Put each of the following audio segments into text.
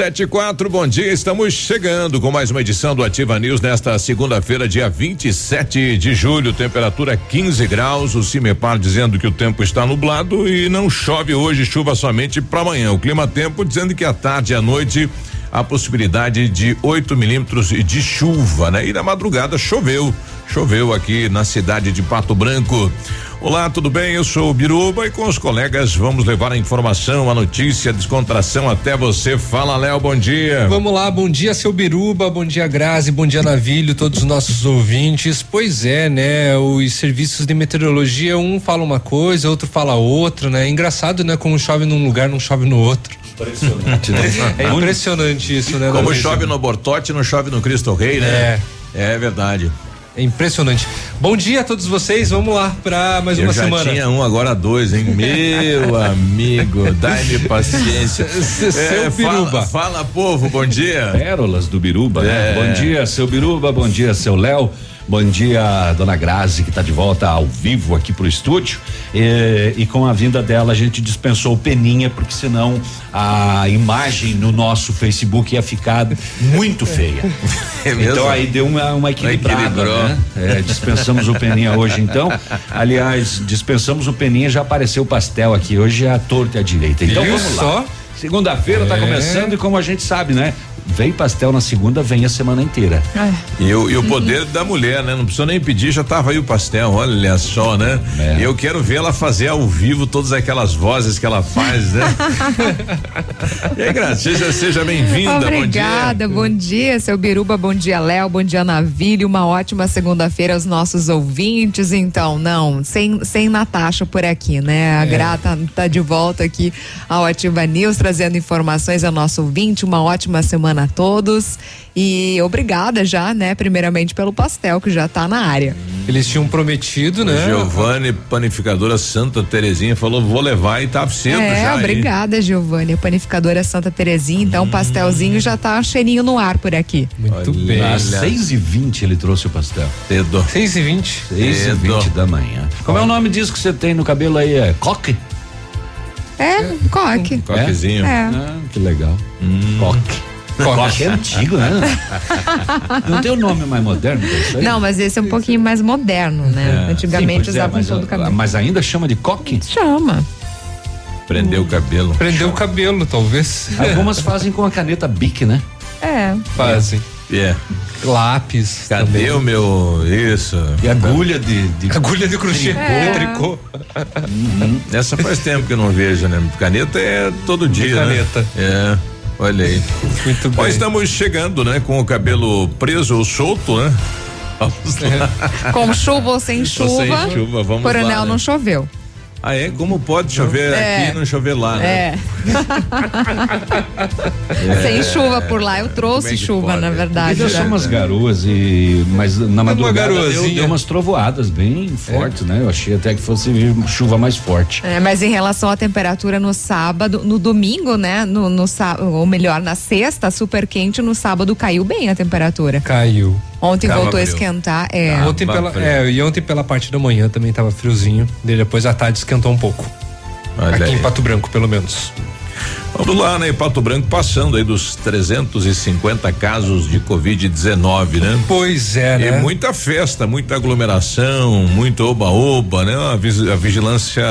Sete e quatro, bom dia. Estamos chegando com mais uma edição do Ativa News nesta segunda-feira, dia 27 de julho. Temperatura 15 graus. O Cimepar dizendo que o tempo está nublado e não chove hoje, chuva somente para amanhã. O clima tempo dizendo que à tarde e à noite a possibilidade de 8 milímetros de chuva, né? E na madrugada choveu. Choveu aqui na cidade de Pato Branco. Olá, tudo bem? Eu sou o Biruba e com os colegas vamos levar a informação, a notícia, a descontração até você. Fala, Léo, bom dia. Vamos lá, bom dia, seu Biruba, bom dia, Grazi, bom dia, Navilho, todos os nossos ouvintes. Pois é, né? Os serviços de meteorologia, um fala uma coisa, outro fala outra, né? Engraçado, né? Como chove num lugar, não chove no outro. Impressionante, né? É impressionante isso, né? Como chove no Bortote, não chove no Cristo Rei, né? É. É verdade. É impressionante. Bom dia a todos vocês. Vamos lá para mais Eu uma já semana. tinha um, agora dois, hein? Meu amigo, dai-me paciência. Seu Fala, Biruba. fala, povo, bom dia. Pérolas do Biruba, É. né? Bom dia, seu Biruba, bom dia, seu Léo. Bom dia, dona Grazi, que está de volta ao vivo aqui pro estúdio. E, e com a vinda dela, a gente dispensou o Peninha, porque senão a imagem no nosso Facebook ia ficar muito feia. É então aí deu uma, uma equilibrada, né? É, dispensamos o Peninha hoje, então. Aliás, dispensamos o Peninha, já apareceu o pastel aqui. Hoje é a torta e a direita. Então Viu vamos lá. só? Segunda-feira tá É. começando e como a gente sabe, né? Vem pastel na segunda, vem a semana inteira. E, o, e o poder da mulher, né? Não precisou nem pedir, já tava aí o pastel, olha só, né? É. Eu quero ver ela fazer ao vivo todas aquelas vozes que ela faz, né? e aí, Graça, seja, seja bem-vinda, bom dia. Obrigada, bom dia, seu Biruba, bom dia, Léo, bom dia, Navilho, uma ótima segunda-feira aos nossos ouvintes, então, não, sem, sem Natasha por aqui, né, a Grata tá de volta aqui ao Ativa News, trazendo informações ao nosso ouvinte, uma ótima semana a todos e obrigada já, né, primeiramente pelo pastel que já tá na área. Eles tinham prometido, né? Giovanni, panificadora Santa Terezinha, falou: vou levar e tá sendo é, já. obrigada, Giovanni, panificadora Santa Terezinha, então o pastelzinho já tá cheirinho no ar por aqui. Muito Olha. bem. Às seis e vinte ele trouxe o pastel. Cedo. 6 e 20 Seis e Cedo. vinte da manhã. Como é o nome disso que você tem no cabelo aí? É coque? É, coque. Coquezinho. É. Ah, que legal. Hum. Coque. Coque é antigo, né? Não tem o nome mais moderno? Não, mas esse é um pouquinho mais moderno, né? Sim, Antigamente pois é, usavam mas, todo o cabelo. Mas ainda chama de coque? Chama. Prendeu o cabelo. Prendeu o cabelo, talvez. Algumas fazem com a caneta Bic, né? É. Fazem. É. Lápis. Cadê também. o meu. Isso. E agulha de, de Agulha de crochê, É. tricô. Essa faz tempo que eu não vejo, né? Caneta é todo dia. caneta. Né? É. Olha aí. Muito Bom, bem. estamos chegando, né? Com o cabelo preso ou solto, né? Vamos lá. Com chuva ou sem Ou chuva. sem chuva, vamos Coronel lá, né? não choveu. Ah, é? Como pode chover É. aqui e não chover lá, né? É. Sem chuva por lá. Eu trouxe Como é chuva, pode? na verdade. Deu só né? umas garoas e mas na madrugada deu, deu umas trovoadas bem fortes, né? Eu achei até que fosse chuva mais forte. É, mas em relação à temperatura no sábado, no domingo, né? No, no ou melhor, na sexta, super quente, no sábado caiu bem a temperatura. Caiu. Ontem Tava voltou a frio. esquentar. É. ontem pela, é, e ontem pela parte da manhã também tava friozinho. E depois à tarde esquentou um pouco. Olha Aqui aí. em Pato Branco, pelo menos. Vamos lá, né? Pato Branco passando aí dos 350 casos de Covid-19, né? Pois é, E né? muita festa, muita aglomeração, muito oba-oba, né? A vigilância,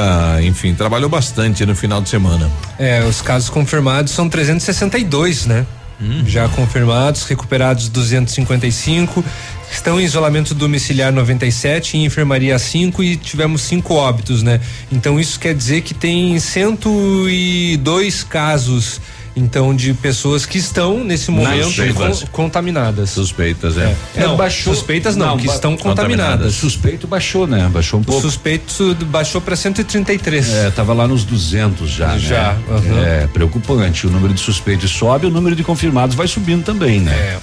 enfim, trabalhou bastante no final de semana. É, os casos confirmados são 362, né? Hum. Já confirmados, recuperados 255, estão em isolamento domiciliar 97, em enfermaria 5 e tivemos cinco óbitos, né? Então isso quer dizer que tem 102 casos então de pessoas que estão nesse momento suspeitas. con- contaminadas. Suspeitas, é. É, não, suspeitas não, que ba- estão contaminadas. contaminadas. Suspeito baixou, né? Baixou um O pouco. suspeito baixou para 133. É, tava lá nos 200 já, né? Já, aham. É, preocupante. O número de suspeitos sobe, o número de confirmados vai subindo também, né? É.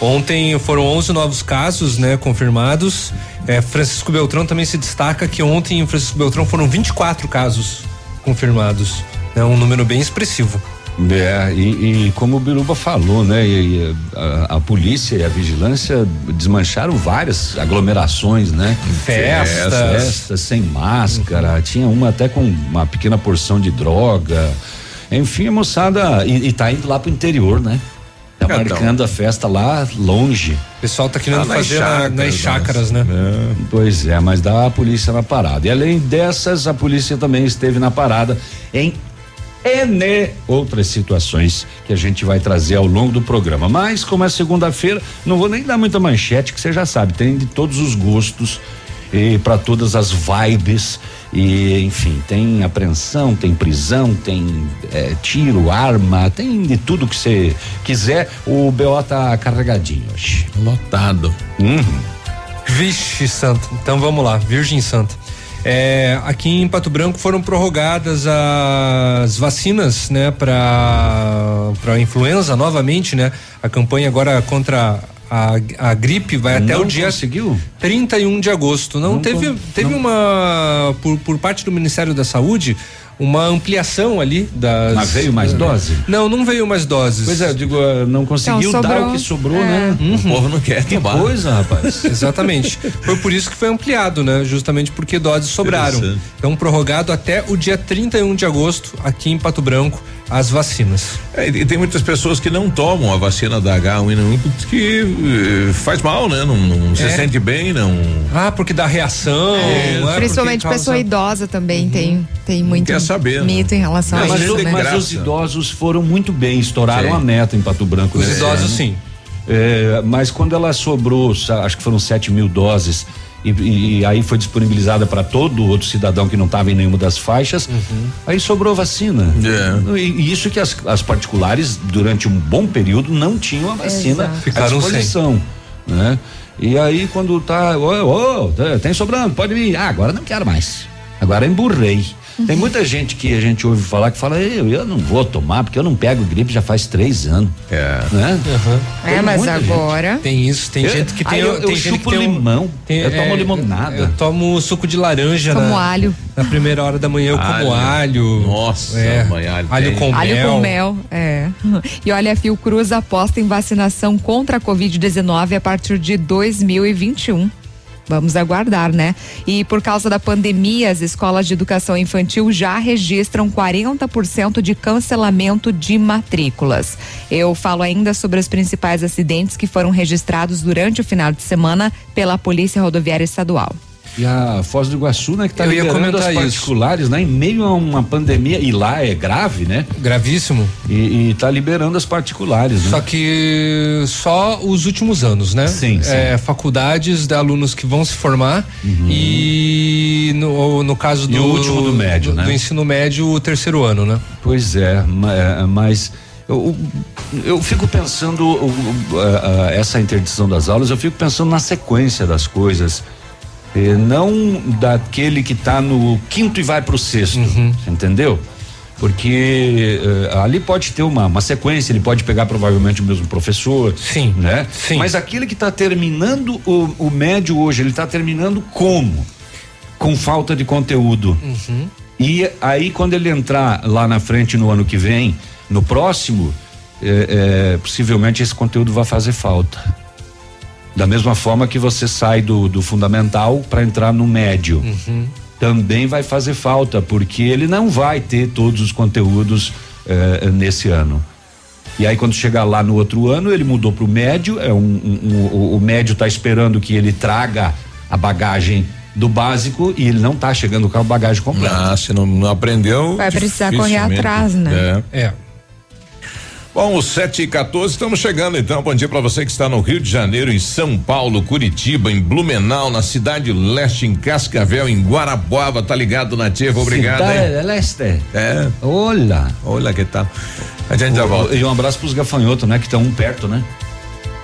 Ontem foram 11 novos casos, né, confirmados. É, Francisco Beltrão também se destaca que ontem em Francisco Beltrão foram 24 casos confirmados. É um número bem expressivo. É, e, e como o Biruba falou, né? e- a, a polícia e a vigilância desmancharam várias aglomerações, né? Festas. Festas sem máscara, tinha uma até com uma pequena porção de droga. Enfim, a moçada. E, e tá indo lá pro interior, né? Tá Então. marcando a festa lá longe. O pessoal tá querendo nas fazer chácaras, nas chácaras, né? É. Pois é, mas dá a polícia na parada. E além dessas, a polícia também esteve na parada em N outras situações que a gente vai trazer ao longo do programa. Mas, como é segunda-feira, não vou nem dar muita manchete, que você já sabe, tem de todos os gostos e para todas as vibes. E, enfim, tem apreensão, tem prisão, tem eh, tiro, arma, tem de tudo que você quiser. O BO tá carregadinho hoje. Lotado. Uhum. Vixe, santo. Então vamos lá, Virgem Santa. É, aqui em Pato Branco foram prorrogadas as vacinas, né, para para influenza novamente, né? A campanha agora contra a, a gripe vai até Não o dia conseguiu? 31 de agosto. Não, Não teve teve uma por, por parte do Ministério da Saúde uma ampliação ali das Mas veio mais dose? Não, não veio mais doses. Pois é, eu digo, eh, não conseguiu Então, dar o que sobrou, É. né? O povo não quer Que tomar. coisa, rapaz. Exatamente. Foi por isso que foi ampliado, né? Justamente porque doses sobraram. Então, prorrogado até o dia 31 de agosto, aqui em Pato Branco, as vacinas. É, e tem muitas pessoas que não tomam a vacina da H1N1 porque eh, faz mal, né? Não, não se É. sente bem, não. Ah, porque dá reação. não é? Principalmente Porque pessoa causa- idosa também tem, tem muito saber, mito em relação Não, a mas isso, né? mas os idosos foram muito bem, estouraram Sim. a meta em Pato Branco. Os nesse idosos, ano. sim. É, mas quando ela sobrou, acho que foram 7 mil doses, e, e aí foi disponibilizada para todo outro cidadão que não estava em nenhuma das faixas, Uhum. aí sobrou vacina. É. E, e isso que as, as particulares, durante um bom período, não tinham a vacina Exato. à Ficaram disposição. Né? E aí, quando tá, ô, ô, tem sobrando, pode vir. Ah, agora não quero mais. Agora emburrei. Tem muita gente que a gente ouve falar que fala, eu, eu não vou tomar, porque eu não pego gripe já faz três anos. É. Né? É, Tem mas muita gente. agora. Tem isso, tem Eu- gente que tem. eu- eu tem gente chupo que tem um- limão, tem- eu tomo limonada. Eu, eu tomo suco de laranja. Como na, alho. Na primeira hora da manhã eu como Alho. alho. Nossa, é, mãe, alho alho com Alho mel. com mel, é. E olha, a Fiocruz aposta em vacinação contra a Covid-19 a partir de 2021. Vamos aguardar, né? E por causa da pandemia, as escolas de educação infantil já registram 40% de cancelamento de matrículas. Eu falo ainda sobre os principais acidentes que foram registrados durante o final de semana pela Polícia Rodoviária Estadual. E a Foz do Iguaçu, né, que tá Eu liberando as comentar isso. particulares, né, em meio a uma pandemia, e lá é grave, né? Gravíssimo. E, e tá liberando as particulares, né? Só que só os últimos anos, né? Sim, sim. É, faculdades de alunos que vão se formar e no, no caso Uhum. E do o último do médio, né? do ensino médio, o terceiro ano, né? Pois é, é, mas eu, eu fico pensando essa interdição das aulas, eu fico pensando na sequência das coisas. Eh, não daquele que está no quinto e vai para o sexto, entendeu? Porque eh, ali pode ter uma, uma sequência, ele pode pegar provavelmente o mesmo professor, Sim, né? sim. Mas aquele que está terminando o, o médio hoje, ele está terminando como? Com falta de conteúdo. E aí, quando ele entrar lá na frente no ano que vem, no próximo, é, é, possivelmente esse conteúdo vai fazer falta. Da mesma forma que você sai do, do fundamental para entrar no médio. Também vai fazer falta, porque ele não vai ter todos os conteúdos é, nesse ano. E aí, quando chegar lá no outro ano, ele mudou para o médio. É um, um- um- o- médio está esperando que ele traga a bagagem do básico e ele não está chegando com a bagagem completa. Ah, se não, não aprendeu. Vai precisar correr atrás, né? É. É. Bom, os 7 e 14 estamos chegando então. Bom dia para você que está no Rio de Janeiro, em São Paulo, Curitiba, em Blumenau, na Cidade Leste, em Cascavel, em Guarapuava. Tá ligado, Nativo? Obrigado, hein? Cidade Leste. É. Olha. Olha que tal. A gente já volta. E um abraço pros gafanhotos, né? Que estão um perto, né?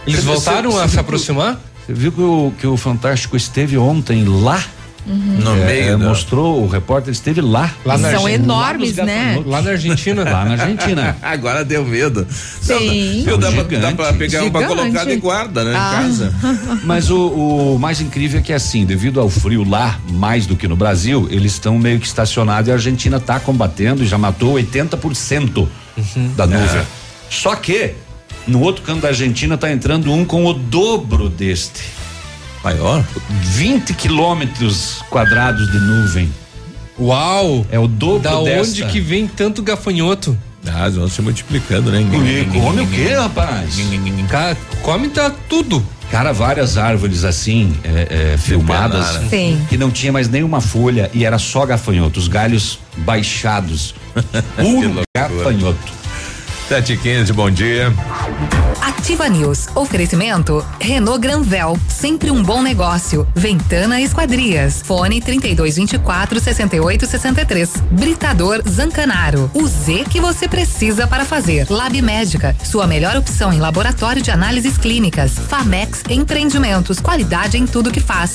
Eles Você- voltaram você- a você se viu- aproximar? Você viu que o, que o Fantástico esteve ontem lá? No É, meio. da- mostrou, o repórter esteve lá. Lá na São Argentina. enormes, Lá né? Lá na Argentina. Lá na Argentina. Agora deu medo. Sim. Viu, dá, pra, dá pra pegar um pra colocar de guarda, né? Ah. Em casa. Mas o, o mais incrível é que assim, devido ao frio lá, mais do que no Brasil, eles estão meio que estacionados e a Argentina está combatendo e já matou 80% da nuvem. Só que no outro canto da Argentina tá entrando um com o dobro deste. Maior? 20 quilômetros quadrados de nuvem. Uau! É o dobro Da desta. onde que vem tanto gafanhoto? Ah, vão se multiplicando, né? Come o quê, rapaz? Cara, come tá tudo. Cara, várias árvores assim, é, é, filmadas, Sim. que não tinha mais nenhuma folha e era só gafanhoto, os galhos baixados. Puro gafanhoto. 7 e 15 bom dia. Ativa News. Oferecimento Renault Granvel, sempre um bom negócio. Ventana Esquadrias. Fone 3224 6863. Britador Zancanaro. O Z que você precisa para fazer. Lab Médica, sua melhor opção em laboratório de análises clínicas. Famex Empreendimentos, qualidade em tudo que faz.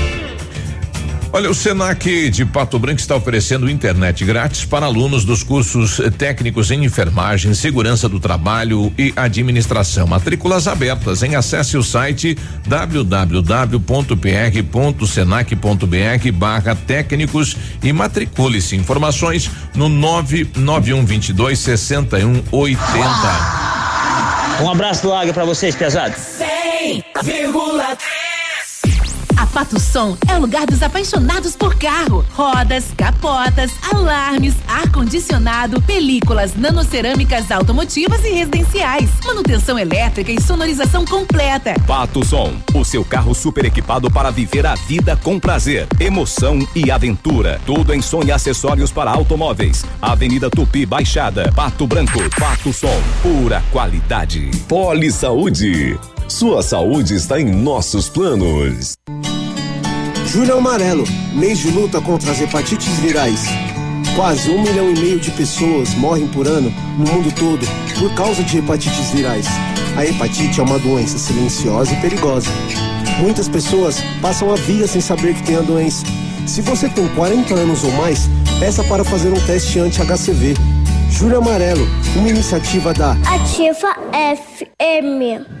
Olha, o Senac de Pato Branco está oferecendo internet grátis para alunos dos cursos técnicos em enfermagem, segurança do trabalho e administração. Matrículas abertas em acesse o site www.pr.senac.br barra técnicos e matricule-se. Informações no 99122 6180. Um abraço do Águia pra vocês, pesados. A Pato Som é o lugar dos apaixonados por carro. Rodas, capotas, alarmes, ar-condicionado, películas nanocerâmicas automotivas e residenciais, manutenção elétrica e sonorização completa. Pato Som, o seu carro super equipado para viver a vida com prazer, emoção e aventura. Tudo em som e acessórios para automóveis. Avenida Tupi Baixada, Pato Branco, Pato Som, pura qualidade. Poli Saúde. Sua saúde está em nossos planos. Julho Amarelo, mês de luta contra as hepatites virais. Quase um milhão e meio de pessoas morrem por ano no mundo todo por causa de hepatites virais. A hepatite é uma doença silenciosa e perigosa. Muitas pessoas passam a vida sem saber que tem a doença. Se você tem 40 anos ou mais, peça para fazer um teste anti-HCV. Julho Amarelo, uma iniciativa da Ativa FM.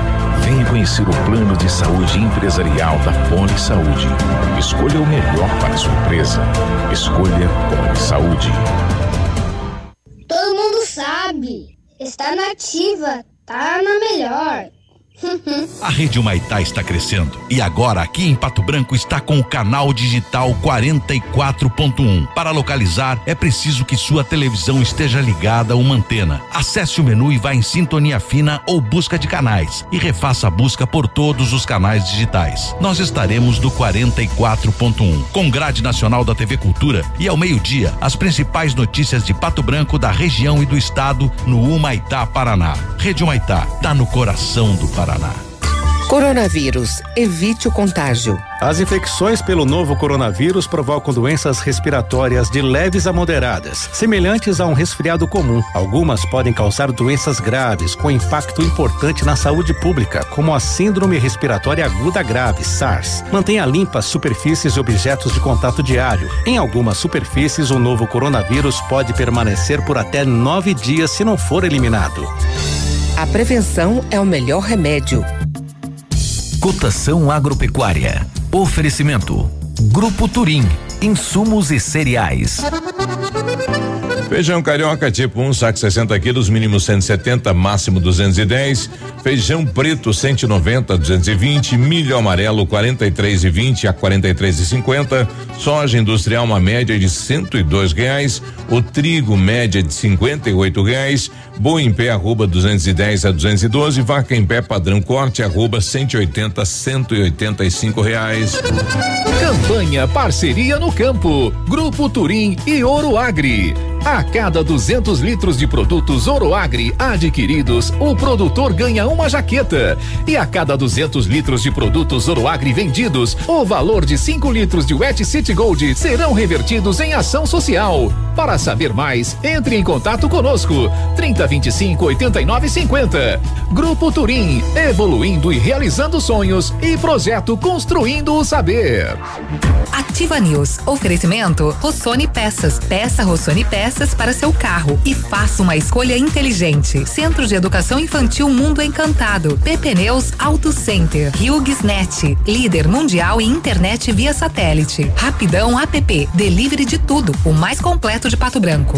Venha conhecer o plano de saúde empresarial da Poli Saúde. Escolha o melhor para a sua empresa. Escolha Poli Saúde. Todo mundo sabe. Está nativa. Tá na melhor. A Rede Humaitá está crescendo e agora aqui em Pato Branco está com o canal digital 44.1. Para localizar é preciso que sua televisão esteja ligada a uma antena. Acesse o menu e vá em sintonia fina ou busca de canais e refaça a busca por todos os canais digitais. Nós estaremos no 44.1 com grade nacional da TV Cultura e ao meio-dia as principais notícias de Pato Branco, da região e do estado no Humaitá, Paraná. Rede Humaitá, tá no coração do Paraná. Coronavírus. Evite o contágio. As infecções pelo novo coronavírus provocam doenças respiratórias de leves a moderadas, semelhantes a um resfriado comum. Algumas podem causar doenças graves, com impacto importante na saúde pública, como a Síndrome Respiratória Aguda Grave, SARS. Mantenha limpas superfícies e objetos de contato diário. Em algumas superfícies, o novo coronavírus pode permanecer por até nove dias se não for eliminado. A prevenção é o melhor remédio. Cotação agropecuária. Oferecimento. Grupo Turim. Insumos e cereais. Feijão carioca tipo 1, um, saco 60 quilos, mínimo 170, máximo 210. Feijão preto 190, 220. Milho amarelo 43 e 20 a 43 e 50. Soja industrial uma média de 102 reais. O trigo média de 58 reais. Boi em pé arroba 210 a 212. Vaca em pé padrão corte arroba 180 185 reais. Campanha Parceria no Campo. Grupo Turim e Ouro Agri. A cada 200 litros de produtos Oroagri adquiridos, o produtor ganha uma jaqueta. E a cada 200 litros de produtos Oroagri vendidos, o valor de 5 litros de Wet City Gold serão revertidos em ação social. Para saber mais, entre em contato conosco. 3025 89 50. Grupo Turim, evoluindo e realizando sonhos e projeto Construindo o Saber. Ativa News. Oferecimento Rossoni Peças. Peça Rossoni Peças para seu carro e faça uma escolha inteligente. Centro de Educação Infantil Mundo Encantado. PP Neus Auto Center. Net. Líder mundial em internet via satélite. Rapidão App. Delivery de tudo. O mais completo de Pato Branco.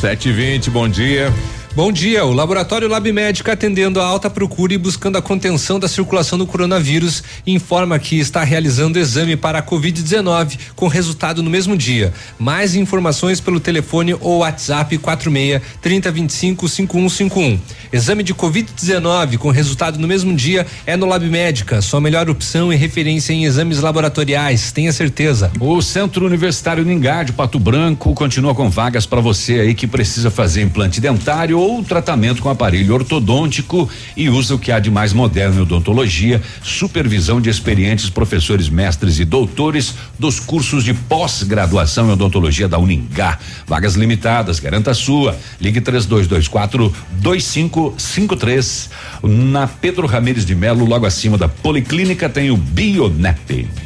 Sete e vinte, bom dia. Bom dia. O laboratório Lab Médica, atendendo a alta procura e buscando a contenção da circulação do coronavírus, informa que está realizando exame para a Covid-19 com resultado no mesmo dia. Mais informações pelo telefone ou WhatsApp 46 3025 5151. Exame de Covid-19 com resultado no mesmo dia é no Lab Médica, sua melhor opção e referência em exames laboratoriais. Tenha certeza. O Centro Universitário Ningá de Pato Branco continua com vagas para você aí que precisa fazer implante dentário ou tratamento com aparelho ortodôntico e usa o que há de mais moderno em odontologia, supervisão de experientes professores, mestres e doutores dos cursos de pós-graduação em odontologia da Uningá. Vagas limitadas, garanta a sua. Ligue 3224 2553. Na Pedro Ramires de Melo, logo acima da Policlínica, tem o Bionep.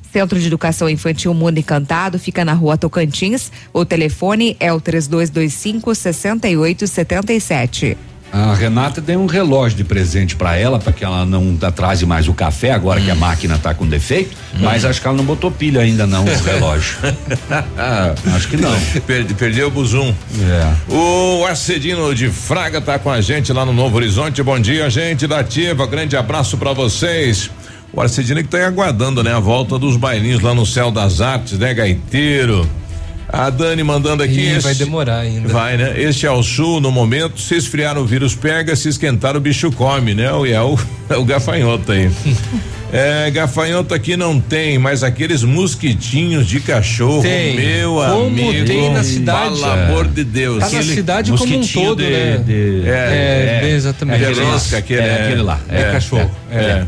Centro de Educação Infantil Mundo Encantado fica na rua Tocantins. O telefone é o 3225 6877. A Renata deu um relógio de presente para ela, para que ela não atrase mais o café, agora hum. que a máquina tá com defeito. Hum. Mas acho que ela não botou pilha ainda, não, o relógio. acho que não. Perdi, perdeu o buzum. É. O Arcedino de Fraga tá com a gente lá no Novo Horizonte. Bom dia, gente da Ativa. Grande abraço para vocês. O Arcedino que tá aguardando, né? A volta dos bailinhos lá no Céu das Artes, né? Gaiteiro. A Dani mandando aqui. Ih, vai demorar ainda. Vai, né? Este é o sul no momento. Se esfriar o vírus pega, se esquentar o bicho come, né? E é o, é o gafanhoto aí. é, gafanhoto aqui não tem, mas aqueles mosquitinhos de cachorro, tem. meu como amigo. tem na cidade. Pelo amor de Deus. Tá na cidade como um todo, de, né? De, é, é, é, exatamente. É, aquele, aquele, é, aquele lá. É, cachorro. é.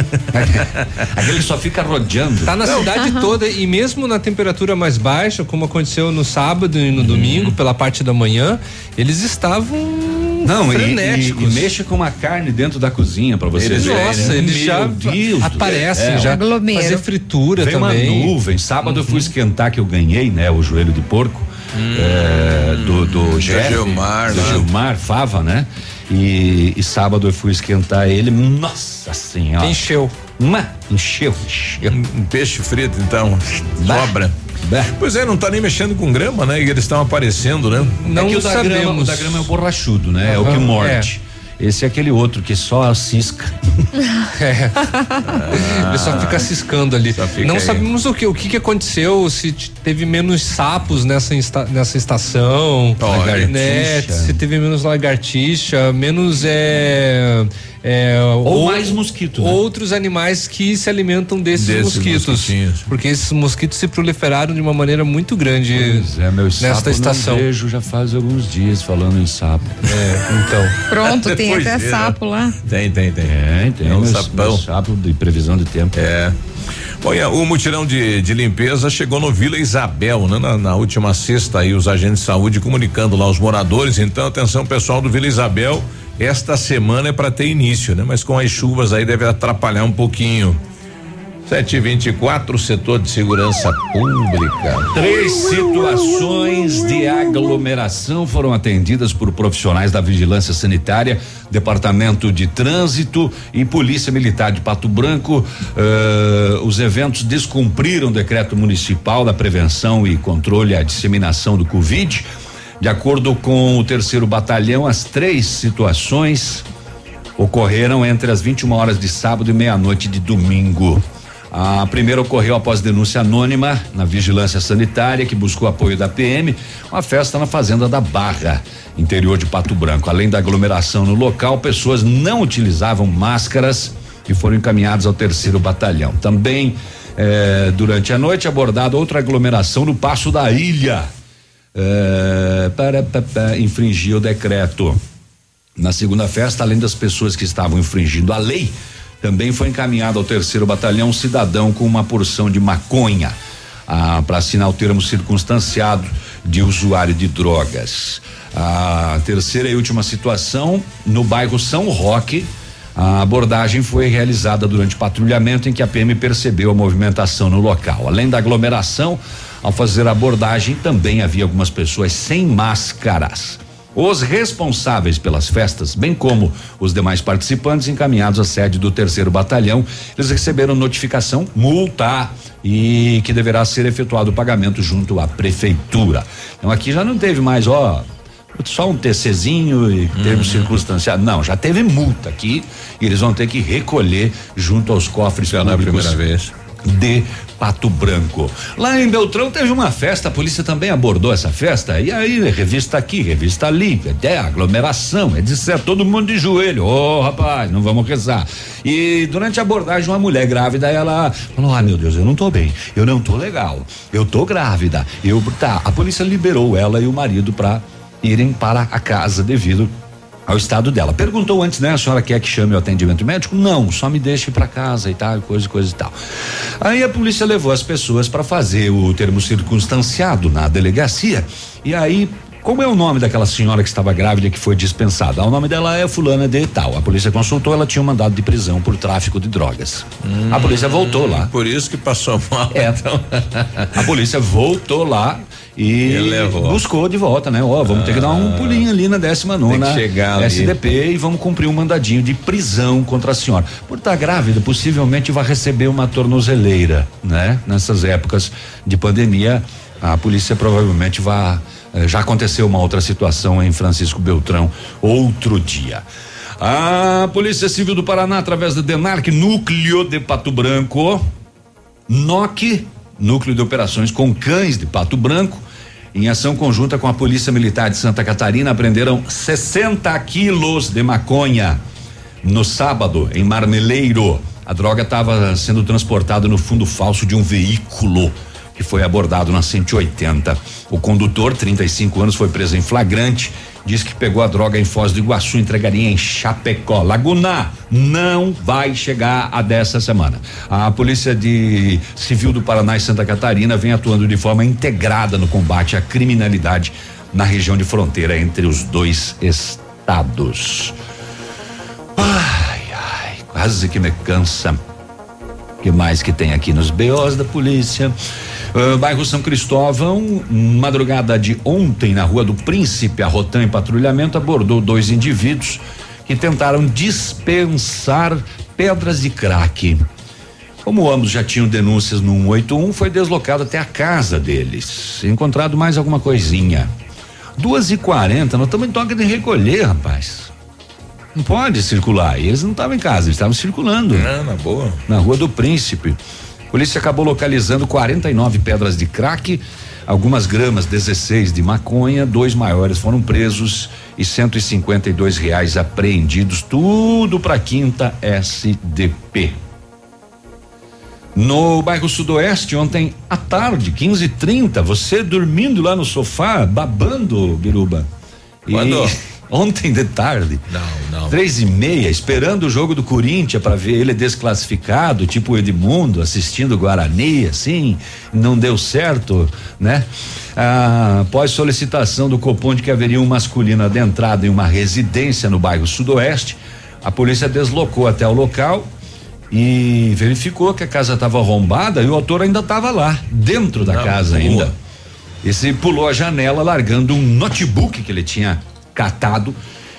Aquele só fica rodeando. Tá na Não. cidade toda e mesmo na temperatura mais baixa, como aconteceu no sábado e no domingo, pela parte da manhã, eles estavam Não, e, frenéticos. e, e mexe com uma carne dentro da cozinha para vocês Eles- verem, nossa, né? eles Meu já Deus, aparecem, é, já Aglomero. fazer fritura Veio também. uma nuvem. Sábado eu fui esquentar que eu ganhei, né? O joelho de porco é, do, do Jeff, Gilmar, do né? Gilmar Fava, né? E, e sábado eu fui esquentar ele. Nossa senhora. Encheu. Uma, encheu, encheu. Um peixe frito, então. Bah. Sobra. Bah. Pois é, não tá nem mexendo com grama, né? E eles estão aparecendo, né? Não é que o da, grama, sabemos. o da grama é o borrachudo, né? É o que morde. Esse é aquele outro que só cisca. É. Ele só fica ciscando ali. fica Não aí. sabemos o que, o que que aconteceu, se teve menos sapos nessa, insta- nessa estação, Olha. né? Se teve menos lagartixa, menos é, é, Ou mais mosquito, né? Outros animais que se alimentam desses, Desses mosquitos. Porque esses mosquitos se proliferaram de uma maneira muito grande Pois é, meu sapo nesta estação. não vejo já faz alguns dias falando em sapo. É, então. Pronto, tem Pois até é. sapo lá. Tem, tem, tem. É, tem É um sapão. sapo de previsão de tempo. É. Bom, a- o mutirão de, de limpeza chegou no Vila Isabel, né? Na, na última sexta aí, os agentes de saúde comunicando lá os moradores. Então, atenção, pessoal do Vila Isabel, esta semana é para ter início, né? Mas com as chuvas aí deve atrapalhar um pouquinho. 724, setor de segurança pública. Três situações de aglomeração foram atendidas por profissionais da Vigilância Sanitária, Departamento de Trânsito e Polícia Militar de Pato Branco. Uh, os eventos descumpriram o decreto municipal da prevenção e controle à disseminação do Covid. De acordo com o terceiro batalhão, as três situações ocorreram entre as 21 horas de sábado e meia-noite de domingo. A primeira ocorreu após denúncia anônima na vigilância sanitária que buscou apoio da PM, uma festa na fazenda da Barra, interior de Pato Branco. Além da aglomeração no local, pessoas não utilizavam máscaras e foram encaminhadas ao terceiro batalhão. Também eh, durante a noite abordada outra aglomeração no Passo da Ilha. Eh, para, para, para infringir o decreto. Na segunda festa, além das pessoas que estavam infringindo a lei, também foi encaminhado ao terceiro batalhão um cidadão com uma porção de maconha ah, para assinar o termo circunstanciado de usuário de drogas. A terceira e última situação no bairro São Roque. A abordagem foi realizada durante patrulhamento em que a PM percebeu a movimentação no local. Além da aglomeração, ao fazer a abordagem, também havia algumas pessoas sem máscaras. Os responsáveis pelas festas, bem como os demais participantes encaminhados à sede do terceiro batalhão, eles receberam notificação multa e que deverá ser efetuado o pagamento junto à prefeitura. Então aqui já não teve mais, ó, só um TCzinho e termo uhum. circunstanciado. Não, já teve multa aqui e eles vão ter que recolher junto aos cofres Pela públicos. primeira vez de Pato Branco. Lá em Beltrão teve uma festa, a polícia também abordou essa festa. E aí, revista aqui, revista ali, até aglomeração, é certo, todo mundo de joelho. Ô, oh, rapaz, não vamos rezar. E durante a abordagem, uma mulher grávida, ela falou: Ah, meu Deus, eu não tô bem, eu não tô legal, eu tô grávida. Eu, tá, a polícia liberou ela e o marido para irem para a casa devido ao estado dela. Perguntou antes, né? A senhora quer que chame o atendimento médico? Não, só me deixe para casa e tal, coisa, coisa e tal. Aí a polícia levou as pessoas para fazer o termo circunstanciado na delegacia. E aí como é o nome daquela senhora que estava grávida que foi dispensada? O nome dela é fulana de tal. A polícia consultou, ela tinha um mandado de prisão por tráfico de drogas. Hum, a polícia voltou lá. Por isso que passou mal. É. Então. a polícia voltou lá e buscou de volta, né? Ó, vamos ah, ter que dar um pulinho ali na 19 nona SDP ali. e vamos cumprir um mandadinho de prisão contra a senhora. Por estar grávida, possivelmente vai receber uma tornozeleira, né? Nessas épocas de pandemia, a polícia provavelmente vai já aconteceu uma outra situação em Francisco Beltrão outro dia. A Polícia Civil do Paraná, através do DENARC, Núcleo de Pato Branco, NOC, Núcleo de Operações com Cães de Pato Branco, em ação conjunta com a Polícia Militar de Santa Catarina, apreenderam 60 quilos de maconha no sábado, em Marmeleiro. A droga estava sendo transportada no fundo falso de um veículo que foi abordado na 180. O condutor, 35 anos, foi preso em flagrante. Diz que pegou a droga em Foz do Iguaçu, entregaria em Chapecó. Laguna não vai chegar a dessa semana. A Polícia de Civil do Paraná e Santa Catarina vem atuando de forma integrada no combate à criminalidade na região de fronteira entre os dois estados. Ai, ai, quase que me cansa. O que mais que tem aqui nos BOs da polícia? Uh, bairro São Cristóvão, madrugada de ontem, na Rua do Príncipe, a Rotan em patrulhamento abordou dois indivíduos que tentaram dispensar pedras de crack. Como ambos já tinham denúncias no 181, foi deslocado até a casa deles. Encontrado mais alguma coisinha. Duas e quarenta, nós estamos em toque de recolher, rapaz. Não pode circular. E eles não estavam em casa, eles estavam circulando. Não, na boa. Na Rua do Príncipe. Polícia acabou localizando 49 pedras de crack, algumas gramas 16 de maconha, dois maiores foram presos e 152 reais apreendidos, tudo para quinta SDP. No bairro Sudoeste, ontem à tarde, 15:30, você dormindo lá no sofá, babando, Biruba. Quando? E ontem de tarde. Não, não. Três e meia, esperando o jogo do Corinthians para ver ele desclassificado, tipo o Edmundo, assistindo Guarani, assim, não deu certo, né? Ah, após solicitação do Copom de que haveria um masculino adentrado em uma residência no bairro Sudoeste, a polícia deslocou até o local e verificou que a casa estava arrombada e o autor ainda estava lá, dentro da Na casa rua. ainda. Esse pulou a janela largando um notebook que ele tinha catado.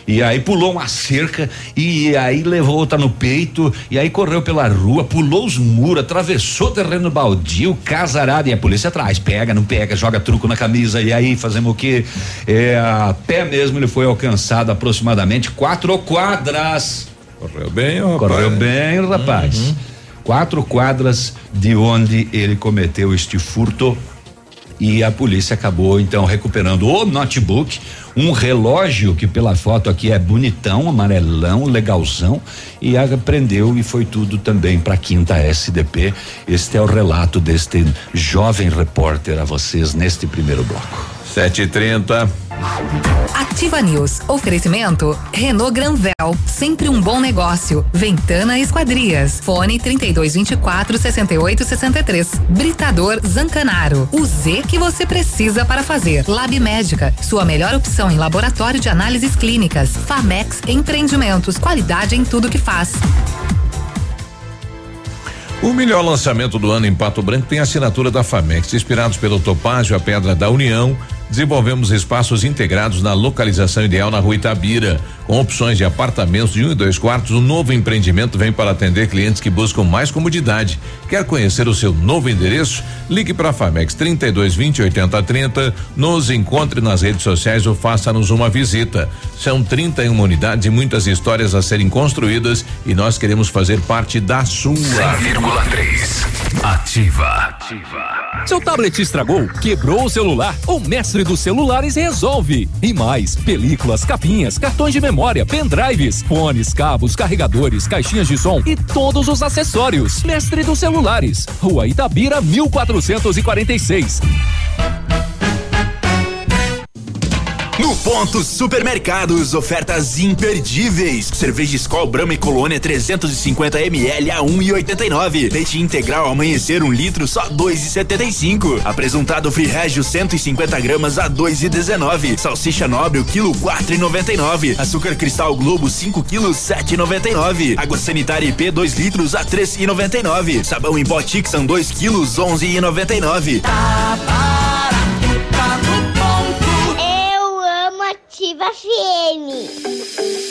E aí pulou uma cerca e aí levou outra no peito e aí correu pela rua, pulou os muros, atravessou terreno baldio, casarada e a polícia atrás, pega, não pega, joga truco na camisa e aí fazemos o quê? É, a pé mesmo ele foi alcançado aproximadamente quatro quadras. Correu bem, ó, Correu rapaz. bem, rapaz. Uhum. Quatro quadras de onde ele cometeu este furto e a polícia acabou então recuperando o notebook, um relógio que pela foto aqui é bonitão, amarelão, legalzão e apreendeu e foi tudo também para quinta SDP. Este é o relato deste jovem repórter a vocês neste primeiro bloco. Sete e trinta. Ativa News. Oferecimento Renault Granvel, sempre um bom negócio. Ventana Esquadrias. Fone 3224 6863. Britador Zancanaro. O Z que você precisa para fazer. Lab Médica, sua melhor opção em laboratório de análises clínicas. Famex Empreendimentos, qualidade em tudo que faz. O melhor lançamento do ano em Pato Branco tem a assinatura da Famex. Inspirados pelo Topázio, a Pedra da União, desenvolvemos espaços integrados na localização ideal na rua Itabira. Com opções de apartamentos de um e dois quartos, o novo empreendimento vem para atender clientes que buscam mais comodidade. Quer conhecer o seu novo endereço? Ligue para a Famex 32 20 80 30, nos encontre nas redes sociais ou faça-nos uma visita. São 31 unidades e muitas histórias a serem construídas e nós queremos fazer parte da sua. 100,3. Ativa. Seu tablet estragou, quebrou o celular? O mestre dos celulares resolve. E mais, películas, capinhas, cartões de memória, pendrives, fones, cabos, carregadores, caixinhas de som e todos os acessórios. Mestre dos celulares, Rua Itabira, 1446. No Ponto Supermercados, ofertas imperdíveis. Cerveja Skol Brahma e Colônia 350 ml a 1,89. Leite integral amanhecer um litro só 2,75. Apresentado Free Regio 150 gramas a 2,19. Salsicha Nobre o quilo 4,99. Açúcar Cristal Globo 5 quilos 7,99. Água sanitária IP 2 litros a 3,99. Sabão em pó Tixan 2 quilos 11,99. Eu amo Ativa FM.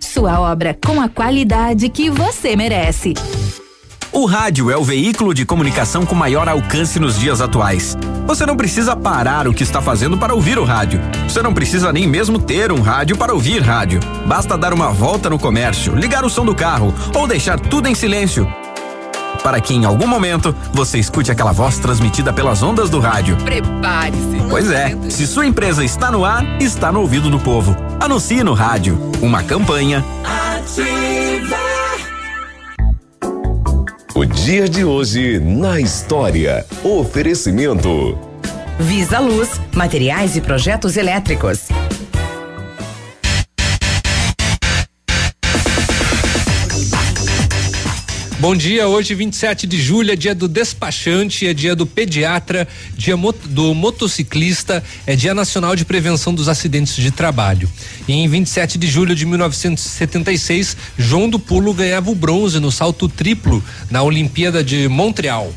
Sua obra com a qualidade que você merece. O rádio é o veículo de comunicação com maior alcance nos dias atuais. Você não precisa parar o que está fazendo para ouvir o rádio. Você não precisa nem mesmo ter um rádio para ouvir rádio. Basta dar uma volta no comércio, ligar o som do carro ou deixar tudo em silêncio. Para que em algum momento você escute aquela voz transmitida pelas ondas do rádio. Prepare-se. Pois é, se sua empresa está no ar, está no ouvido do povo. Anuncie no rádio. Uma campanha. O dia de hoje na história. Oferecimento. Visa Luz, materiais e projetos elétricos. Bom dia, hoje 27 de julho é dia do despachante, é dia do pediatra, dia do motociclista, é dia nacional de prevenção dos acidentes de trabalho. E em 27 de julho de 1976, João do Pulo ganhava o bronze no salto triplo na Olimpíada de Montreal.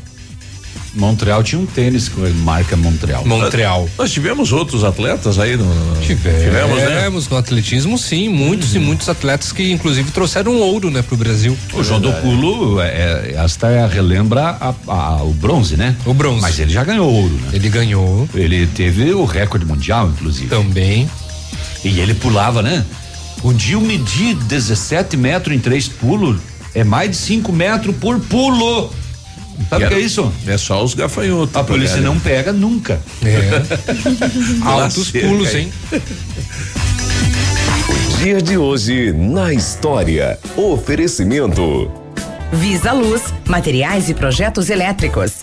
Montreal tinha um tênis com a marca Montreal. Montreal. Nós tivemos outros atletas aí no. Tivemos, Tivemos, né? Tivemos no atletismo, sim, muitos e muitos atletas que inclusive trouxeram ouro, né, pro Brasil. O João do Pulo, é, é, esta é, relembra a- a- o bronze, né? O bronze. Mas ele já ganhou ouro, né? Ele ganhou. Ele teve o recorde mundial, inclusive. Também. E ele pulava, né? Um dia eu medi 17 metros em três pulos. É mais de 5 metros por pulo. Sabe o que é isso? É só os gafanhotos. A polícia não pega nunca. É. Altos pulos, hein? O dia de hoje na história. Oferecimento. Visa Luz, materiais e projetos elétricos.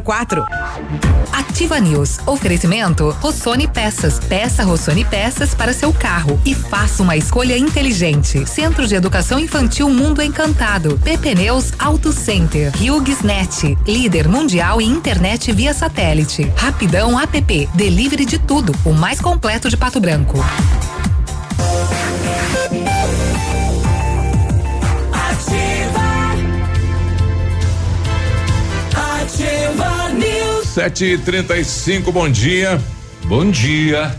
6004. Ativa News. Oferecimento Rossoni Peças. Peça Rossoni Peças para seu carro e faça uma escolha inteligente. Centro de Educação Infantil Mundo Encantado. PP Neus Auto Center. Net. Líder mundial em internet via satélite. Rapidão App. Delivery de tudo. O mais completo de Pato Branco. sete e trinta e cinco, bom dia. Bom dia.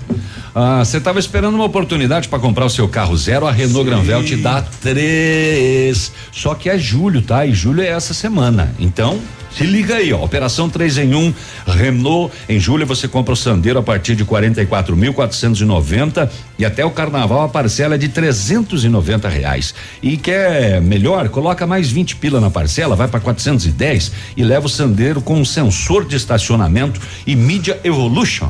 Ah, você estava esperando uma oportunidade para comprar o seu carro zero, a Renault Sim. Granvel te dá três. Só que é julho, tá? E julho é essa semana. Então, se liga aí, ó. Operação 3 em 1, um, Renault. Em julho você compra o Sandero a partir de 44.490 e até o carnaval a parcela é de 390 reais. E quer melhor? Coloca mais 20 pila na parcela, vai para 410 e leva o Sandero com um sensor de estacionamento e Media Evolution.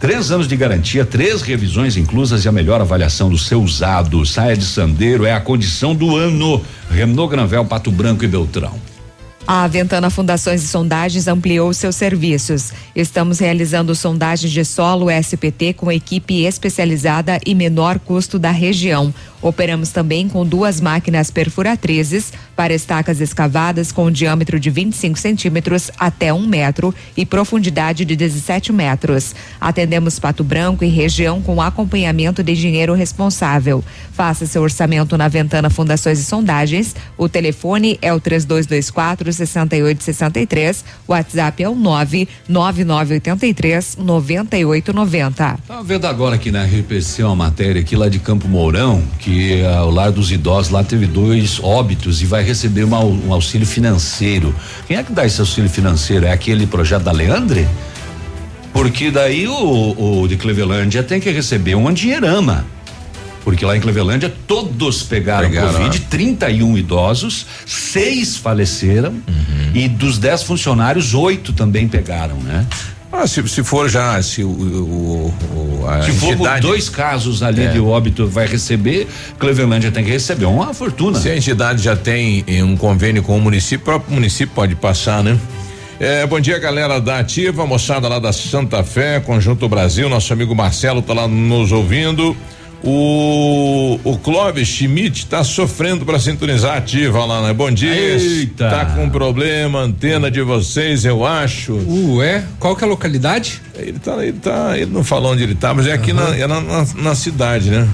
Três anos de garantia, três revisões inclusas e a melhor avaliação do seu usado. Saia de Sandeiro é a condição do ano. Renault Granvel, Pato Branco e Beltrão. A Ventana Fundações e Sondagens ampliou seus serviços. Estamos realizando sondagens de solo SPT com equipe especializada e menor custo da região. Operamos também com duas máquinas perfuratrizes para estacas escavadas com diâmetro de 25 centímetros até um metro e profundidade de 17 metros. Atendemos Pato Branco e região com acompanhamento de engenheiro responsável. Faça seu orçamento na Ventana Fundações e Sondagens. O telefone é o 3224 6863. O WhatsApp é o 99983 9890. Tá vendo agora aqui na RPC uma matéria aqui lá de Campo Mourão que que uh, o lar dos idosos lá teve dois óbitos e vai receber uma, um auxílio financeiro. Quem é que dá esse auxílio financeiro? É aquele projeto da Leandre? Porque daí o, o de Clevelândia tem que receber um dinheirama. Porque lá em Clevelândia todos pegaram, pegaram Covid, 31 idosos, seis faleceram uhum. e dos dez funcionários, oito também pegaram, né? Ah, se, se for já, se o, o, o a se for entidade, dois casos ali é. de óbito vai receber, Clevelândia tem que receber uma fortuna. Se a entidade já tem um convênio com o município, o próprio município pode passar, né? É, bom dia, galera da Ativa, moçada lá da Santa Fé, Conjunto Brasil, nosso amigo Marcelo tá lá nos ouvindo. O, o Clóvis Schmidt está sofrendo para sintonizar ativa lá, né? Bom dia. Eita. Tá com problema, antena de vocês, eu acho. Uh, é? Qual que é a localidade? Ele tá, ele tá, ele não falou onde ele tá, mas é aqui uhum. na, é na, na, na, cidade, né?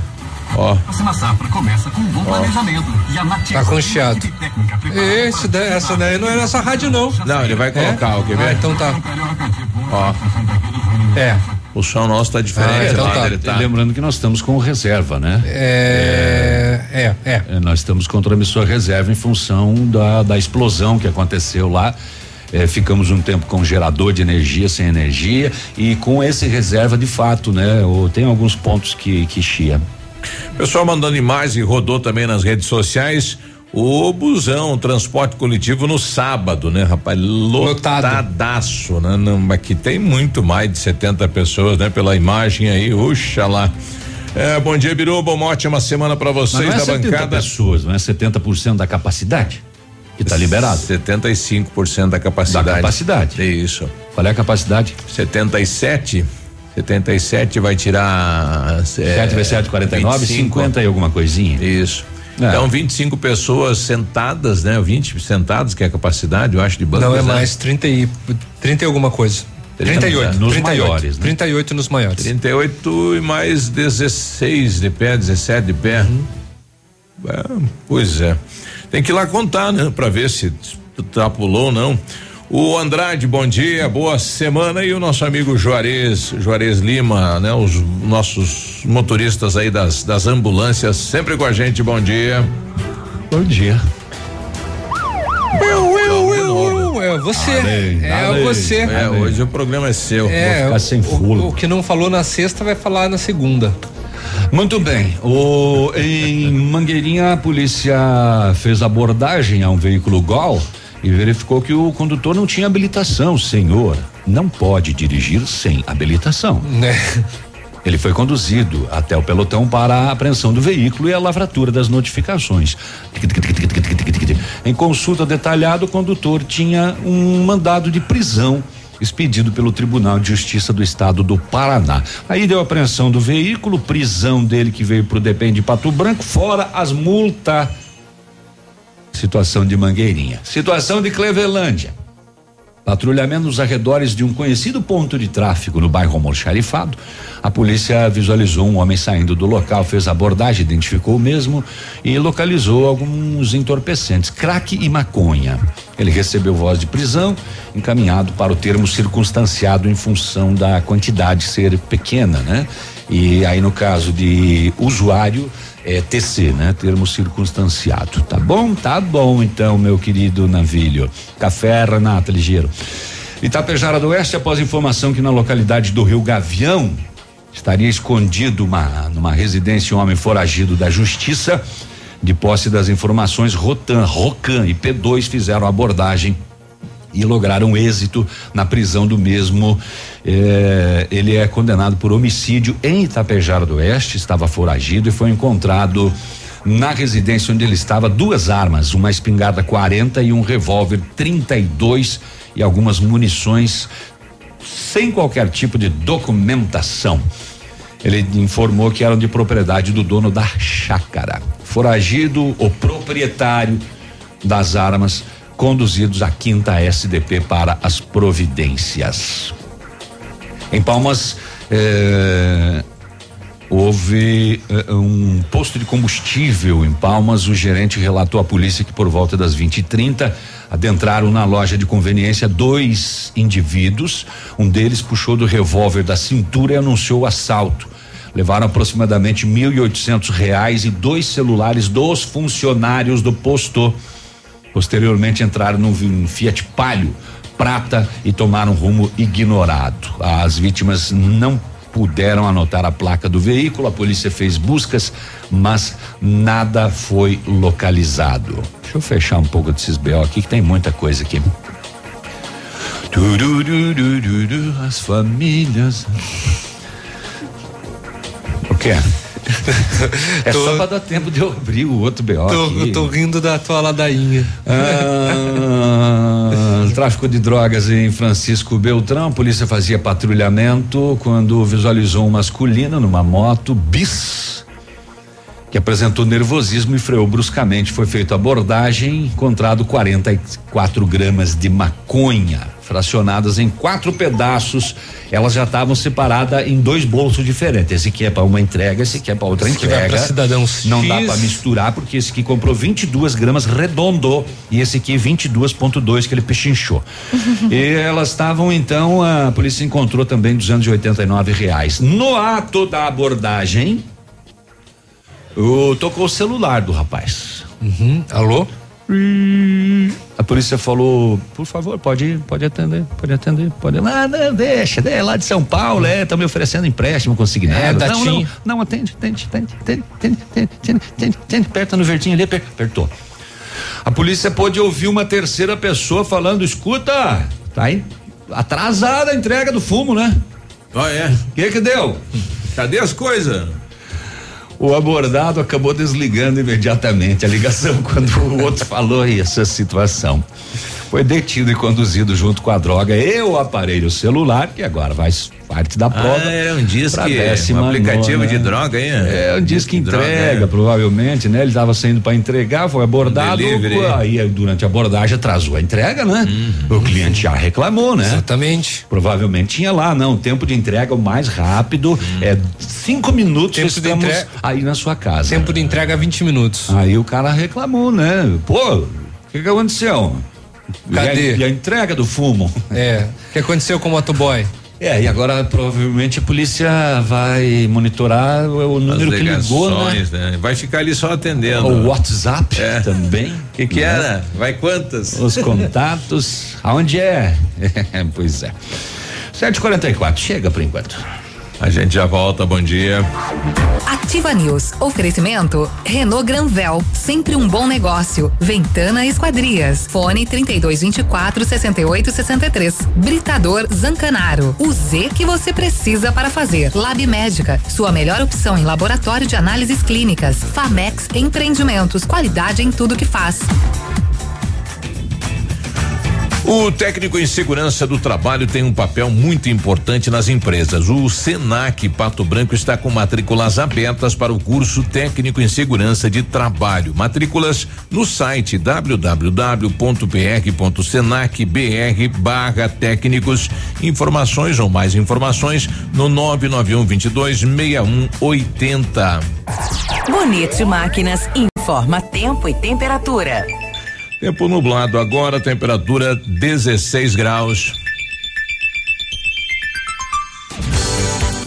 Ó. A safra começa com um bom planejamento e a Tá com chiado. Esse, daí, essa daí não é nessa rádio, não. Não, ele vai colocar, é? o que ver? Ah, então tá. Ó. É. O som nosso está diferente. Ah, então tá. tá. Lembrando que nós estamos com reserva, né? É, é, é. é. Nós estamos com transmissor reserva em função da, da explosão que aconteceu lá. É, ficamos um tempo com gerador de energia sem energia e com esse reserva de fato, né? Ou tem alguns pontos que que chia. Pessoal mandando imagens e rodou também nas redes sociais o busão, o transporte coletivo no sábado, né, rapaz? Lotadaço, né? Não, aqui tem muito mais de 70 pessoas, né? Pela imagem aí, uxa lá. É, bom dia, Biruba, uma ótima semana para vocês Mas não é da bancada. pessoas, não é 70% da capacidade? Que tá liberado. 75% da capacidade. Da capacidade. É isso. Qual é a capacidade? 77. 77 vai tirar. 7 é, vezes 7, 49, 25. 50 e alguma coisinha. Isso. É. Então, 25 pessoas sentadas, né? 20 sentados, que é a capacidade, eu acho, de banco. Não, é né? mais, 30 e, 30 e alguma coisa. 38 nos 38, maiores. Né? 38 nos maiores. 38 e mais 16 de pé, 17 de pé. Uhum. É, pois é. Tem que ir lá contar, né? Pra ver se trapulou ou não. O Andrade, bom dia, boa semana e o nosso amigo Juarez, Juarez Lima, né? Os nossos motoristas aí das, das ambulâncias, sempre com a gente, bom dia. Bom dia. você. Além, é além. você. É, hoje o programa é seu. É, Vou ficar sem o- fôlego. O, que não falou na sexta vai falar na segunda. Muito bem. O, em Mangueirinha, a polícia fez abordagem a um veículo Gol e verificou que o condutor não tinha habilitação. Senhor, não pode dirigir sem habilitação. Né? Ele foi conduzido até o pelotão para a apreensão do veículo e a lavratura das notificações. Em consulta detalhada, o condutor tinha um mandado de prisão expedido pelo Tribunal de Justiça do Estado do Paraná. Aí deu apreensão do veículo, prisão dele que veio pro DPM de Pato Branco, fora as multas. Situação de Mangueirinha. Situação de Clevelândia. Patrulhamento nos arredores de um conhecido ponto de tráfego no bairro Almoxarifado. A polícia visualizou um homem saindo do local, fez abordagem, identificou o mesmo e localizou alguns entorpecentes, crack e maconha. Ele recebeu voz de prisão, encaminhado para o termo circunstanciado em função da quantidade ser pequena, né? E aí no caso de usuário é TC, né? Termo circunstanciado. Tá bom? Tá bom então, meu querido navilho. Café, Renata Ligeiro. Itapejara do Oeste, após informação que na localidade do Rio Gavião estaria escondido uma, numa residência um homem foragido da justiça. De posse das informações, Rotan, Rocan e P2 fizeram abordagem e lograram êxito na prisão do mesmo. Eh, ele é condenado por homicídio em Itapejara do Oeste, estava foragido e foi encontrado na residência onde ele estava duas armas, uma espingarda 40 e um revólver 32 e algumas munições sem qualquer tipo de documentação. Ele informou que eram de propriedade do dono da chácara. Foragido, o proprietário das armas, conduzidos à quinta SDP para as providências. Em Palmas, eh, houve eh, um posto de combustível em Palmas. O gerente relatou à polícia que por volta das 20 e 30 adentraram na loja de conveniência dois indivíduos. Um deles puxou do revólver da cintura e anunciou o assalto. Levaram aproximadamente oitocentos reais e dois celulares dos funcionários do posto. Posteriormente entraram num um Fiat Palio prata e tomaram rumo ignorado. As vítimas não puderam anotar a placa do veículo, a polícia fez buscas, mas nada foi localizado. Deixa eu fechar um pouco desses BO aqui que tem muita coisa aqui. As famílias. O quê? É Tô- só pra dar tempo de eu abrir o outro BO Tô, aqui. tô rindo da tua ladainha. Ah, tráfico de drogas em Francisco Beltrão. A polícia fazia patrulhamento quando visualizou um masculino numa moto bis que apresentou nervosismo e freou bruscamente. Foi feita abordagem, encontrado 44 gramas de maconha fracionadas em quatro pedaços. Elas já estavam separadas em dois bolsos diferentes. Esse aqui é para uma entrega, esse aqui é para outra Esse entrega. pra cidadão Não dá X. para misturar porque esse aqui comprou 22 gramas redondo e esse aqui 22.2 que ele pechinchou. e elas estavam então a polícia encontrou também 289 reais. No ato da abordagem, o, tocou o celular do rapaz. Uhum. Alô? A polícia falou, por favor, pode pode atender, pode atender, pode. Ah, não, deixa, é lá de São Paulo, é, estão me oferecendo empréstimo consignado. É, não, não, não, atende, atende, atende, atende, atende, atende, atende, atende, atende, aperta no verdinho ali, aper- apertou. A polícia pôde ouvir uma terceira pessoa falando, escuta, tá aí, atrasada a entrega do fumo, né? Ó, é. O que que deu? Cadê as coisas? O abordado acabou desligando imediatamente a ligação quando o outro falou essa situação. Foi detido e conduzido junto com a droga e o aparelho celular, que agora vai parte da prova. Ah, é um pra um aplicativo nona. de droga aí, É, um disque Droga, entrega, é. provavelmente, né? Ele estava saindo para entregar, foi abordado. Delivery. Aí, durante a abordagem, atrasou a entrega, né? Uhum. O cliente já reclamou, né? Exatamente. Provavelmente tinha lá, não. Tempo de entrega o mais rápido Uhum. é cinco minutos Tempo de estamos entrega- aí na sua casa. Tempo de entrega 20 minutos. Aí o cara reclamou, né? Pô, o que, que aconteceu? Cadê? E a, e a entrega do fumo? É. O que aconteceu com o motoboy? É, e agora provavelmente a polícia vai monitorar o número que ligou, né? né? Vai ficar ali só atendendo. O WhatsApp É. também. O que, que né? era? Vai quantas? Os contatos. Aonde é? pois é. 7h44, chega por enquanto. A gente já volta, bom dia. Ativa News. Oferecimento Renault Granvel, sempre um bom negócio. Ventana Esquadrias. Fone 3224 6863. Britador Zancanaro. O Z que você precisa para fazer. Lab Médica, sua melhor opção em laboratório de análises clínicas. Famex Empreendimentos, qualidade em tudo que faz. O técnico em segurança do trabalho tem um papel muito importante nas empresas. O Senac Pato Branco está com matrículas abertas para o curso técnico em segurança de trabalho. Matrículas no site www.pr.senac.br barra técnicos. Informações ou mais informações no 991 22 6180. Bonito Máquinas informa tempo e temperatura. Tempo nublado agora, temperatura 16 graus.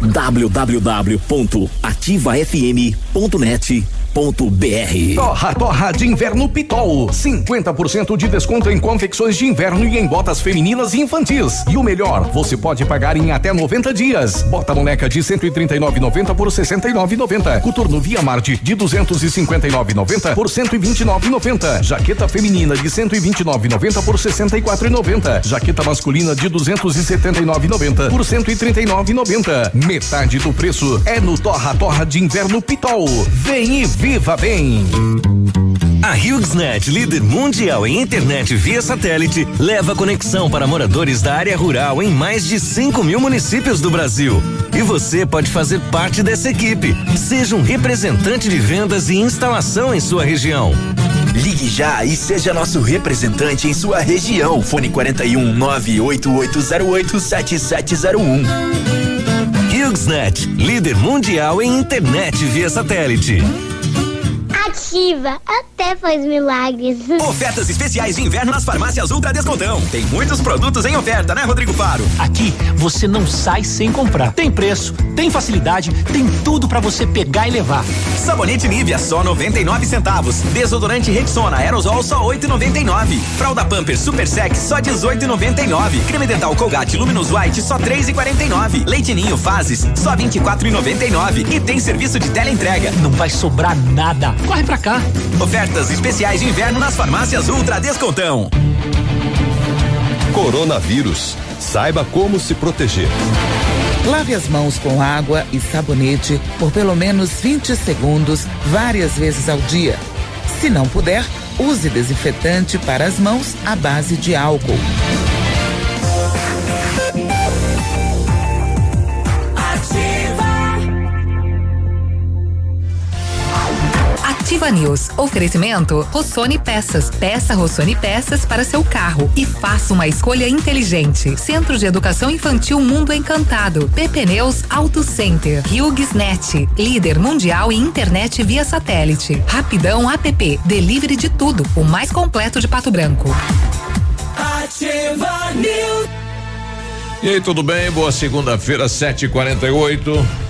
www.ativafm.net www.ativafm.net.br Torra Torra de Inverno Pitol. 50% de desconto em confecções de inverno e em botas femininas e infantis. E o melhor, você pode pagar em até 90 dias. Bota moleca de 139,90 por 69,90. Coturno Via Marte de 259,90 por 129,90. Jaqueta feminina de 129,90 por 64,90. Jaqueta masculina de 279,90 por 139,90. Metade do preço é no Torra Torra de Inverno Pitol. Vem e viva bem. A HughesNet, líder mundial em internet via satélite, leva conexão para moradores da área rural em mais de 5 mil municípios do Brasil. E você pode fazer parte dessa equipe. Seja um representante de vendas e instalação em sua região. Ligue já e seja nosso representante em sua região. Fone 41 98808 7701. HughesNet, líder mundial em internet via satélite. Ativa, até faz milagres. Ofertas especiais de inverno nas farmácias Ultra Descontão. Tem muitos produtos em oferta, né, Rodrigo Faro? Aqui você não sai sem comprar. Tem preço, tem facilidade, tem tudo pra você pegar e levar. Sabonete Nivea só 99 centavos. Desodorante Rexona Aerosol só 8,99. Fralda Pampers Super Sec só 18,99. Creme dental Colgate Luminous White só 3,49. Leite Ninho Fases só 24,99. E tem serviço de teleentrega. Não vai sobrar nada. Corre pra cá. Ofertas especiais de inverno nas farmácias Ultra Descontão. Coronavírus. Saiba como se proteger. Lave as mãos com água e sabonete por pelo menos 20 segundos, várias vezes ao dia. Se não puder, use desinfetante para as mãos à base de álcool. Ativa News. Oferecimento Rossoni Peças. Peça Rossoni Peças para seu carro e faça uma escolha inteligente. Centro de Educação Infantil Mundo Encantado. PP Neus Auto Center. HughesNet. Líder mundial em internet via satélite. Rapidão App. Delivery de tudo. O mais completo de Pato Branco. Ativa News. E aí, tudo bem? Boa segunda-feira, 7h48.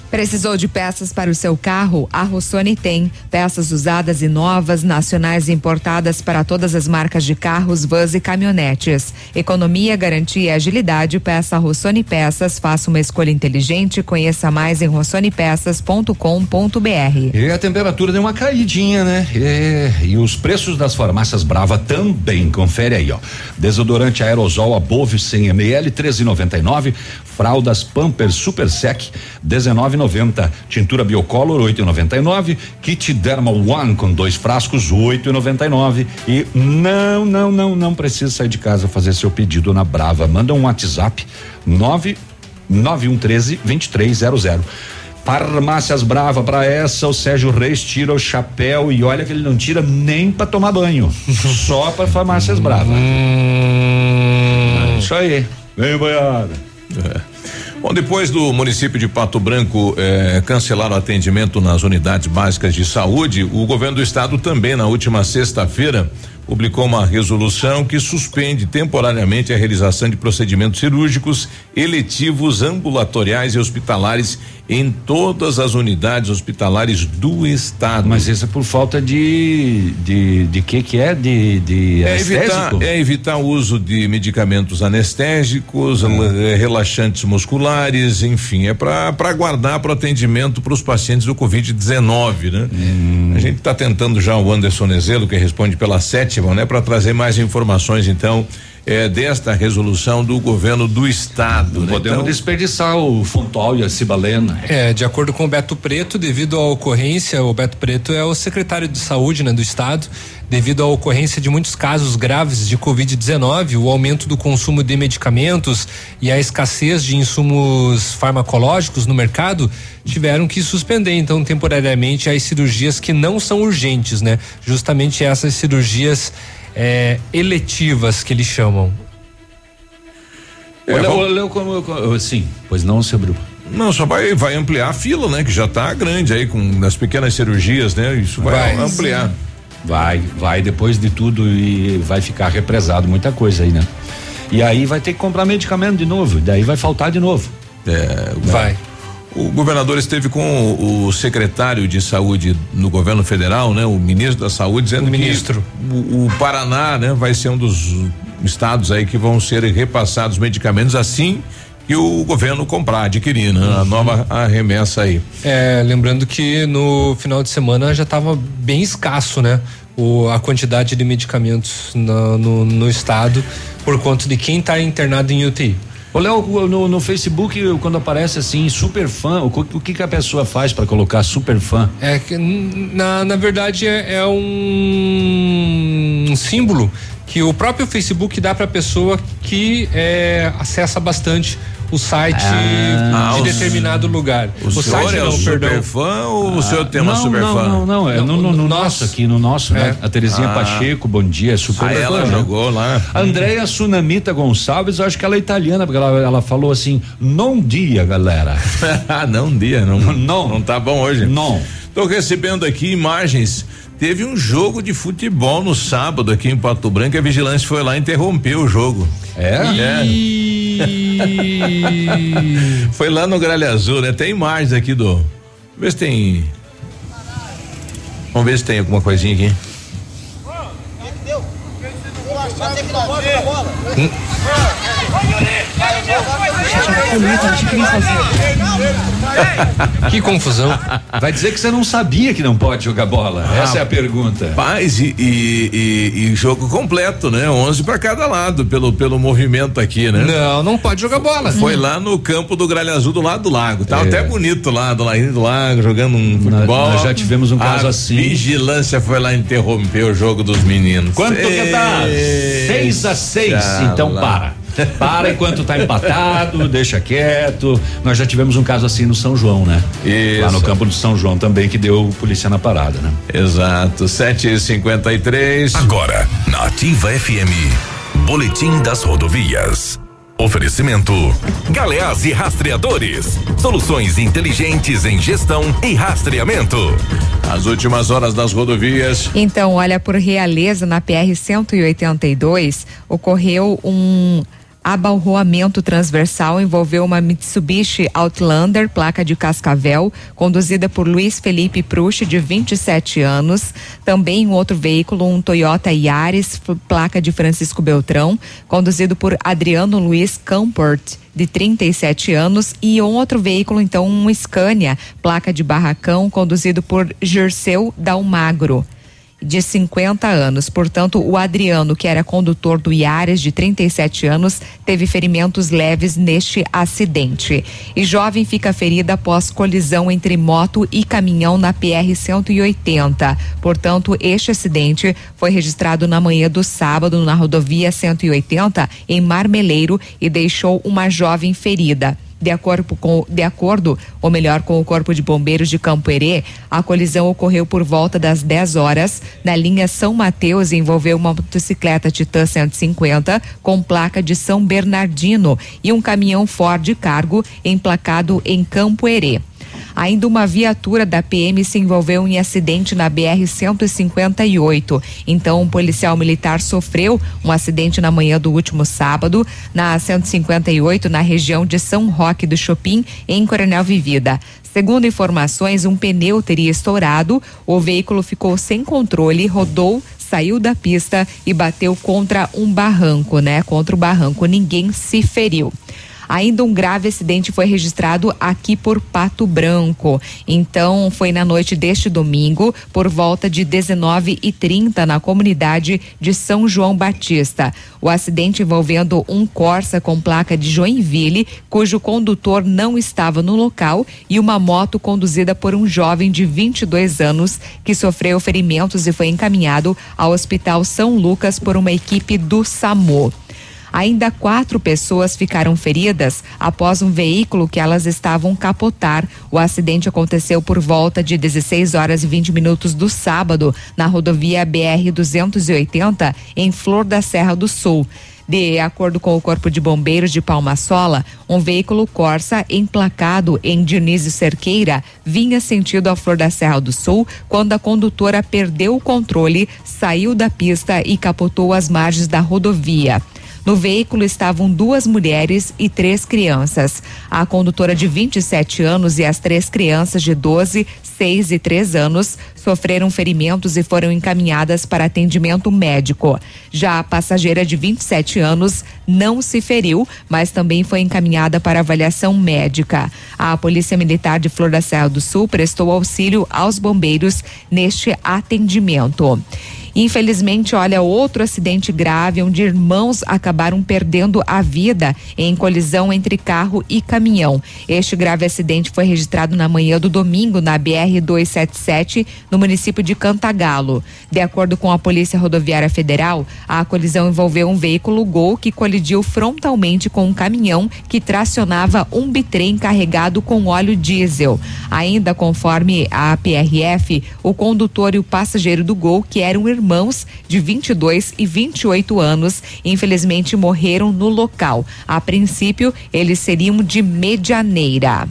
Precisou de peças para o seu carro? A Rossoni tem. Peças usadas e novas, nacionais e importadas para todas as marcas de carros, vans e caminhonetes. Economia, garantia e agilidade. Peça Rossoni Peças. Faça uma escolha inteligente. Conheça mais em rossonepeças.com.br. E a temperatura deu uma caidinha, né? E, e os preços das farmácias Brava também. Confere aí, ó. Desodorante aerosol Above 100 ml 13,99. Fraldas Pampers Super Sec 19,90. Tintura Biocolor 8,99. Kit Dermal One com dois frascos 8,99. E não, não, não, não precisa sair de casa fazer seu pedido na Brava. Manda um WhatsApp 99113 2300. Farmácias Brava, para essa o Sérgio Reis tira o chapéu e olha que ele não tira nem para tomar banho, só para Farmácias Brava. Hum. Isso aí. Vem, boiada. É. Bom, depois do município de Pato Branco eh, cancelar o atendimento nas unidades básicas de saúde, o governo do estado também, na última sexta-feira, publicou uma resolução que suspende temporariamente a realização de procedimentos cirúrgicos eletivos, ambulatoriais e hospitalares em todas as unidades hospitalares do estado. Mas isso é por falta de de de que que é de de é evitar, é evitar o uso de medicamentos anestésicos, eh, relaxantes musculares, enfim, é para para guardar para atendimento para os pacientes do COVID-19, né? Hum. A gente está tentando já o Anderson Nezelo que responde pela sétima, né, para trazer mais informações então é, desta resolução do governo do estado. Não né? podemos Então, desperdiçar o Fontol e a Cibalena. É, de acordo com o Beto Preto, devido à ocorrência, o Beto Preto é o secretário de saúde, né, do estado, devido à ocorrência de muitos casos graves de covid-19, o aumento do consumo de medicamentos e a escassez de insumos farmacológicos no mercado, tiveram que suspender então temporariamente as cirurgias que não são urgentes, né? Justamente essas cirurgias é, eletivas que eles chamam. É, Olha, vamos- olha como, como sim, pois não, seu Bruno. Não, só vai, vai ampliar a fila, né? Que já está grande aí com as pequenas cirurgias, né? Isso vai, Vai. ampliar. Vai, vai depois de tudo e vai ficar represado muita coisa aí, né? E aí vai ter que comprar medicamento de novo, daí vai faltar de novo. É, vai. O governador esteve com o, o secretário de saúde no governo federal, né? O ministro da saúde dizendo ministro. que o, o Paraná, né? Vai ser um dos estados aí que vão ser repassados medicamentos assim que o governo comprar, adquirir, né? A nova arremessa aí. É, lembrando que no final de semana já estava bem escasso, né? O, a quantidade de medicamentos na- no, no estado por conta de quem está internado em UTI. Ô, Léo, no, no Facebook, quando aparece assim, super fã, o, o que que a pessoa faz para colocar super fã? É que na, na verdade é, é um, um símbolo que o próprio Facebook dá para pessoa que é, acessa bastante o site Ah, de o- determinado lugar. O, senhor site é o não, super perdão. fã ou o senhor tem uma não, super não, fã? Não, não, é Não, no, no- no no nosso aqui, no nosso, né? É. A Terezinha Ah. Pacheco, bom dia, é super Ah, ela né? jogou lá. Andréia Sunamita Gonçalves, eu acho que ela é italiana, porque ela, ela falou assim, não dia, galera. Ah, não dia, não. Não. Não tá bom hoje. Não. Tô recebendo aqui imagens. Teve um jogo de futebol no sábado aqui em Pato Branco. e A vigilância foi lá e interrompeu o jogo. É? Foi lá no Gralha Azul, né? Tem imagens aqui do. Vamos ver se tem. Vamos ver se tem alguma coisinha aqui. Que confusão. Vai dizer que você não sabia que não pode jogar bola. Essa é a pergunta. Paz e, e, e- e jogo completo, né? 11 para cada lado, pelo, pelo movimento aqui, né? Não, não pode jogar bola. Foi lá no campo do Gralha Azul do lado do lago. Tava É. até bonito lá, do ladinho do lago, jogando um futebol. nós já tivemos um caso A assim. Vigilância foi lá interromper o jogo dos meninos. Quanto que tá? Ei, 6 a 6 Tchala. Então para. Para enquanto tá empatado, deixa quieto. Nós já tivemos um caso assim no São João, né? Isso. Lá no campo do São João também, que deu polícia na parada, né? Exato, 7h53. Agora, na Ativa FM, Boletim das Rodovias. Oferecimento: Galeás e Rastreadores. Soluções inteligentes em gestão e rastreamento. As últimas horas das rodovias. Então, olha, por Realeza, na PR 182, ocorreu um abalroamento transversal envolveu uma Mitsubishi Outlander, placa de Cascavel, conduzida por Luiz Felipe Pruche, de 27 anos. Também um outro veículo, um Toyota Yaris, placa de Francisco Beltrão, conduzido por Adriano Luiz Camport, de 37 anos, e um outro veículo, então, um Scania, placa de Barracão, conduzido por Gerseu Dalmagro de 50 anos. Portanto, o Adriano, que era condutor do Iares de 37 anos, teve ferimentos leves neste acidente. E jovem fica ferida após colisão entre moto e caminhão na PR 180. Portanto, este acidente foi registrado na manhã do sábado na rodovia 180 em Marmeleiro e deixou uma jovem ferida. De acordo, com, de acordo, ou melhor, com o Corpo de Bombeiros de Campo Herê, a colisão ocorreu por volta das 10 horas na linha São Mateus e envolveu uma motocicleta Titan 150 com placa de São Bernardino e um caminhão Ford cargo emplacado em Campo Herê. Ainda uma viatura da PM se envolveu em acidente na BR 158. Então, um policial militar sofreu um acidente na manhã do último sábado na 158 na região de São Roque do Chopin, em Coronel Vivida. Segundo informações, um pneu teria estourado, o veículo ficou sem controle, rodou, saiu da pista e bateu contra um barranco, né? Contra o barranco. Ninguém se feriu. Ainda um grave acidente foi registrado aqui por Pato Branco. Então, foi na noite deste domingo, por volta de 19 e 30 na comunidade de São João Batista. O acidente envolvendo um Corsa com placa de Joinville, cujo condutor não estava no local, e uma moto conduzida por um jovem de 22 anos que sofreu ferimentos e foi encaminhado ao Hospital São Lucas por uma equipe do SAMU. Ainda quatro pessoas ficaram feridas após um veículo que elas estavam capotar. O acidente aconteceu por volta de 16 horas e 20 minutos do sábado na rodovia BR 280 em Flor da Serra do Sul. De acordo com o Corpo de Bombeiros de Palmasola, um veículo Corsa emplacado em Dionísio Cerqueira vinha sentido a Flor da Serra do Sul quando a condutora perdeu o controle, saiu da pista e capotou as margens da rodovia. No veículo estavam duas mulheres e três crianças. A condutora de 27 anos e as três crianças de 12, 6 e 3 anos sofreram ferimentos e foram encaminhadas para atendimento médico. Já a passageira de 27 anos não se feriu, mas também foi encaminhada para avaliação médica. A Polícia Militar de Flor da Serra do Sul prestou auxílio aos bombeiros neste atendimento. Infelizmente, olha, outro acidente grave onde irmãos acabaram perdendo a vida em colisão entre carro e caminhão. Este grave acidente foi registrado na manhã do domingo na BR 277, no município de Cantagalo. De acordo com a Polícia Rodoviária Federal, a colisão envolveu um veículo Gol que colidiu frontalmente com um caminhão que tracionava um bitrem carregado com óleo diesel. Ainda conforme a PRF, o condutor e o passageiro do Gol, que eram irmãos, irmãos de 22 e 28 anos, infelizmente morreram no local. A princípio, eles seriam de Medianeira.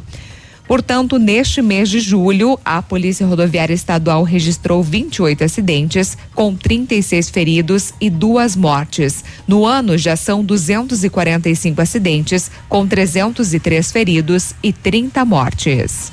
Portanto, neste mês de julho, a Polícia Rodoviária Estadual registrou 28 acidentes, com 36 feridos e duas mortes. No ano, já são 245 acidentes, com 303 feridos e 30 mortes.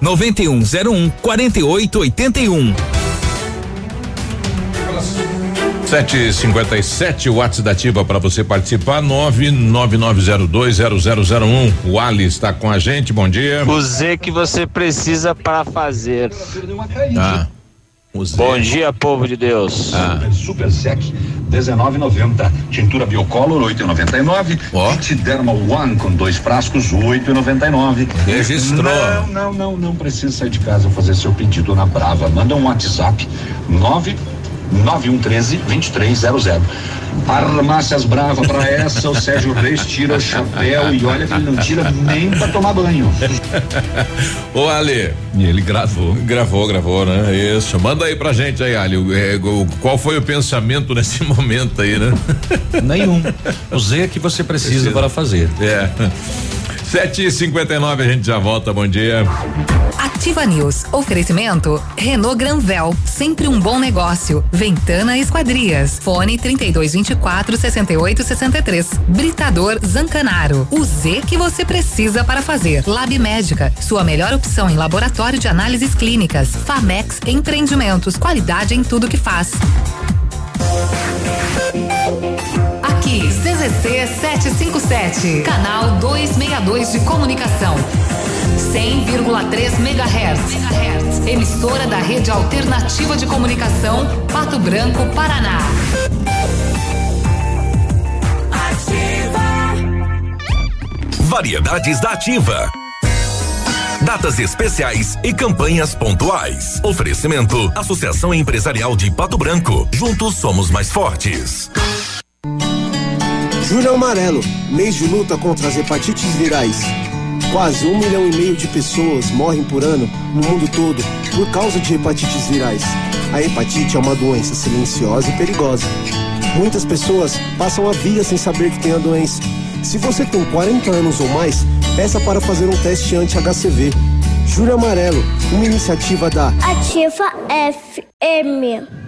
9101 4881. 757 watts da Ativa para você participar 999020001. O Ali está com a gente. Bom dia. O Z que você precisa para fazer. Ah. Bom dia, povo de Deus. Ah. Super Sec 19,90. Tintura Biocolor 8,99. Oh. Derma One com dois frascos 8,99. Registrou. Não, não, não, não precisa sair de casa fazer seu pedido na Brava. Manda um WhatsApp 99113 2300. Farmácias Brava para essa, o Sérgio Reis tira o chapéu e olha que ele não tira nem para tomar banho. Ô Ali. E ele gravou. Gravou, gravou, né? Isso. Manda aí pra gente aí, Ali. É, o, qual foi o pensamento nesse momento aí, né? Nenhum. O Z que você precisa, precisa. para fazer. É. Sete e cinquenta e nove, a gente já volta, bom dia. Ativa News, oferecimento Renault Granvel, sempre um bom negócio. Ventana Esquadrias, fone trinta e dois vinte e quatro sessenta e oito sessenta e três. Britador Zancanaro, o Z que você precisa para fazer. Lab Médica, sua melhor opção em laboratório de análises clínicas. Famex Empreendimentos, qualidade em tudo que faz. CZC 757, canal 262 de comunicação. 100,3 MHz. Emissora da Rede Alternativa de Comunicação, Pato Branco, Paraná. Ativa. Variedades da Ativa. Datas especiais e campanhas pontuais. Oferecimento: Associação Empresarial de Pato Branco. Juntos somos mais fortes. Julho Amarelo, mês de luta contra as hepatites virais. Quase um milhão e meio de pessoas morrem por ano no mundo todo por causa de hepatites virais. A hepatite é uma doença silenciosa e perigosa. Muitas pessoas passam a vida sem saber que tem a doença. Se você tem 40 anos ou mais, peça para fazer um teste anti-HCV. Julho Amarelo, uma iniciativa da Ativa FM.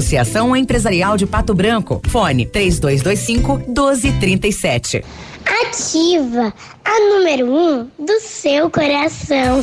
Associação Empresarial de Pato Branco. Fone 3225 1237. Ativa, a número um do seu coração.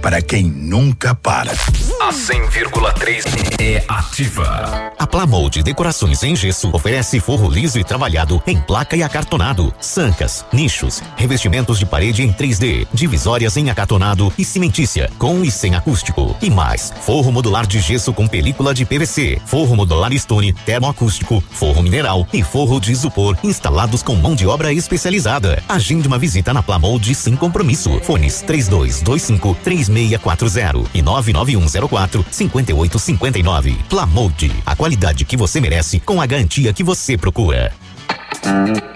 para quem nunca para. A 100,3 é ativa. A Plamold Decorações em Gesso oferece forro liso e trabalhado em placa e acartonado, sancas, nichos, revestimentos de parede em 3D, divisórias em acartonado e cimentícia, com e sem acústico. E mais, forro modular de gesso com película de PVC, forro modular stone, termoacústico, forro mineral e forro de isopor instalados com mão de obra especializada. Agende uma visita na Plamold sem compromisso. Fones 3225 3640 e 99104 5859. Plamold, a qualidade que você merece com a garantia que você procura.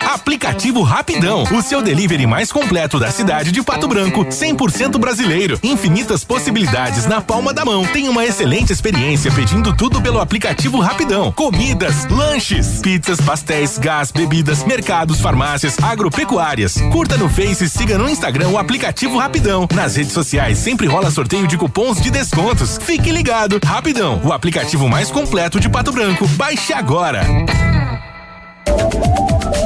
Aplicativo Rapidão, o seu delivery mais completo da cidade de Pato Branco, 100% brasileiro. Infinitas possibilidades na palma da mão. Tem uma excelente experiência pedindo tudo pelo aplicativo Rapidão. Comidas, lanches, pizzas, pastéis, gás, bebidas, mercados, farmácias, agropecuárias. Curta no Face e siga no Instagram o aplicativo Rapidão. Nas redes sociais sempre rola sorteio de cupons de descontos. Fique ligado. Rapidão, o aplicativo mais completo de Pato Branco. Baixe agora.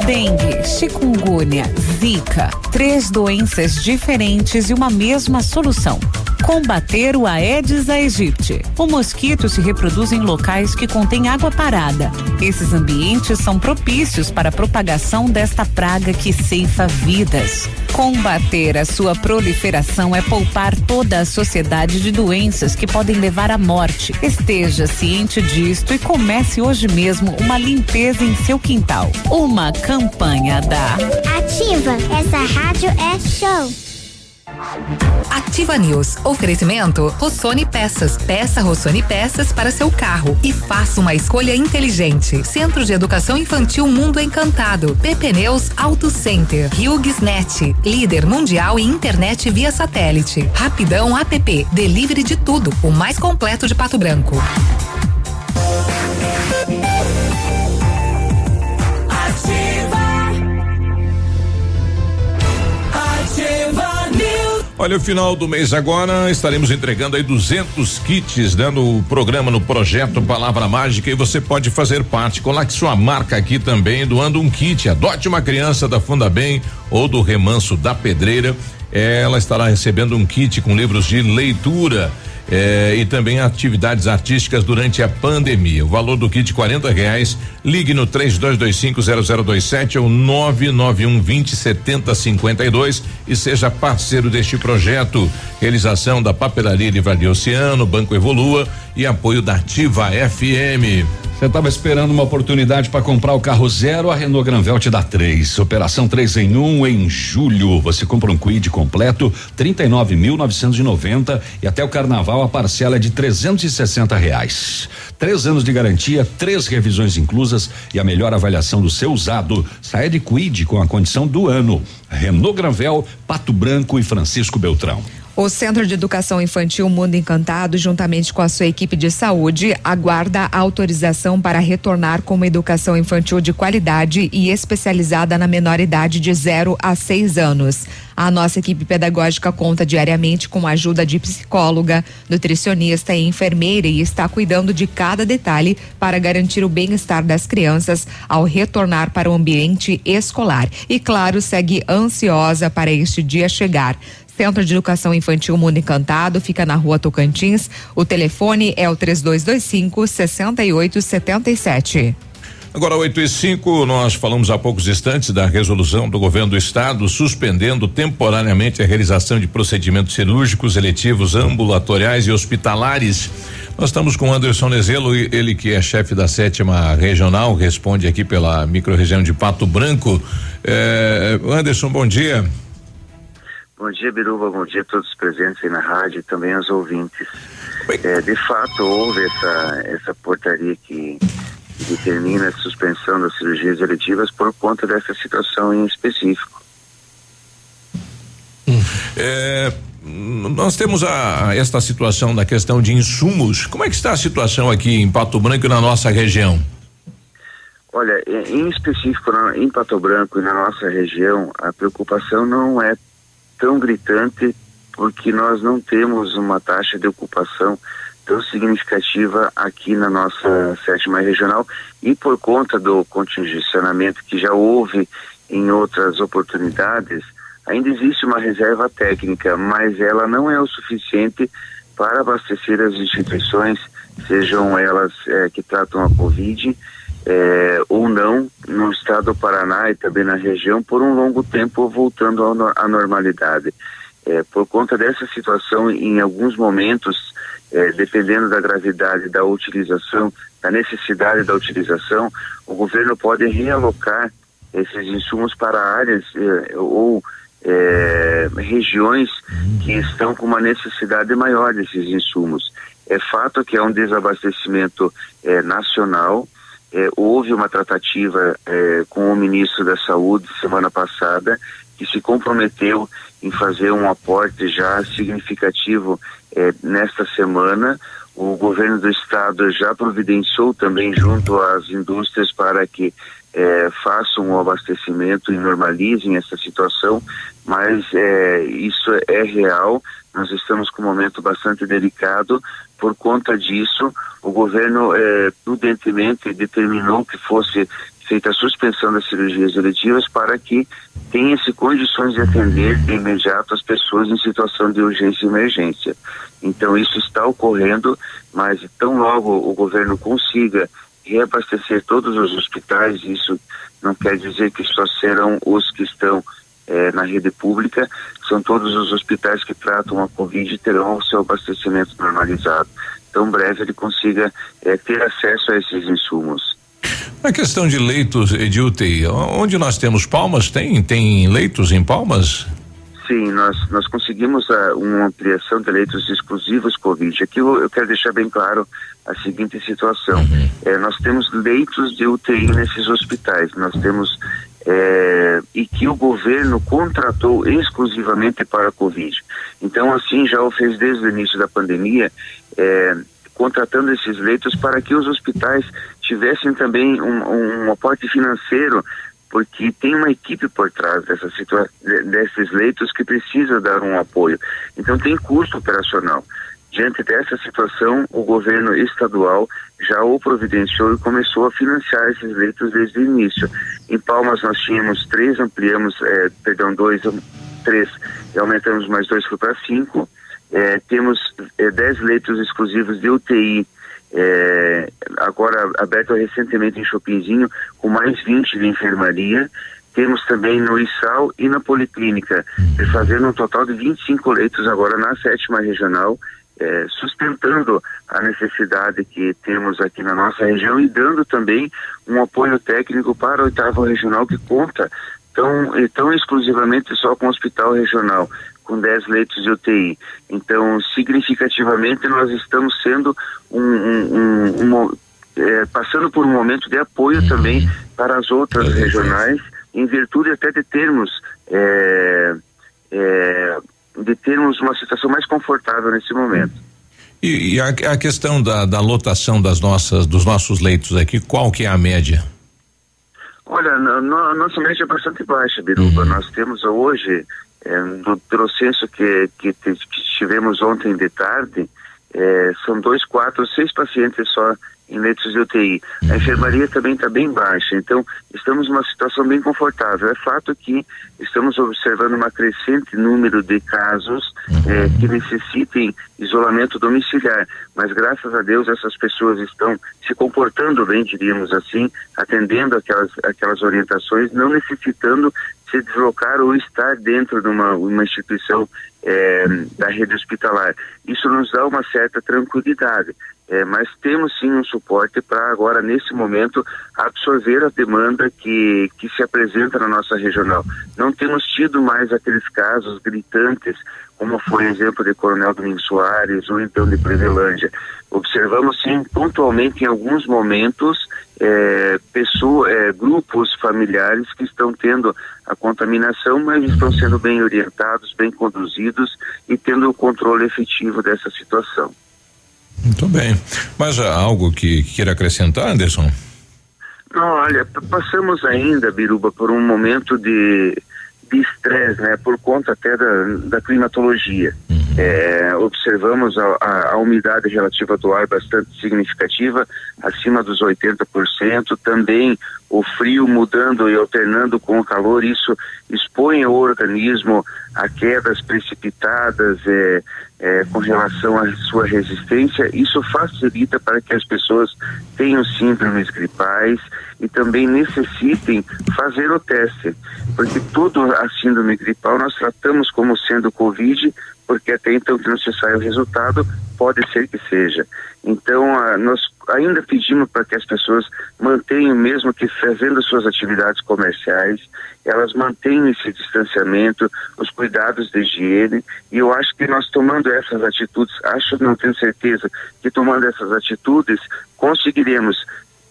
Dengue, chikungunya, zika, três doenças diferentes e uma mesma solução. Combater o Aedes aegypti. O mosquito se reproduz em locais que contêm água parada. Esses ambientes são propícios para a propagação desta praga que ceifa vidas. Combater a sua proliferação é poupar toda a sociedade de doenças que podem levar à morte. Esteja ciente disto e comece hoje mesmo uma limpeza em seu quintal. Uma campanha da Ativa, essa rádio é show. Ativa News. Oferecimento Rossoni Peças. Peça Rossoni Peças para seu carro e faça uma escolha inteligente. Centro de Educação Infantil Mundo Encantado. PP Neus Auto Center. HughesNet. Líder mundial em internet via satélite. Rapidão App. Delivery de tudo. O mais completo de Pato Branco. Olha, o final do mês agora estaremos entregando aí 200 kits, né, no programa, no projeto Palavra Mágica e você pode fazer parte. Coloque sua marca aqui também, doando um kit. Adote uma criança da Funda Bem ou do Remanso da Pedreira. Ela estará recebendo um kit com livros de leitura. Eh, e também atividades artísticas durante a pandemia. O valor do kit quarenta reais. Ligue no três dois, dois cinco zero zero dois sete ou nove nove um vinte setenta cinquenta e dois e seja parceiro deste projeto. Realização da Papelaria Livraria Oceano, Banco Evolua e apoio da Ativa FM. Você estava esperando uma oportunidade para comprar o carro zero, a Renault Granvel te dá três. Operação 3 em 1 um, em julho. Você compra um Quid completo, 39.990 e até o carnaval a parcela é de 360 reais. Três anos de garantia, três revisões inclusas e a melhor avaliação do seu usado. Saia de Quid com a condição do ano. Renault Granvel, Pato Branco e Francisco Beltrão. O Centro de Educação Infantil Mundo Encantado, juntamente com a sua equipe de saúde, aguarda autorização para retornar com uma educação infantil de qualidade e especializada na menor idade de 0 a 6 anos. A nossa equipe pedagógica conta diariamente com a ajuda de psicóloga, nutricionista e enfermeira e está cuidando de cada detalhe para garantir o bem-estar das crianças ao retornar para o ambiente escolar. E, claro, segue ansiosa para este dia chegar. Centro de Educação Infantil Mundo Encantado fica na rua Tocantins. O telefone é o 3225 6877. Agora, 8 e 5, nós falamos há poucos instantes da resolução do governo do estado suspendendo temporariamente a realização de procedimentos cirúrgicos, eletivos, ambulatoriais e hospitalares. Nós estamos com Anderson Nezelo, ele que é chefe da sétima regional, responde aqui pela microrregião de Pato Branco. Eh, Anderson, bom dia. Bom dia, Biruba. Bom dia a todos os presentes aí na rádio e também aos ouvintes. É, de fato, houve essa, essa portaria que, que determina a suspensão das cirurgias eletivas por conta dessa situação em específico. É, nós temos a, esta situação da questão de insumos. Como é que está a situação aqui em Pato Branco e na nossa região? Olha, em em específico em Pato Branco e na nossa região, a preocupação não é tão gritante porque nós não temos uma taxa de ocupação tão significativa aqui na nossa sétima regional e por conta do contingenciamento que já houve em outras oportunidades, ainda existe uma reserva técnica, mas ela não é o suficiente para abastecer as instituições, sejam elas eh, que tratam a Covid eh, ou não, no estado do Paraná e também na região, por um longo tempo voltando à normalidade. Eh, por conta dessa situação, em alguns momentos, eh, dependendo da gravidade da utilização, da necessidade da utilização, o governo pode realocar esses insumos para áreas eh, ou eh, regiões que estão com uma necessidade maior desses insumos. É fato que há um desabastecimento eh, nacional. Eh, houve uma tratativa eh, com o ministro da Saúde semana passada que se comprometeu em fazer um aporte já significativo eh, nesta semana. O governo do estado já providenciou também junto às indústrias para que eh, façam o abastecimento e normalizem essa situação, mas eh, isso é real. Nós estamos com um momento bastante delicado. Por conta disso, o governo eh, prudentemente determinou que fosse feita a suspensão das cirurgias eletivas para que tenha-se condições de atender de imediato as pessoas em situação de urgência e emergência. Então isso está ocorrendo, mas tão logo o governo consiga reabastecer todos os hospitais, isso não quer dizer que só serão os que estão eh, na rede pública, são todos os hospitais que tratam a Covid terão o seu abastecimento normalizado. Tão breve ele consiga eh, ter acesso a esses insumos. A questão de leitos de UTI, onde nós temos palmas, tem, tem leitos em palmas? Sim, nós, nós conseguimos uh, uma ampliação de leitos exclusivos Covid. Aqui eu, eu quero deixar bem claro a seguinte situação. Uhum. É, nós temos leitos de UTI nesses hospitais, nós temos é, e que o governo contratou exclusivamente para a Covid. Então, assim, já o fez desde o início da pandemia, é, contratando esses leitos para que os hospitais tivessem também um, um aporte financeiro porque tem uma equipe por trás dessa desses leitos que precisa dar um apoio. Então tem custo operacional. Diante dessa situação, o governo estadual já o providenciou e começou a financiar esses leitos desde o início. Em Palmas nós tínhamos três, ampliamos, é, perdão, dois, três, e aumentamos mais dois, foi para cinco. É, temos é, dez leitos exclusivos de UTI agora aberto recentemente em Chopinzinho, com mais 20 de enfermaria. Temos também no ISAL e na Policlínica, fazendo um total de 25 leitos agora na sétima regional, é, sustentando a necessidade que temos aqui na nossa região e dando também um apoio técnico para o oitavo regional que conta tão, tão exclusivamente só com o hospital regional com 10 leitos de UTI. Então, significativamente, nós estamos sendo um, um, um, um é, passando por um momento de apoio também para as outras regionais, em virtude até de termos é, é, de termos uma situação mais confortável nesse momento. E, e a, a, questão da, da lotação das nossas, dos nossos leitos aqui, qual que é a média? Olha, a nossa média é bastante baixa, Biruba. Uhum. Nós temos hoje é, no processo que, que, que, tivemos ontem de tarde, é, são dois, quatro, seis pacientes só em leitos de UTI. A enfermaria também está bem baixa, então estamos numa situação bem confortável. É fato que estamos observando uma crescente número de casos é, que necessitem isolamento domiciliar, mas graças a Deus essas pessoas estão se comportando bem, diríamos assim, atendendo aquelas, aquelas orientações, não necessitando se deslocar ou estar dentro de uma, uma instituição é, da rede hospitalar. Isso nos dá uma certa tranquilidade. É, mas temos sim um suporte para agora, nesse momento, absorver a demanda que, que se apresenta na nossa regional. Não temos tido mais aqueles casos gritantes, como foi o exemplo de Coronel Domingos Soares ou então de Prevelândia. Observamos sim pontualmente em alguns momentos é, pessoa, é, grupos familiares que estão tendo a contaminação, mas estão sendo bem orientados, bem conduzidos e tendo o controle efetivo dessa situação. Muito bem. Mas há algo que, que queira acrescentar, Anderson? Não, olha, passamos ainda, Biruba, por um momento de de estresse, né, por conta até da, da climatologia. Uhum. É, observamos a, a, a, umidade relativa do ar bastante significativa, acima dos 80%, também o frio mudando e alternando com o calor, isso expõe o organismo a quedas precipitadas é, é, com relação à sua resistência. Isso facilita para que as pessoas tenham síndromes gripais e também necessitem fazer o teste, porque toda a síndrome gripal nós tratamos como sendo Covid, porque até então que não se sai o resultado, pode ser que seja. Então, ah, nós ainda pedimos para que as pessoas mantenham, mesmo que fazendo suas atividades comerciais, elas mantenham esse distanciamento, os cuidados de higiene, e eu acho que nós tomando essas atitudes, acho, não tenho certeza, que tomando essas atitudes, conseguiremos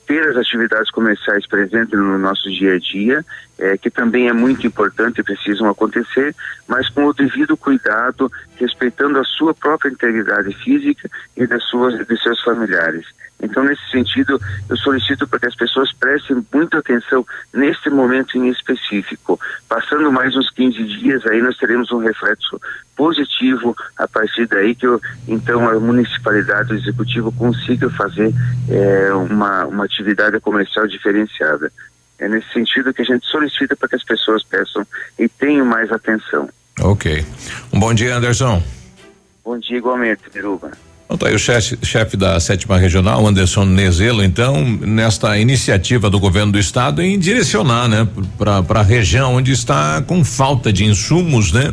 ter as atividades comerciais presentes no nosso dia a dia, é, que também é muito importante e precisam acontecer, mas com o devido cuidado, respeitando a sua própria integridade física e das suas, de seus familiares. Então, nesse sentido, eu solicito para que as pessoas prestem muita atenção neste momento em específico. Passando mais uns 15 dias, aí nós teremos um reflexo positivo a partir daí que eu, então a municipalidade, o executivo consiga fazer é, uma, uma atividade comercial diferenciada. É nesse sentido que a gente solicita para que as pessoas peçam e tenham mais atenção. Ok. Um bom dia, Anderson. Bom dia igualmente, Biruba. Então tá aí o chefe, chefe da sétima regional, Anderson Nezelo, então, nesta iniciativa do governo do estado em direcionar, né, para a região onde está com falta de insumos, né?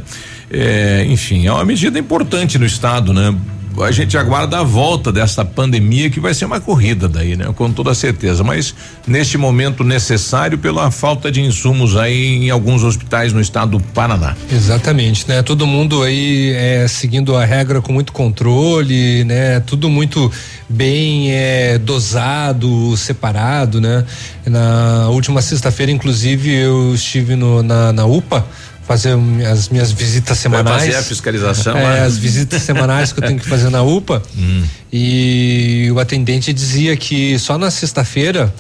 É, enfim, é uma medida importante no estado, né? A gente aguarda a volta dessa pandemia que vai ser uma corrida daí, né? Com toda certeza, mas neste momento necessário pela falta de insumos aí em alguns hospitais no estado do Paraná. Exatamente, né? Todo mundo aí é, seguindo a regra com muito controle, né? Tudo muito bem é, dosado, separado, né? Na última sexta-feira, inclusive, eu estive no, na, na UPA fazer as minhas visitas semanais. Vai fazer a fiscalização. É, as visitas semanais que eu tenho que fazer na UPA. Hum. E o atendente dizia que só na sexta-feira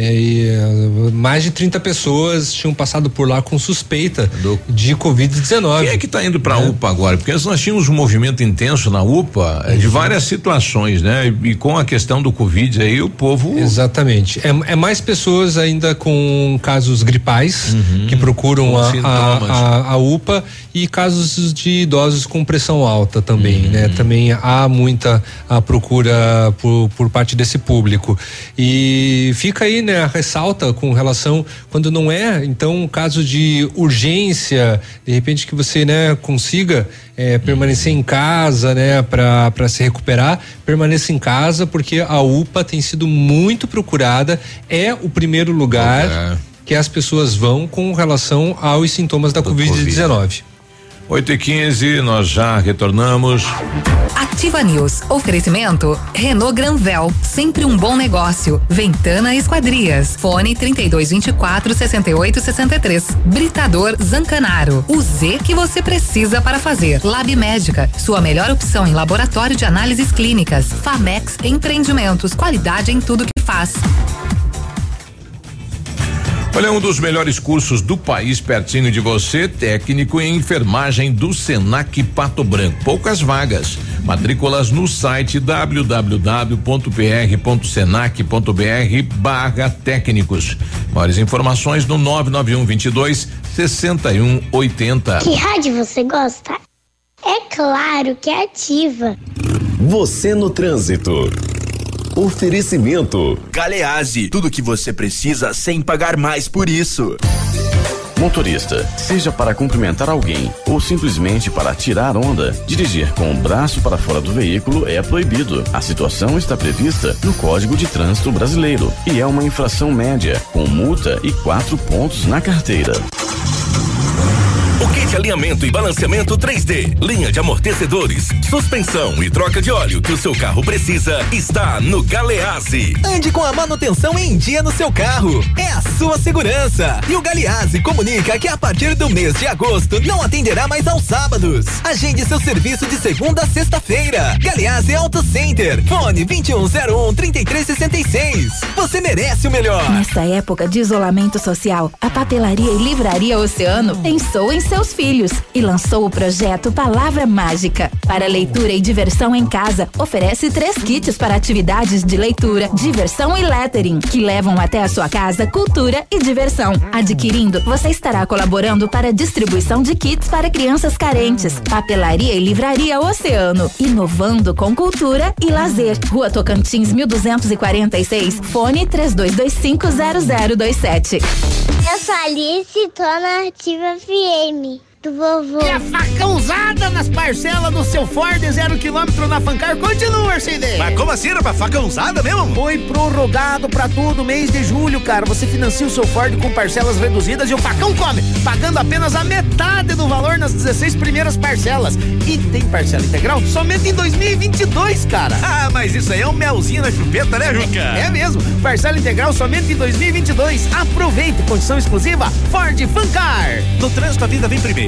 é, e, uh, mais de 30 pessoas tinham passado por lá com suspeita Do... de Covid-19. Quem é que está indo para a é. UPA agora? Porque nós tínhamos um movimento intenso na UPA uhum. de várias situações, né? E, com a questão do Covid aí, o povo. Exatamente. É, é mais pessoas ainda com casos gripais uhum. que procuram a, a, a, a, UPA e casos de idosos com pressão alta também, uhum. né? Também há muita a procura por, por parte desse público. E fica aí né, ressalta com relação quando não é, então, um caso de urgência, de repente que você, né, consiga é, permanecer em casa, né, para se recuperar, permaneça em casa, porque a UPA tem sido muito procurada, é o primeiro lugar que as pessoas vão com relação aos sintomas da Covid-19. 8 e 15 nós já retornamos. Ativa News. Oferecimento Renault Granvel, sempre um bom negócio. Ventana Esquadrias. Fone 3224 6863. Britador Zancanaro. O Z que você precisa para fazer. Lab Médica, sua melhor opção em laboratório de análises clínicas. Famex Empreendimentos, qualidade em tudo que faz. Olha, um dos melhores cursos do país pertinho de você, técnico em enfermagem do Senac Pato Branco. Poucas vagas. Matrículas no site www.pr.senac.br barra técnicos. Maiores informações no 991 22 6180. Que rádio você gosta? É claro que é ativa. Você no trânsito. Oferecimento. Galease, tudo que você precisa sem pagar mais por isso. Motorista, seja para cumprimentar alguém ou simplesmente para tirar onda, dirigir com o braço para fora do veículo é proibido. A situação está prevista no Código de Trânsito Brasileiro e é uma infração média, com multa e quatro pontos na carteira de alinhamento e balanceamento 3D, linha de amortecedores, suspensão e troca de óleo que o seu carro precisa está no Galeazzi. Ande com a manutenção em dia no seu carro. É a sua segurança. E o Galeazzi comunica que a partir do mês de agosto não atenderá mais aos sábados. Agende seu serviço de segunda a sexta-feira. Galeazzi Auto Center. Fone 2101 3366. Você merece o melhor. Nessa época de isolamento social, a papelaria e livraria Oceano pensou em seus filhos e lançou o projeto Palavra Mágica. Para leitura e diversão em casa, oferece três kits para atividades de leitura, diversão e lettering, que levam até a sua casa cultura e diversão. Adquirindo, você estará colaborando para a distribuição de kits para crianças carentes. Papelaria e livraria Oceano, inovando com cultura e lazer. Rua Tocantins, 1246, fone 32250027. Eu sou Alice, tô na Ativa FM do vovô. E a facãozada nas parcelas do seu Ford zero quilômetro na Fancar continua, Mercedes. Mas como assim, rapaz? Facãozada mesmo? Foi prorrogado pra todo mês de julho, cara. Você financia o seu Ford com parcelas reduzidas e o facão come, pagando apenas a metade do valor nas 16 primeiras parcelas. E tem parcela integral somente em 2022, cara. Ah, mas isso aí é um melzinho na chupeta, né, Juca? É mesmo. Parcela integral somente em 2022. Aproveite, condição exclusiva Ford Fancar. No trânsito, a vida vem primeiro.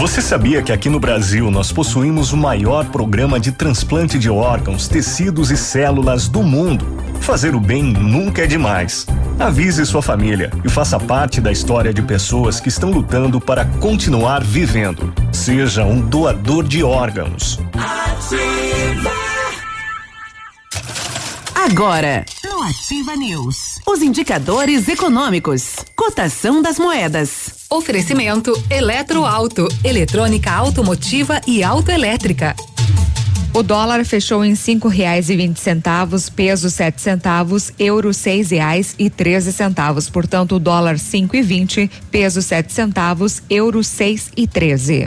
Você sabia que aqui no Brasil nós possuímos o maior programa de transplante de órgãos, tecidos e células do mundo? Fazer o bem nunca é demais. Avise sua família e faça parte da história de pessoas que estão lutando para continuar vivendo. Seja um doador de órgãos. Ativa. Agora, no Ativa News, os indicadores econômicos, cotação das moedas. Oferecimento Eletroauto, eletrônica automotiva e autoelétrica. O dólar fechou em cinco reais e vinte centavos, peso sete centavos, euro seis reais e treze centavos. Portanto, o dólar cinco e vinte, peso sete centavos, euro seis e treze.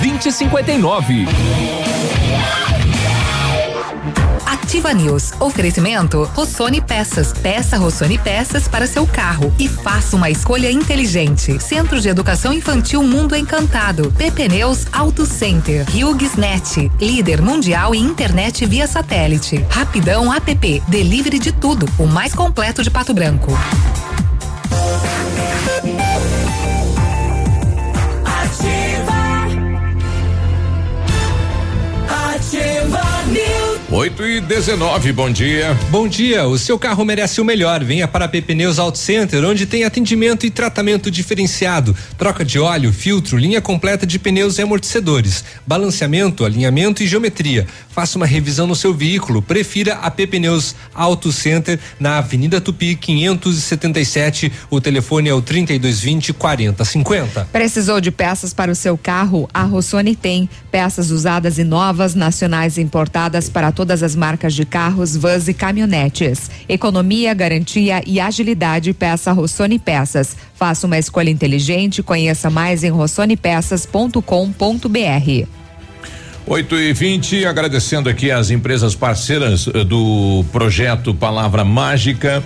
2059. Ativa News. Oferecimento Rossoni Peças. Peça Rossoni Peças para seu carro e faça uma escolha inteligente. Centro de Educação Infantil Mundo Encantado. PP Neus Auto Center. HughesNet. Líder mundial em internet via satélite. Rapidão App. Delivery de tudo. O mais completo de Pato Branco. 8 e 19, bom dia. Bom dia, o seu carro merece o melhor. Venha para a PP Neus Auto Center, onde tem atendimento e tratamento diferenciado, troca de óleo, filtro, linha completa de pneus e amortecedores, balanceamento, alinhamento e geometria. Faça uma revisão no seu veículo. Prefira a PP Neus Auto Center na Avenida Tupi 577. O telefone é o 3220 4050. Precisou de peças para o seu carro? A Rossoni tem peças usadas e novas, nacionais e importadas para todas as marcas de carros, vans e caminhonetes. Economia, garantia e agilidade. Peça Rossoni Peças. Faça uma escolha inteligente. Conheça mais em rossonepeças.com.br. 8 e 20 agradecendo aqui as empresas parceiras eh, do projeto Palavra Mágica.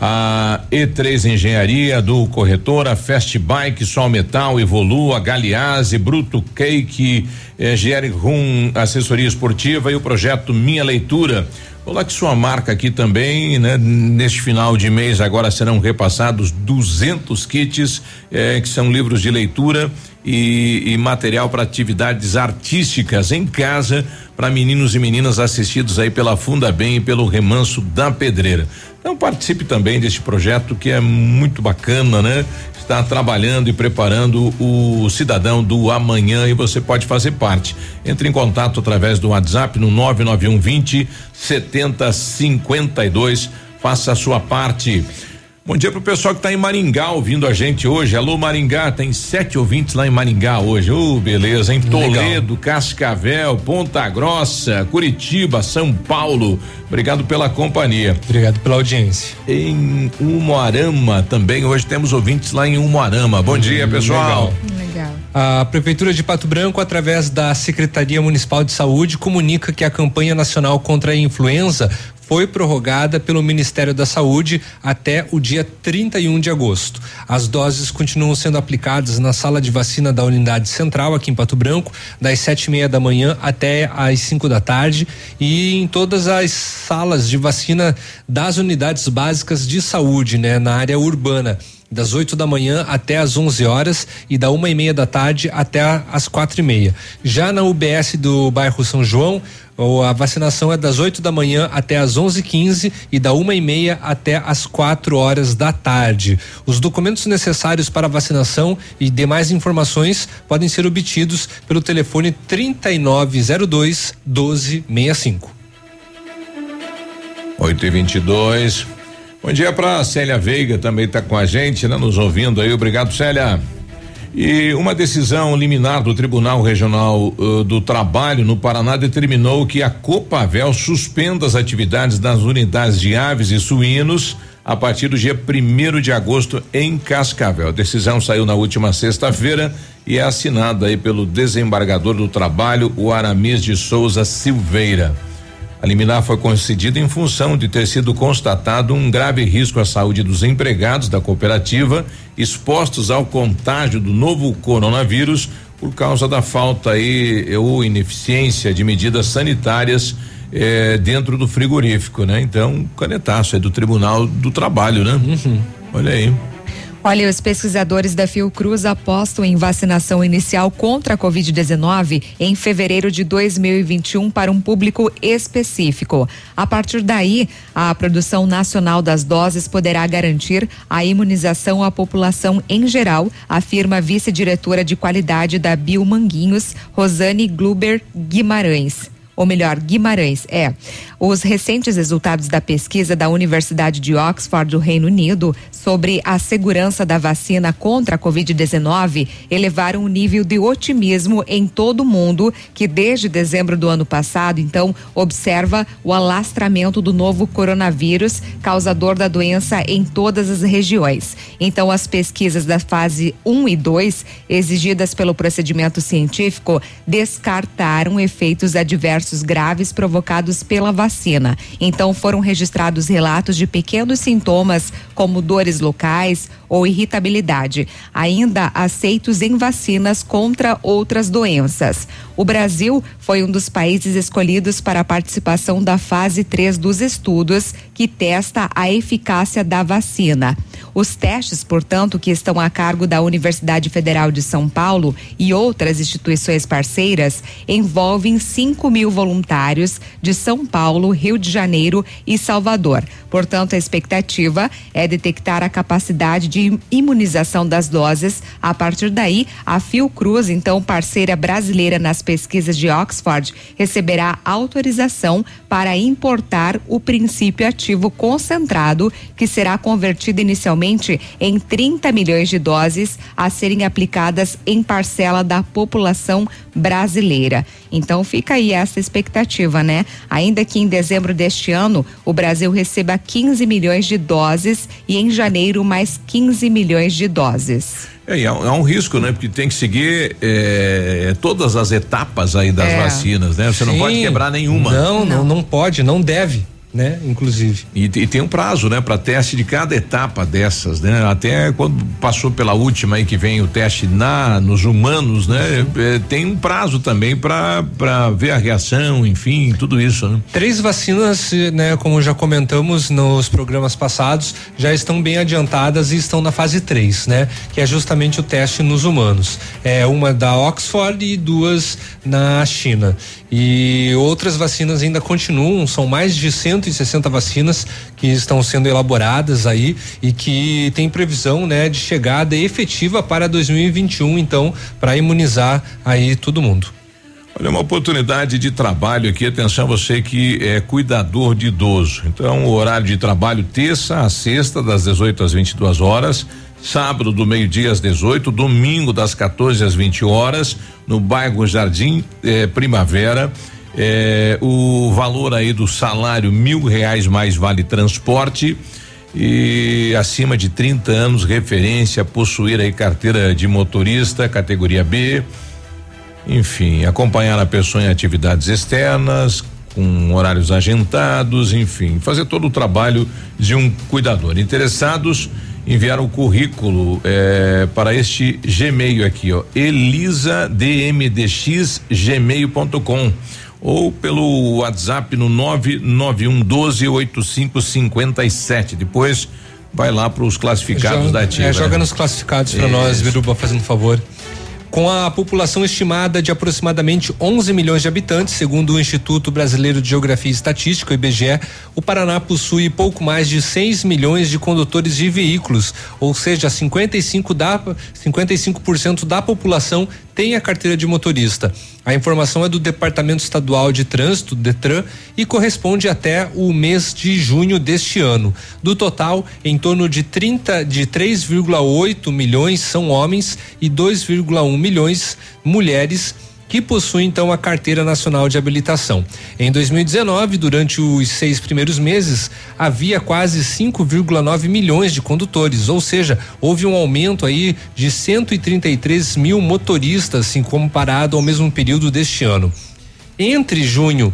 A E3 Engenharia do Corretora, Fast Bike, Sol Metal, Evolua, Galeazzi, Bruto Cake, eh, GR Rum Assessoria Esportiva e o projeto Minha Leitura. Coloque sua marca aqui também, né? Neste final de mês agora serão repassados 200 kits, eh, que são livros de leitura e, e material para atividades artísticas em casa para meninos e meninas assistidos aí pela Funda Bem e pelo Remanso da Pedreira. Então participe também deste projeto que é muito bacana, né? Está trabalhando e preparando o cidadão do amanhã e você pode fazer parte. Entre em contato através do WhatsApp no 991 20 70 52. Faça a sua parte. Bom dia pro pessoal que tá em Maringá ouvindo a gente hoje. Alô Maringá, tem sete ouvintes lá em Maringá hoje. Ô, oh, beleza, em Toledo, Cascavel, Ponta Grossa, Curitiba, São Paulo. Obrigado pela companhia. Obrigado pela audiência. Em Umuarama também, hoje temos ouvintes lá em Umuarama. Bom hum, dia, pessoal. Legal. A Prefeitura de Pato Branco, através da Secretaria Municipal de Saúde, comunica que a campanha nacional contra a influenza foi prorrogada pelo Ministério da Saúde até o dia 31 de agosto. As doses continuam sendo aplicadas na sala de vacina da unidade central aqui em Pato Branco, das sete e meia da manhã até às 5 da tarde, e em todas as salas de vacina das unidades básicas de saúde, né, na área urbana das 8 da manhã até às 11 horas e da uma e meia da tarde até às quatro e meia. Já na UBS do bairro São João, A vacinação é das 8 da manhã até as 11:15 e da uma e meia até as 4 horas da tarde. Os documentos necessários para a vacinação e demais informações podem ser obtidos pelo telefone 3902 1265. 8 e 22 Bom dia para Célia Veiga, também está com a gente, né? Nos ouvindo aí. Obrigado, Célia. E uma decisão liminar do Tribunal Regional uh, do Trabalho no Paraná determinou que a Copavel suspenda as atividades das unidades de aves e suínos a partir do dia 1 de agosto em Cascavel. A decisão saiu na última sexta-feira e é assinada aí pelo desembargador do trabalho, o Aramis de Souza Silveira. A liminar foi concedida em função de ter sido constatado um grave risco à saúde dos empregados da cooperativa expostos ao contágio do novo coronavírus por causa da falta aí ou ineficiência de medidas sanitárias eh, dentro do frigorífico, né? Então, canetaço é do Tribunal do Trabalho, né? Olha aí. Olha, os pesquisadores da Fiocruz apostam em vacinação inicial contra a Covid-19 em fevereiro de 2021 para um público específico. A partir daí, a produção nacional das doses poderá garantir a imunização à população em geral, afirma a vice-diretora de qualidade da Biomanguinhos, Rosane Gluber Guimarães ou melhor, Guimarães, é. Os recentes resultados da pesquisa da Universidade de Oxford do Reino Unido sobre a segurança da vacina contra a Covid-19 elevaram o nível de otimismo em todo o mundo, que desde dezembro do ano passado, então, observa o alastramento do novo coronavírus, causador da doença em todas as regiões. Então, as pesquisas da fase 1 e 2, exigidas pelo procedimento científico, descartaram efeitos adversos graves provocados pela vacina. Então, foram registrados relatos de pequenos sintomas, como dores locais ou irritabilidade, ainda aceitos em vacinas contra outras doenças. O Brasil foi um dos países escolhidos para a participação da fase 3 dos estudos, que testa a eficácia da vacina. Os testes, portanto, que estão a cargo da Universidade Federal de São Paulo e outras instituições parceiras, envolvem 5 mil voluntários de São Paulo, Rio de Janeiro e Salvador. Portanto, a expectativa é detectar a capacidade de imunização das doses. A partir daí, a Fiocruz, então parceira brasileira nas pesquisas de Oxford, receberá autorização para importar o princípio ativo concentrado, que será convertido inicialmente em 30 milhões de doses a serem aplicadas em parcela da população brasileira. Então fica aí essa expectativa, né? Ainda que em dezembro deste ano o Brasil receba 15 milhões de doses e em janeiro mais 15 milhões de doses. É, e há, há um risco, né? Porque tem que seguir eh, todas as etapas aí das É. vacinas, né? Você não Sim. pode quebrar nenhuma. Não, não, não pode, não deve, né? Inclusive. E, e tem um prazo, né, para teste de cada etapa dessas, né? Até quando passou pela última aí que vem o teste na nos humanos, né? Eh, tem um prazo também para para ver a reação, enfim, tudo isso, né? Três vacinas, né, como já comentamos nos programas passados, já estão bem adiantadas e estão na fase 3, né? Que é justamente o teste nos humanos. É uma da Oxford e duas na China. E outras vacinas ainda continuam, são mais de 160 vacinas que estão sendo elaboradas aí e que tem previsão, né, de chegada efetiva para 2021, então, para imunizar aí todo mundo. Olha, uma oportunidade de trabalho aqui, atenção você que é cuidador de idoso. Então, o horário de trabalho terça a sexta, das 18 às 22 horas, sábado do meio-dia às 18, domingo das 14 às 20 horas, no bairro Jardim eh, Primavera. Eh, o valor aí do salário mil reais mais vale transporte e acima de 30 anos referência possuir aí carteira de motorista categoria B enfim, acompanhar a pessoa em atividades externas, com horários agentados, enfim, fazer todo o trabalho de um cuidador. Interessados, enviar o currículo eh, para este Gmail aqui, ó, elisadmdx@gmail.com ou pelo WhatsApp no 991 12 8557. Depois vai lá para os classificados joga, da ativa. é, joga né? nos classificados para nós, Biruba, fazendo favor. Com a população estimada de aproximadamente 11 milhões de habitantes, segundo o Instituto Brasileiro de Geografia e Estatística, o IBGE, o Paraná possui pouco mais de 6 milhões de condutores de veículos, ou seja, 55 da 55% da população tem a carteira de motorista. A informação é do Departamento Estadual de Trânsito, DETRAN, e corresponde até o mês de junho deste ano. Do total, em torno de 30 de 3,8 milhões são homens e 2,1 milhões mulheres que possui então a Carteira Nacional de Habilitação. Em 2019, durante os seis primeiros meses, havia quase 5,9 milhões de condutores, ou seja, houve um aumento aí de 133 mil motoristas, assim, comparado ao mesmo período deste ano. Entre junho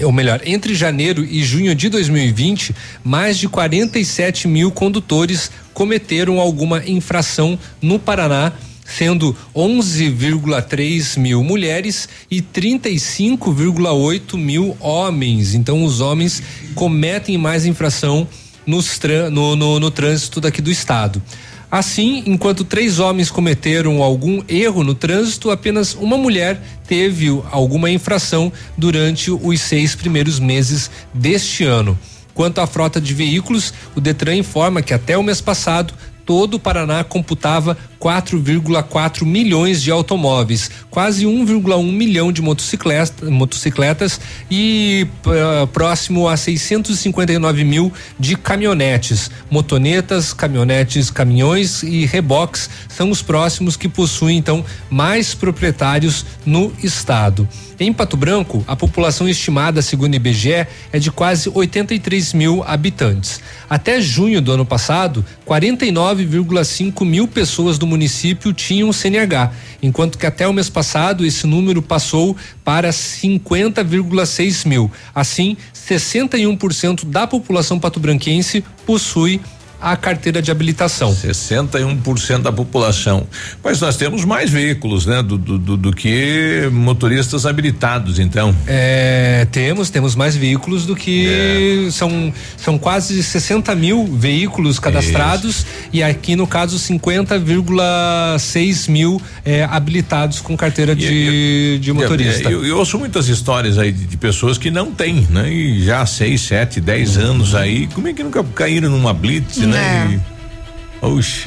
ou melhor, entre janeiro e junho de 2020, mais de 47 mil condutores cometeram alguma infração no Paraná sendo 11,3 mil mulheres e 35,8 mil homens. Então, os homens cometem mais infração nos, no, no, no trânsito daqui do estado. Assim, enquanto três homens cometeram algum erro no trânsito, apenas uma mulher teve alguma infração durante os seis primeiros meses deste ano. Quanto à frota de veículos, o Detran informa que até o mês passado todo o Paraná computava 4,4 milhões de automóveis, quase 1,1 milhão de motocicletas, motocicletas e uh, próximo a 659 mil de caminhonetes. Motonetas, caminhonetes, caminhões e reboques são os próximos que possuem então mais proprietários no estado. Em Pato Branco, a população estimada, segundo o IBGE, é de quase 83 mil habitantes. Até junho do ano passado, 49,5 mil pessoas do município tinham CNH, enquanto que até o mês passado esse número passou para 50,6 mil. Assim, 61% da população patobranquense possui a carteira de habilitação. 61% da população. Mas nós temos mais veículos, né? Do, do, do, que motoristas habilitados, então. É, temos, temos mais veículos do que é. são, são quase 60 mil veículos cadastrados Isso. e aqui no caso 50,6 mil é, habilitados com carteira de, de motorista. Eu, eu, ouço muitas histórias aí de, de, pessoas que não têm, né? E já 6, 7, 10 anos aí, como é que nunca caíram numa blitz, né? Né?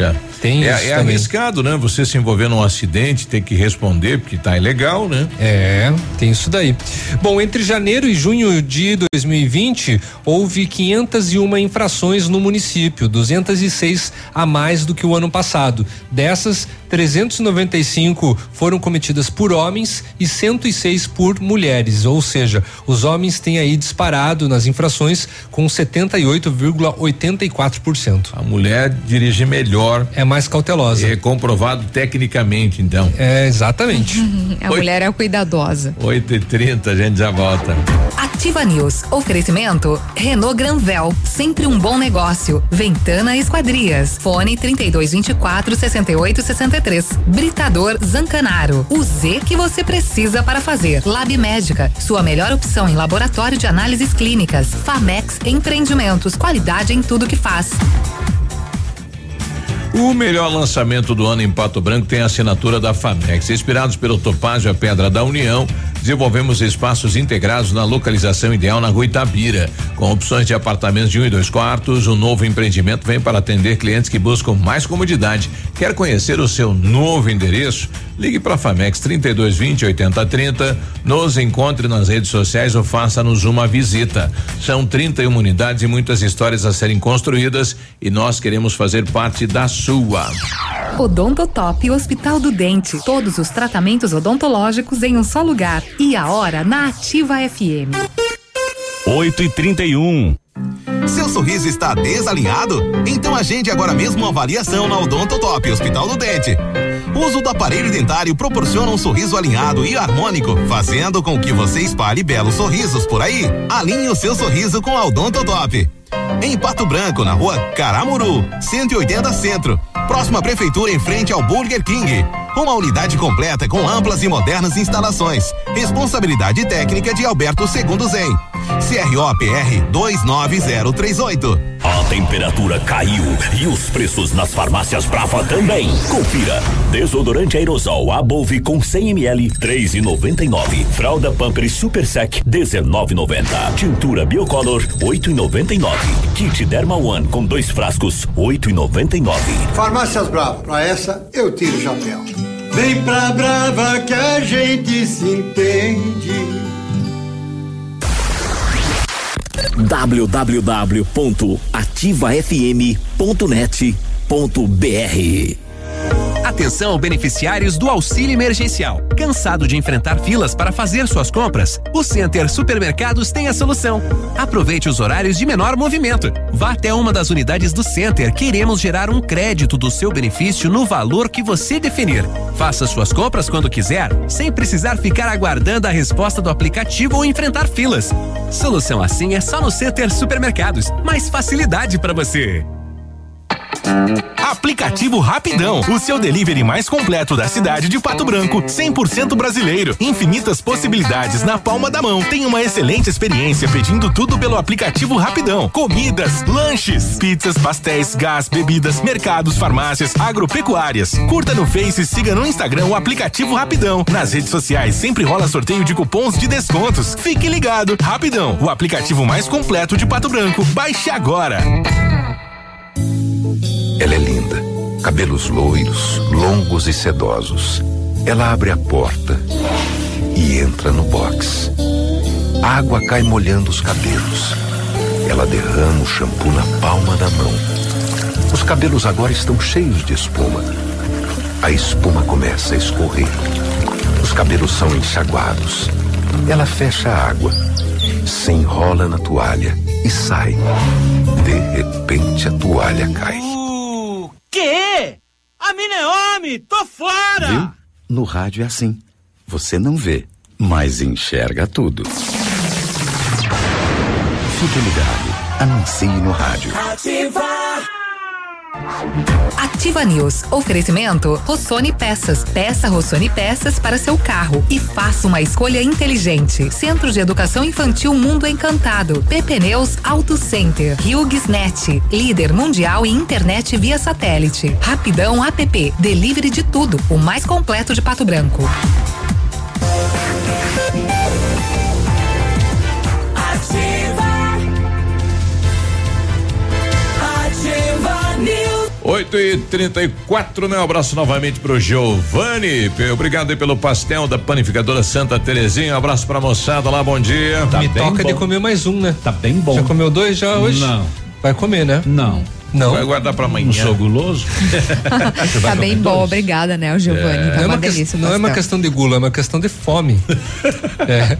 É. Tem é, é arriscado, né? Você se envolver num acidente, ter que responder, porque tá ilegal, né? É, tem isso daí. Bom, entre janeiro e junho de 2020, houve 501 infrações no município, 206 a mais do que o ano passado. Dessas, 395 foram cometidas por homens e 106 por mulheres, ou seja, os homens têm aí disparado nas infrações com 78,84%. A mulher dirige melhor. É mais cautelosa. É comprovado tecnicamente, então. É, exatamente. a Oito, mulher é cuidadosa. 8 e 30 a gente já volta. Ativa News. Oferecimento Renault Granvel, sempre um bom negócio. Ventana Esquadrias. Fone 3224 6863 Britador Zancanaro. O Z que você precisa para fazer. Lab Médica, sua melhor opção em laboratório de análises clínicas. Famex Empreendimentos, qualidade em tudo que faz. O melhor lançamento do ano em Pato Branco tem a assinatura da Famex. Inspirados pelo Topázio a Pedra da União, desenvolvemos espaços integrados na localização ideal na rua Itabira. Com opções de apartamentos de um e dois quartos, o novo empreendimento vem para atender clientes que buscam mais comodidade. Quer conhecer o seu novo endereço? Ligue para Famex 3220 8030, nos encontre nas redes sociais ou faça-nos uma visita. São 31 unidades e muitas histórias a serem construídas e nós queremos fazer parte da sua. Odontotop Hospital do Dente. Todos os tratamentos odontológicos em um só lugar. E a hora na Ativa FM. 8 e 31 seu sorriso está desalinhado? Então agende agora mesmo uma avaliação na Odontotop Hospital do Dente. O uso do aparelho dentário proporciona um sorriso alinhado e harmônico, fazendo com que você espalhe belos sorrisos por aí. Alinhe o seu sorriso com a Odontotop. Em Pato Branco, na rua Caramuru, 180 Centro. Próxima prefeitura em frente ao Burger King. Uma unidade completa com amplas e modernas instalações. Responsabilidade técnica de Alberto Segundo Zen. CROPR 29038. A temperatura caiu e os preços nas farmácias Brava também. Confira. Desodorante aerosol Above com 100 ml 3,99. Fralda Pampers Super Sec 19,90. Tintura Biocolor 8,99. Kit Derma One com dois frascos 8,99. Farmácias Brava, pra essa eu tiro o chapéu. Vem pra Brava que a gente se entende. www.ativafm.net.br Atenção beneficiários do auxílio emergencial. Cansado de enfrentar filas para fazer suas compras? O Center Supermercados tem a solução. Aproveite os horários de menor movimento. Vá até uma das unidades do Center. Queremos gerar um crédito do seu benefício no valor que você definir. Faça suas compras quando quiser, sem precisar ficar aguardando a resposta do aplicativo ou enfrentar filas. Solução assim é só no Center Supermercados. Mais facilidade para você. Aplicativo Rapidão, o seu delivery mais completo da cidade de Pato Branco, 100% brasileiro, infinitas possibilidades na palma da mão. Tem uma excelente experiência pedindo tudo pelo aplicativo Rapidão: comidas, lanches, pizzas, pastéis, gás, bebidas, mercados, farmácias, agropecuárias. Curta no Face e siga no Instagram o aplicativo Rapidão. Nas redes sociais sempre rola sorteio de cupons de descontos. Fique ligado, Rapidão, o aplicativo mais completo de Pato Branco. Baixe agora. Ela é linda. Cabelos loiros, longos e sedosos. Ela abre a porta e entra no box. A água cai molhando os cabelos. Ela derrama o shampoo na palma da mão. Os cabelos agora estão cheios de espuma. A espuma começa a escorrer. Os cabelos são enxaguados. Ela fecha a água, se enrola na toalha e sai. De repente a toalha cai. Quê? A mina é homem! Tô fora! Viu? No rádio é assim. Você não vê, mas enxerga tudo. Fique ligado. Anuncie no rádio. Ativa News. Oferecimento Rossoni Peças. Peça Rossoni Peças para seu carro e faça uma escolha inteligente. Centro de Educação Infantil Mundo Encantado. PP Neus Auto Center. Net. Líder mundial em internet via satélite. Rapidão App. Delivery de tudo. O mais completo de Pato Branco. 8 e 34 né? Um abraço novamente pro Giovanni. Obrigado aí pelo pastel da panificadora Santa Terezinha. Um abraço pra moçada lá, bom dia. Me toca de comer mais um, né? Tá bem bom. Já comeu dois já hoje? Não. Vai comer, né? Não. Não. Vai guardar pra amanhã. Não sou guloso. Tá bem bom, obrigada, né, o Giovanni. Tá Não é, uma delícia. não é uma questão de gula, é uma questão de fome. É.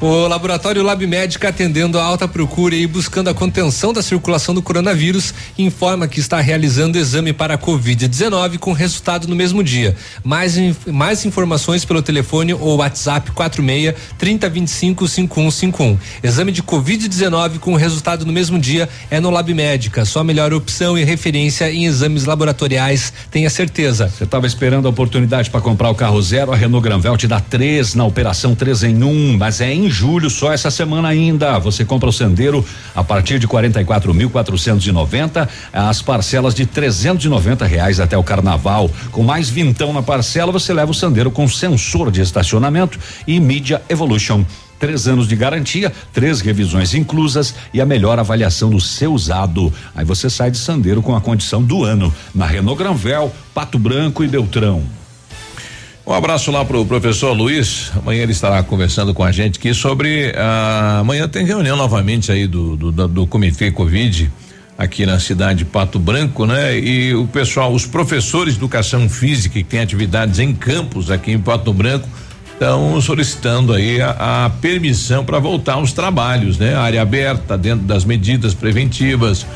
O laboratório Lab Médica, atendendo a alta procura e buscando a contenção da circulação do coronavírus, informa que está realizando exame para a Covid-19 com resultado no mesmo dia. Mais, mais informações pelo telefone ou WhatsApp 46 3025 5151. Exame de Covid-19 com resultado no mesmo dia é no Lab Médica. Sua melhor opção e referência em exames laboratoriais, tenha certeza. Você estava esperando a oportunidade para comprar o carro zero, a Renault Granvel te dá três na operação três em um, mas é em julho, só essa semana ainda. Você compra o Sandero a partir de 44.490, as parcelas de 390 reais até o carnaval. Com mais vintão na parcela, você leva o Sandero com sensor de estacionamento e Media Evolution. Três anos de garantia, três revisões inclusas e a melhor avaliação do seu usado. Aí você sai de Sandero com a condição do ano na Renault Granvel, Pato Branco e Beltrão. Um abraço lá pro professor Luiz. Amanhã ele estará conversando com a gente aqui sobre. ah, amanhã tem reunião novamente aí do, do, do, do Comitê Covid aqui na cidade de Pato Branco, né? E o pessoal, os professores de educação física que têm atividades em campos aqui em Pato Branco estão solicitando aí a, a permissão para voltar aos trabalhos, né? Área aberta dentro das medidas preventivas.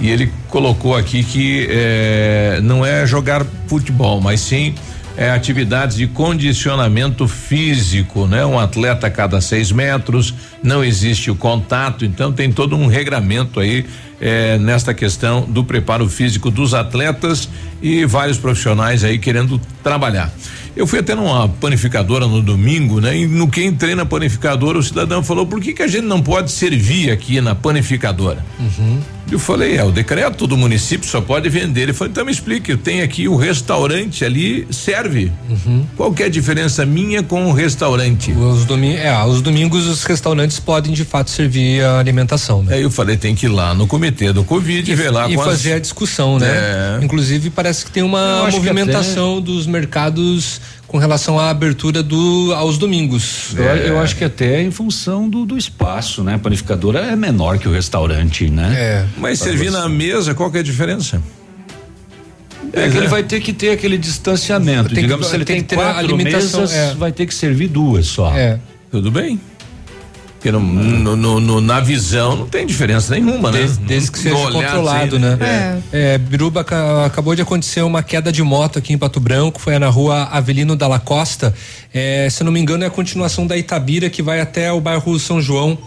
E ele colocou aqui que eh, não é jogar futebol, mas sim é, atividades de condicionamento físico, né? Um atleta a cada seis metros, não existe o contato, então tem todo um regramento aí é, nesta questão do preparo físico dos atletas e vários profissionais aí querendo trabalhar. Eu fui até numa panificadora no domingo, né? E no que entrei na panificadora, o cidadão falou: por que, que a gente não pode servir aqui na panificadora? Uhum. Eu falei, é, o decreto do município só pode vender. Ele falou, então me explique, tem aqui o restaurante ali, serve. Uhum. Qual que é a diferença minha com o restaurante? Os, domi é, os domingos os restaurantes podem de fato servir a alimentação, né? Aí eu falei, tem que ir lá no comitê do Covid e ver lá e com as- fazer a discussão, né? É. Inclusive parece que tem uma movimentação dos mercados com relação à abertura do aos domingos. Eu, eu acho que até em função do, do espaço, né? A panificadora é menor que o restaurante, né? É. Mas servir na mesa, qual que é a diferença? É que ele vai ter que ter aquele distanciamento. Tem que- Digamos, se ele tem tem, que quatro alimentação, mesas, é. vai ter que servir duas só. É. Tudo bem. Porque no, no- no- no- na visão não tem diferença nenhuma, né? Desde, desde que seja controlado, assim, né? É. Biruba ca- acabou de acontecer uma queda de moto aqui em Pato Branco, foi na rua Avelino Dalla Costa. É, se não me engano, é a continuação da Itabira que vai até o bairro São João.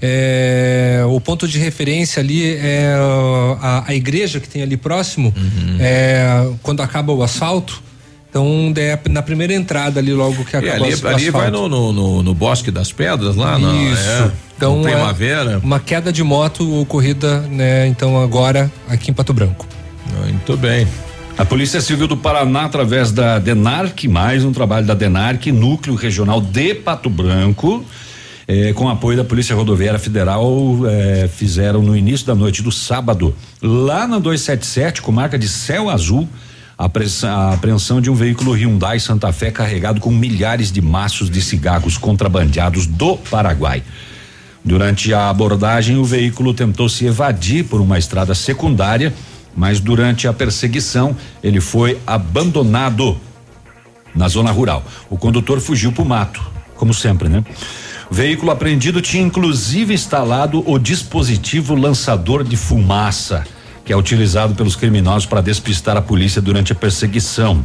É, o ponto de referência ali é a, a igreja que tem ali próximo. Uhum. É, quando acaba o asfalto. Então, é na primeira entrada ali, logo que É, acaba ali o ali vai no, no, no- no Bosque das Pedras, lá na Isso. é, então, no é Primavera. uma queda de moto ocorrida, né? Então agora aqui em Pato Branco. Muito bem. A Polícia Civil do Paraná, através da DENARC, mais um trabalho da DENARC, Núcleo Regional de Pato Branco, eh, com apoio da Polícia Rodoviária Federal, eh, fizeram no início da noite do sábado, lá na 277, com marca de céu azul, a, apreensão de um veículo Hyundai Santa Fé carregado com milhares de maços de cigarros contrabandeados do Paraguai. Durante a abordagem, o veículo tentou se evadir por uma estrada secundária, mas durante a perseguição, ele foi abandonado na zona rural. O condutor fugiu para o mato, como sempre, né? O veículo apreendido tinha inclusive instalado o dispositivo lançador de fumaça, que é utilizado pelos criminosos para despistar a polícia durante a perseguição.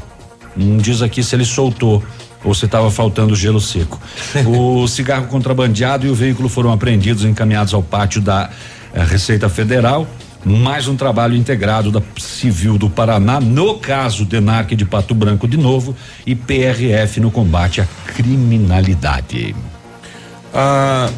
Não diz aqui se ele soltou ou se estava faltando gelo seco. o cigarro contrabandeado e o veículo foram apreendidos e encaminhados ao pátio da eh, Receita Federal. Mais um trabalho integrado da Civil do Paraná, no caso DENARC de Pato Branco de novo, e PRF no combate à criminalidade. A,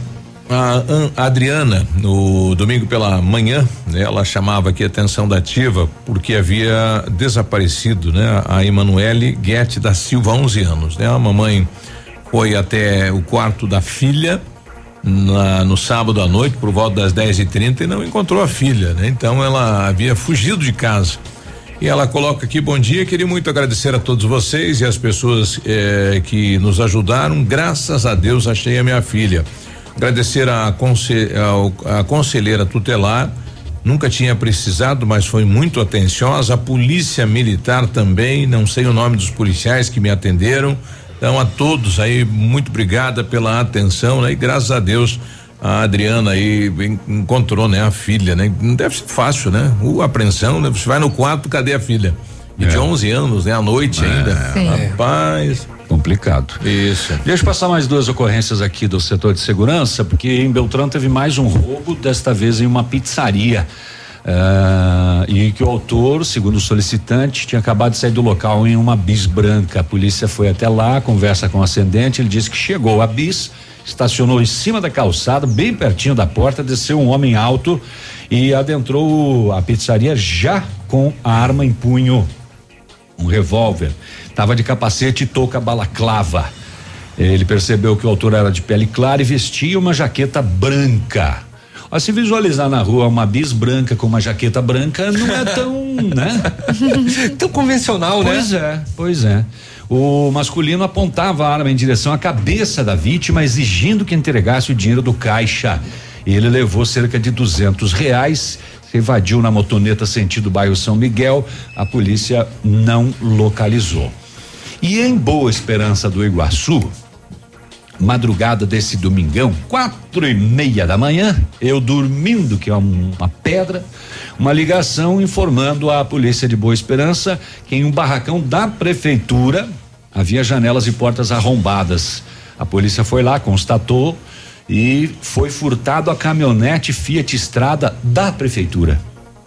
a An- a Adriana, no domingo pela manhã, né, ela chamava aqui a atenção da ativa porque havia desaparecido, né? A Emanuele Guete da Silva, 11 anos, né? A mamãe foi até o quarto da filha na- no sábado à noite, por volta das 10 e 30 e não encontrou a filha, né? Então ela havia fugido de casa. E ela coloca aqui, bom dia, queria muito agradecer a todos vocês e as pessoas eh, que nos ajudaram. Graças a Deus achei a minha filha. Agradecer a, conse- ao- a conselheira tutelar, nunca tinha precisado, mas foi muito atenciosa. A polícia militar também, não sei o nome dos policiais que me atenderam. Então a todos aí, muito obrigada pela atenção, né? E graças a Deus a Adriana aí en- encontrou, né, a filha, né? Não deve ser fácil, né? O apreensão, né? Você vai no quarto, cadê a filha? E de 11 anos, né? À noite ainda. Sim. Rapaz. Complicado. Isso. Deixa eu passar mais duas ocorrências aqui do setor de segurança, porque em Beltrão teve mais um roubo, desta vez em uma pizzaria. Ah, e que o autor, segundo o solicitante, tinha acabado de sair do local em uma bis branca. A polícia foi até lá, conversa com o ascendente, ele disse que chegou a bis, estacionou em cima da calçada, bem pertinho da porta, desceu um homem alto e adentrou a pizzaria já com a arma em punho um revólver. Tava de capacete e touca balaclava. Ele percebeu que o autor era de pele clara e vestia uma jaqueta branca. Ó, se visualizar na rua uma bis branca com uma jaqueta branca, não é tão, né? tão convencional, né? Pois é, pois é. O masculino apontava a arma em direção à cabeça da vítima, exigindo que entregasse o dinheiro do caixa. Ele levou cerca de duzentos reais, se evadiu na motoneta sentido bairro São Miguel. A polícia não localizou. E em Boa Esperança do Iguaçu, madrugada desse domingão, quatro e meia da manhã, eu dormindo, que é um- uma pedra, uma ligação informando a polícia de Boa Esperança que em um barracão da prefeitura havia janelas e portas arrombadas. A polícia foi lá, constatou e foi furtado a caminhonete Fiat Estrada da prefeitura.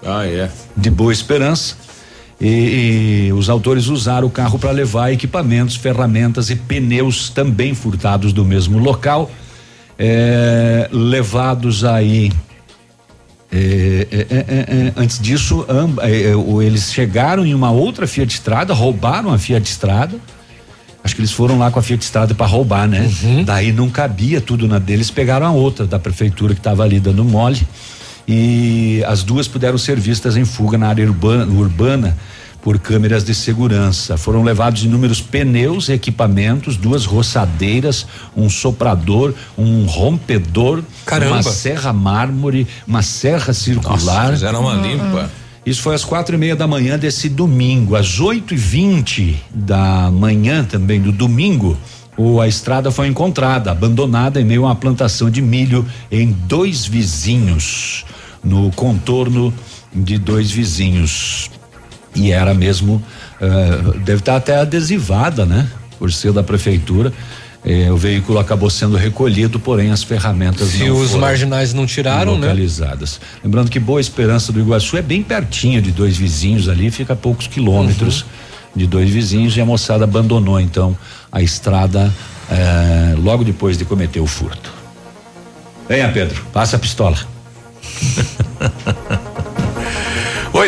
Ah, é. De Boa Esperança. E, e os autores usaram o carro para levar equipamentos, ferramentas e pneus também furtados do mesmo local, é, levados aí. É, é, é, antes disso, eles chegaram em uma outra Fiat Estrada, roubaram a Fiat Estrada. Acho que eles foram lá com a Fiat Estrada para roubar, né? Uhum. Daí não cabia tudo na deles, pegaram a outra da prefeitura que estava ali dando mole e as duas puderam ser vistas em fuga na área urbana, urbana por câmeras de segurança. Foram levados inúmeros pneus, equipamentos, duas roçadeiras, um soprador, um rompedor, Caramba. uma serra mármore, uma serra circular. Nossa, fizeram uma limpa. Isso foi às quatro e meia da manhã desse domingo. Às oito e vinte da manhã também do domingo, o, a estrada foi encontrada, abandonada em meio a uma plantação de milho em dois vizinhos, no contorno de dois vizinhos. E era mesmo, uh, deve estar até adesivada, né? Por ser da prefeitura. Eh, o veículo acabou sendo recolhido, porém as ferramentas Se não os marginais não tiraram, né? localizadas. Né? Lembrando que Boa Esperança do Iguaçu é bem pertinho de dois vizinhos ali, fica a poucos quilômetros. Uhum de dois vizinhos e a moçada abandonou então a estrada eh, logo depois de cometer o furto. Venha, Pedro, passa a pistola.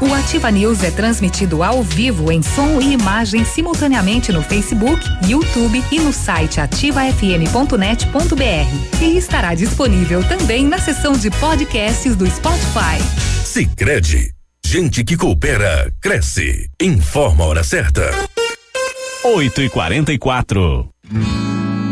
O Ativa News é transmitido ao vivo em som e imagem simultaneamente no Facebook, YouTube e no site ativafm.net.br. E estará disponível também na seção de podcasts do Spotify. Sicredi, gente que coopera cresce. Informa a hora certa. 8 e 44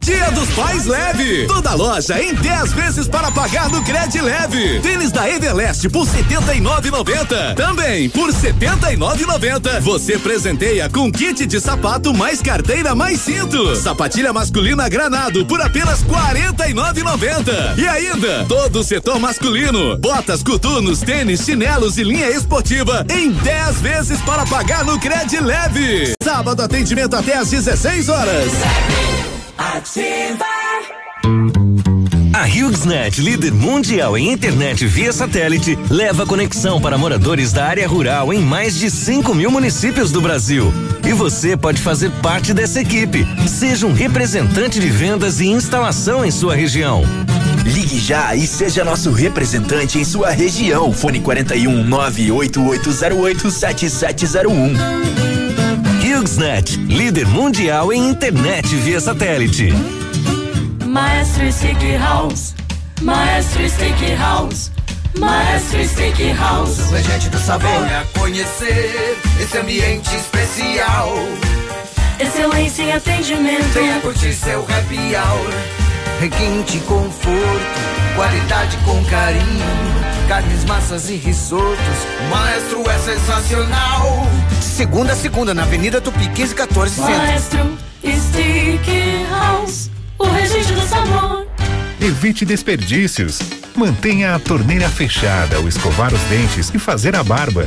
Dia dos Pais Leve. Toda loja em 10 vezes para pagar no Cred Leve. Tênis da Everlast por 79,90. Também por 79,90. Você presenteia com kit de sapato mais carteira mais cinto. Sapatilha masculina granado por apenas 49,90. E ainda todo o setor masculino: botas, coturnos, tênis, chinelos e linha esportiva em 10 vezes para pagar no Cred Leve. Sábado atendimento até às 16 horas. Ativa. A HughesNet, líder mundial em internet via satélite, leva conexão para moradores da área rural em mais de 5 mil municípios do Brasil. E você pode fazer parte dessa equipe. Seja um representante de vendas e instalação em sua região. Ligue já e seja nosso representante em sua região. Fone 41 98808 7701. HughesNet, líder mundial em internet via satélite. Maestro Steakhouse, Maestro Steakhouse, Maestro Steakhouse. O gente do sabor. Venha conhecer esse ambiente especial. Excelência em atendimento. Venha curtir seu happy hour. Requinte, conforto, qualidade com carinho carnes, massas e risotos. O maestro é sensacional. Segunda a segunda, na Avenida Tupi 1514 Centro. Maestro Stick House, o registro do sabor. Evite desperdícios. Mantenha a torneira fechada ao escovar os dentes e fazer a barba.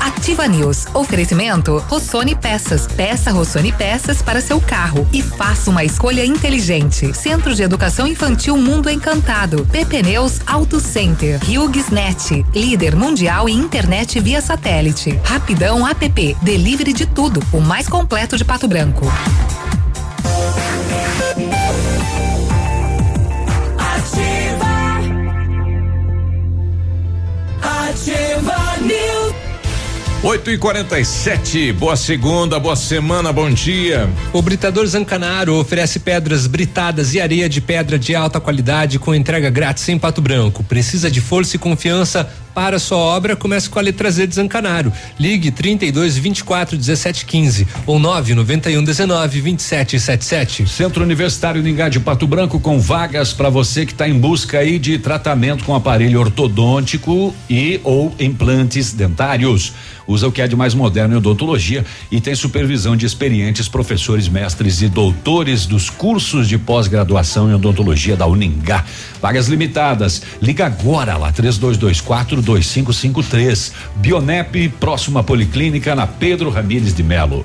Ativa News. Oferecimento Rossoni Peças. Peça Rossoni Peças para seu carro e faça uma escolha inteligente. Centro de Educação Infantil Mundo Encantado. PP Neus Auto Center. HughesNet. Líder mundial em internet via satélite. Rapidão App. Delivery de tudo. O mais completo de Pato Branco. 8 e 47 boa segunda, boa semana, bom dia. O Britador Zancanaro oferece pedras britadas e areia de pedra de alta qualidade com entrega grátis em Pato Branco. Precisa de força e confiança para sua obra? Comece com a letra Z de Zancanaro. Ligue 32 24 17 15 ou 9 91 19 27 77. Centro Universitário Ningá de Pato Branco com vagas para você que está em busca aí de tratamento com aparelho ortodôntico e ou implantes dentários. Usa o que é de mais moderno em odontologia e tem supervisão de experientes professores, mestres e doutores dos cursos de pós-graduação em odontologia da Uningá. Vagas limitadas. Liga agora lá 3224 2553. Bionep, próxima policlínica na Pedro Ramires de Melo.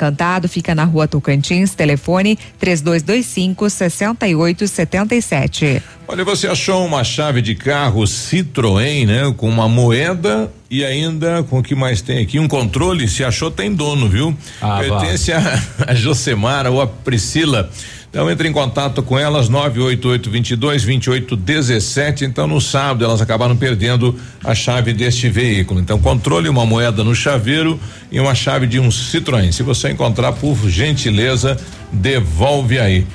Encantado fica na rua Tocantins, telefone 3225 6877. Olha, você achou uma chave de carro Citroën, né? Com uma moeda e ainda com o que mais tem aqui? Um controle, se achou tem dono, viu? Ah, Pertence a, a Josemara ou a Priscila. Então entre em contato com elas 988 22 28 17. Então no sábado elas acabaram perdendo a chave deste veículo. Então controle uma moeda no chaveiro e uma chave de um Citroën. Se você encontrar, por gentileza, devolve aí.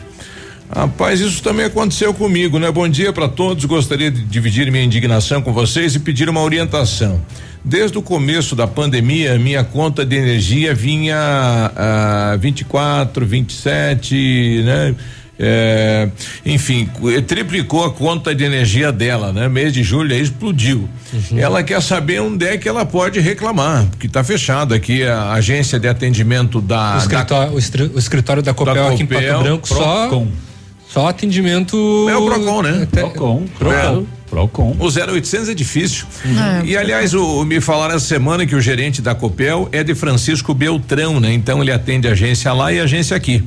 Rapaz, isso também aconteceu comigo, né? Bom dia para todos. Gostaria de dividir minha indignação com vocês e pedir uma orientação. Desde o começo da pandemia, minha conta de energia vinha a 24, 27, né? É, enfim, eh, triplicou a conta de energia dela, né? Mês de julho aí explodiu. Ela quer saber onde é que ela pode reclamar, porque está fechado aqui a agência de atendimento da o, escritório, o estri- o escritório da Copel, Da aqui em Pato Copel, Branco só Procon. só atendimento É o Procon, né? Até- Procon, Procon. Procon. O 0800 é difícil. É. E aliás, o, o- me falaram essa semana que o gerente da Copel é de Francisco Beltrão, né? Então ele atende agência lá e agência aqui.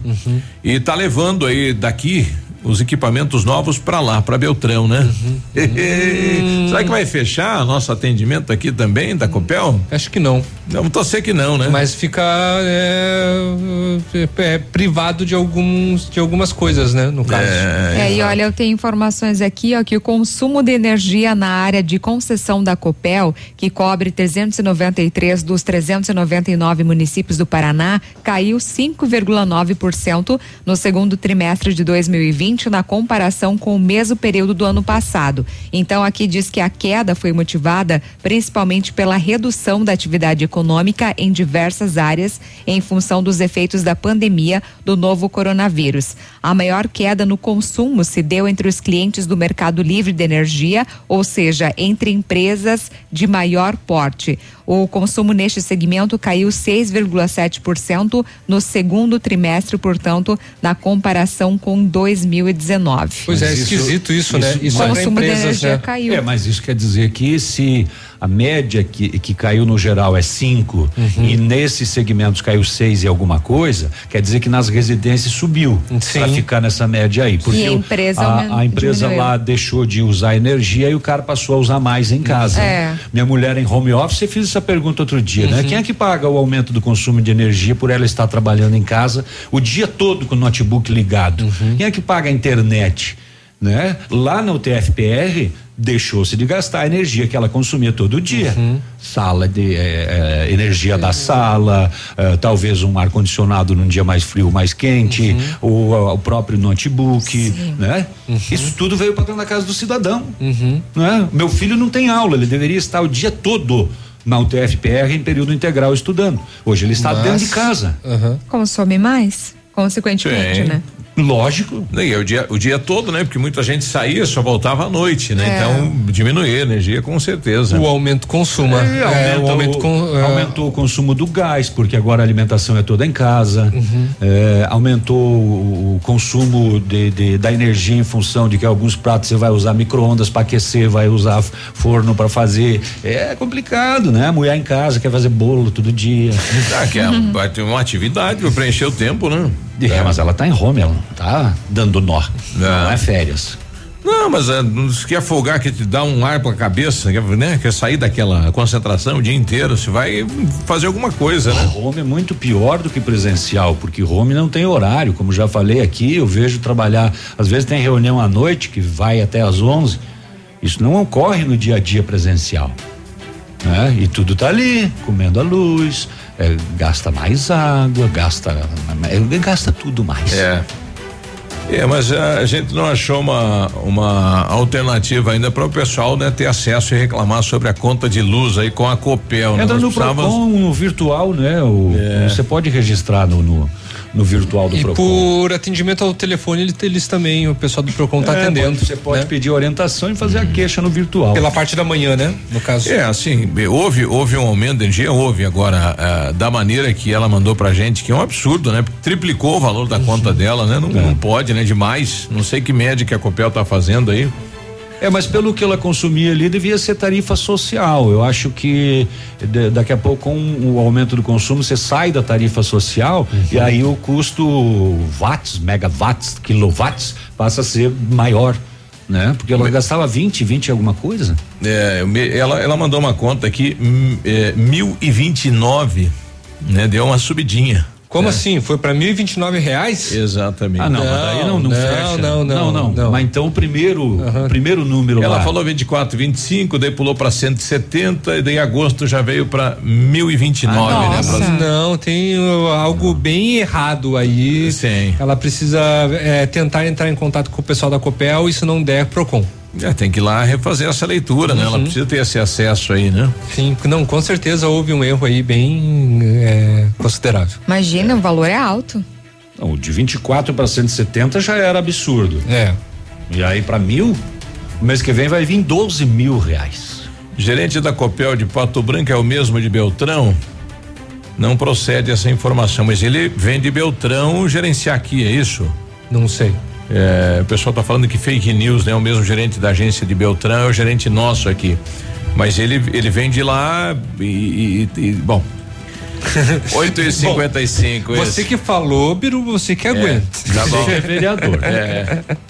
E tá levando aí daqui os equipamentos novos para lá, para Beltrão, né? Será que vai fechar nosso atendimento aqui também da Copel? Acho que não. Vamos torcer que não, né? Mas fica é, é, é privado de alguns de algumas coisas, né? No caso. É, e olha, eu tenho informações aqui, ó, que o consumo de energia na área de concessão da Copel, que cobre 393 dos 399 municípios do Paraná, caiu 5,9% no segundo trimestre de 2020 na comparação com o mesmo período do ano passado. Então aqui diz que a queda foi motivada principalmente pela redução da atividade econômica em diversas áreas em função dos efeitos da pandemia do novo coronavírus. A maior queda no consumo se deu entre os clientes do mercado livre de energia, ou seja, entre empresas de maior porte. O consumo neste segmento caiu 6,7% no segundo trimestre, portanto, na comparação com 2019. Pois é, esquisito isso, né? Isso o é consumo de energia né? caiu. É, mas isso quer dizer que se a média que, que caiu no geral é 5 Uhum. e nesses segmentos caiu 6 e alguma coisa, quer dizer que nas residências subiu para ficar nessa média aí. Porque a empresa a, a empresa diminuiu. lá deixou de usar energia e o cara passou a usar mais em casa. É. Minha mulher em home office, eu fiz essa pergunta outro dia, né? Uhum. Quem é que paga o aumento do consumo de energia por ela estar trabalhando em casa o dia todo com o notebook ligado? Uhum. Quem é que paga a internet? Né? Lá no TFPR deixou-se de gastar a energia que ela consumia todo dia. Uhum. Sala de eh, eh, energia da sala, eh, talvez um ar condicionado num dia mais frio, mais quente, Uhum. ou o próprio notebook, né? Isso tudo veio para dentro da casa do cidadão. Uhum. Né? Meu filho não tem aula, ele deveria estar o dia todo na UTFPR em período integral estudando. Hoje ele está Mas- dentro de casa. Consome mais, consequentemente, Sim. né? Lógico. E o dia, o dia todo, né? Porque muita gente saía, só voltava à noite, né? É. Então, diminuir a energia com certeza. O aumento consumo. É, É, aumenta o aumento o- com, é, aumentou o consumo do gás, porque agora a alimentação é toda em casa. Uhum. É, aumentou o, consumo de, de- da energia em função de que alguns pratos você vai usar micro-ondas para aquecer, vai usar forno para fazer. É complicado, né? A mulher em casa quer fazer bolo todo dia. Ah, que é, vai ter uma atividade para preencher o tempo, né? É, mas ela tá em home, ela não tá dando nó. Não é férias. Não, mas é, não se quer folgar que te dá um ar pra cabeça, quer, né? Quer sair daquela concentração o dia inteiro, você vai fazer alguma coisa, né? Home é muito pior do que presencial, porque home não tem horário, como já falei aqui, eu vejo trabalhar, às vezes tem reunião à noite que vai até às 11. Isso não ocorre no dia a dia presencial. Né? E tudo tá ali, comendo a luz, é, gasta mais água, gasta é, gasta tudo mais. É. É, mas a, gente não achou uma, uma alternativa ainda para o pessoal né, ter acesso e reclamar sobre a conta de luz aí com a Copel. né? Entra Nós no precisávamos- Procon no virtual, né? O, Você pode registrar no, no, no virtual do E Procon. por atendimento ao telefone, ele- eles também, o pessoal do Procon tá É, atendendo. pode- você pode né? pedir orientação e fazer a queixa no virtual. Pela parte da manhã, né? No caso. É, assim, houve, houve um aumento de energia, houve agora, ah, da maneira que ela mandou pra gente, que é um absurdo, né? Triplicou o valor da conta dela, né? Não, não pode, né? Demais. Não sei que média que a Copel tá fazendo aí. É, mas pelo que ela consumia ali, devia ser tarifa social. Eu acho que de- daqui a pouco, com o aumento do consumo, você sai da tarifa social e aí o custo watts, megawatts, quilowatts passa a ser maior, né? Porque ela gastava 20, 20 e alguma coisa. É, ela, ela mandou uma conta aqui, hum, é, mil e vinte e nove, né? Deu uma subidinha. Como É. assim? Foi pra mil e vinte e nove reais? Exatamente. Ah, não, mas daí não, não, não, fecha. não, não, não, não. Mas então o primeiro, o primeiro número Ela lá. falou 24, 25, daí pulou pra 170 e daí agosto já veio pra 1029, Ah, né? nossa. Pra- Não, tem uh, algo bem errado aí. Sim. Ela precisa é, tentar entrar em contato com o pessoal da Copel e se não der, Procon. É, tem que ir lá refazer essa leitura, né? Ela Uhum. precisa ter esse acesso aí, né? Sim, não, com certeza houve um erro aí bem é, considerável. Imagina, o valor é alto. Não, de 24 para 170 já era absurdo. É. E aí para mil, o mês que vem vai vir 12 mil reais. Gerente da Copel de Pato Branco é o mesmo de Beltrão? Não procede essa informação, mas ele vem de Beltrão gerenciar aqui, é isso? Não sei. É, o pessoal tá falando que fake news, né? O mesmo gerente da agência de Beltrão é o gerente nosso aqui. Mas ele, ele vem de lá e, e- e- bom. 8 e 55 Bom, Você que falou, Biru, você que aguenta. tá bom. Você é vereador. É.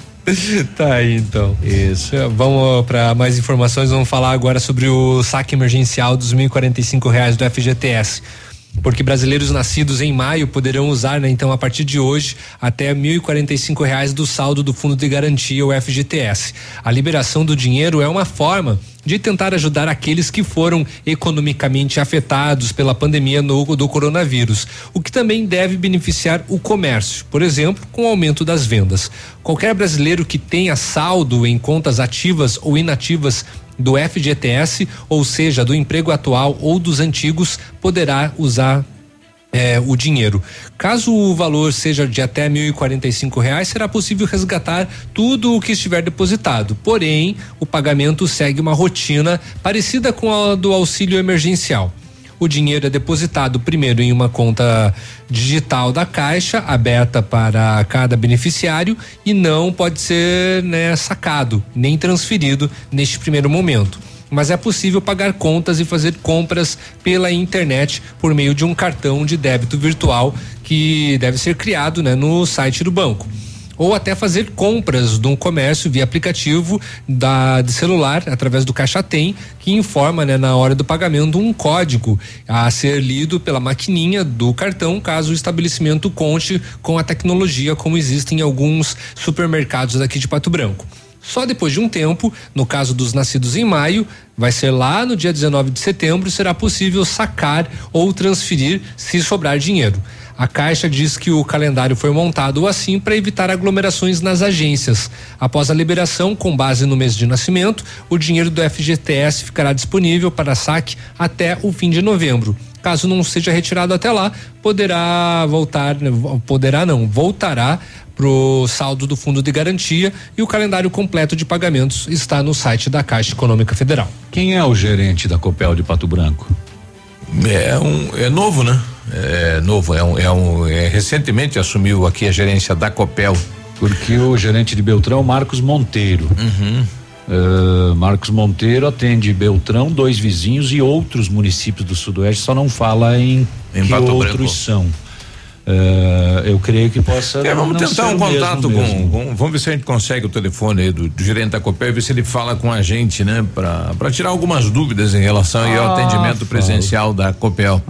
Tá aí então. Isso. Vamos para mais informações. Vamos falar agora sobre o saque emergencial dos 1.045 reais do FGTS. Porque brasileiros nascidos em maio poderão usar, né, então, a partir de hoje, até 1.045 reais do saldo do Fundo de Garantia, o FGTS. A liberação do dinheiro é uma forma de tentar ajudar aqueles que foram economicamente afetados pela pandemia no, do coronavírus, o que também deve beneficiar o comércio, por exemplo, com o aumento das vendas. Qualquer brasileiro que tenha saldo em contas ativas ou inativas do FGTS, ou seja, do emprego atual ou dos antigos, poderá usar é, o dinheiro. Caso o valor seja de até cinco reais, será possível resgatar tudo o que estiver depositado. Porém, o pagamento segue uma rotina parecida com a do auxílio emergencial. O dinheiro é depositado primeiro em uma conta digital da Caixa, aberta para cada beneficiário, e não pode ser né, sacado nem transferido neste primeiro momento mas é possível pagar contas e fazer compras pela internet por meio de um cartão de débito virtual que deve ser criado né, no site do banco. Ou até fazer compras de um comércio via aplicativo da, de celular, através do Caixa Tem, que informa né, na hora do pagamento um código a ser lido pela maquininha do cartão, caso o estabelecimento conte com a tecnologia, como existe em alguns supermercados daqui de Pato Branco. Só depois de um tempo, no caso dos nascidos em maio, vai ser lá no dia 19 de setembro, será possível sacar ou transferir se sobrar dinheiro. A Caixa diz que o calendário foi montado assim para evitar aglomerações nas agências. Após a liberação, com base no mês de nascimento, o dinheiro do FGTS ficará disponível para saque até o fim de novembro. Caso não seja retirado até lá, poderá voltar, poderá não, voltará pro saldo do Fundo de Garantia e o calendário completo de pagamentos está no site da Caixa Econômica Federal. Quem é o gerente da Copel de Pato Branco? É um é novo, né? É novo, é um, é um é, recentemente assumiu aqui a gerência da Copel. Porque o gerente de Beltrão, Marcos Monteiro. Uhum. Uh, Marcos Monteiro atende Beltrão, dois vizinhos e outros municípios do Sudoeste, só não fala em, Em que Pato outros Branco. são. Uh, eu creio que possa. É, vamos tentar um o mesmo contato mesmo. com, com- Vamos ver se a gente consegue o telefone aí do, do gerente da Copel e ver se ele fala com a gente, né? Pra tirar algumas dúvidas em relação aí ao Ah, atendimento fala. presencial da Copel.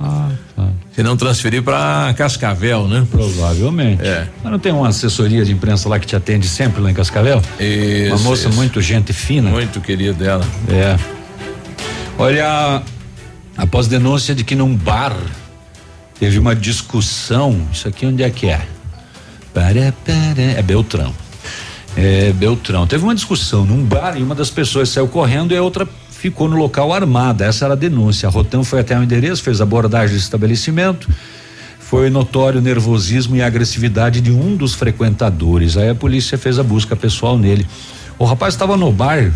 Se não transferir pra Cascavel, né? Provavelmente. É. Mas não tem uma assessoria de imprensa lá que te atende sempre lá em Cascavel? Isso, uma moça isso. muito gente fina. Muito querida dela. É. Olha, após denúncia de que num bar teve uma discussão, isso aqui onde é que é? Para, para, é Beltrão. É Beltrão. Teve uma discussão num bar e uma das pessoas saiu correndo e a outra ficou no local armada. Essa era a denúncia. A Rotan foi até o endereço, fez abordagem do estabelecimento. Foi notório nervosismo e agressividade de um dos frequentadores. Aí a polícia fez a busca pessoal nele. O rapaz estava no bar,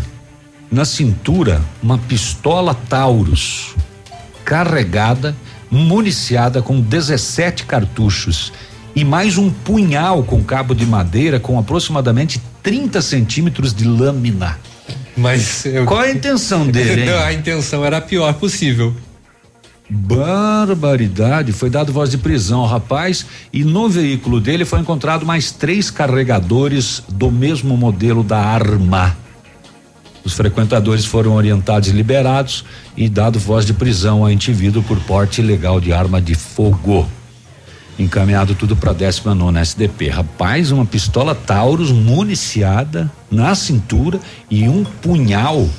na cintura, uma pistola Taurus carregada, municiada com 17 cartuchos e mais um punhal com cabo de madeira com aproximadamente 30 centímetros de lâmina. Mas eu- qual a intenção dele? hein? Não, a intenção era a pior possível. Barbaridade, foi dado voz de prisão ao rapaz e no veículo dele foi encontrado mais três carregadores do mesmo modelo da arma. Os frequentadores foram orientados e liberados e dado voz de prisão ao indivíduo por porte ilegal de arma de fogo. Encaminhado tudo para 19 SDP. Rapaz, uma pistola Taurus municiada na cintura e um punhal.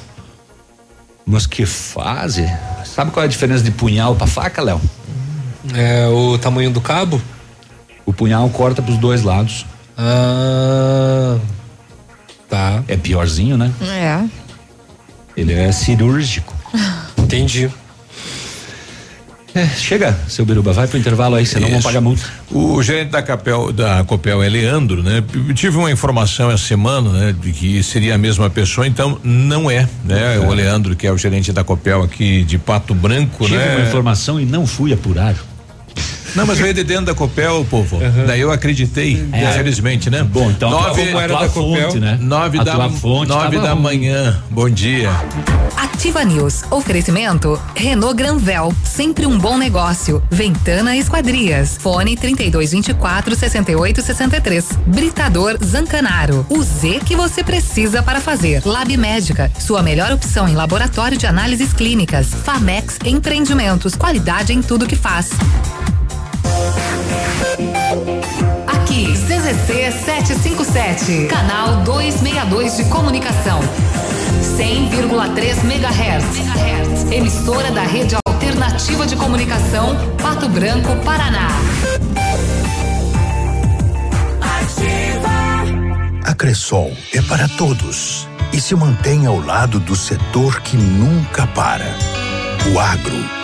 Mas que fase? Sabe qual é a diferença de punhal para faca, Léo? É o tamanho do cabo? O punhal corta pros dois lados. Ah. Tá. É piorzinho, né? É. Ele é cirúrgico. Entendi. É, chega, seu Biruba, vai pro intervalo aí, senão vão Isso. pagar multa. O gerente da Capel, da Copel é Leandro, né? Tive uma informação essa semana, né? De que seria a mesma pessoa, então não é, né? O Leandro, que é o gerente da Copel aqui de Pato Branco, Tive né? uma informação e não fui apurar. Não, mas veio de dentro da Copel, povo. Daí eu acreditei, É. infelizmente, né? Bom, então nove, como era da Copel, né? Nove A da, tua fonte nove da ruim. manhã. Bom dia. Ativa News. Oferecimento Renault Granvel, sempre um bom negócio. Ventana Esquadrias. Fone 3224 6863. Britador Zancanaro. O Z que você precisa para fazer. Lab Médica, sua melhor opção em laboratório de análises clínicas. Famex Empreendimentos, qualidade em tudo que faz. Aqui, CZC 757, canal 262 de comunicação. 100,3 MHz. Emissora da Rede Alternativa de Comunicação, Pato Branco, Paraná. A Cressol é para todos e se mantém ao lado do setor que nunca para. O agro.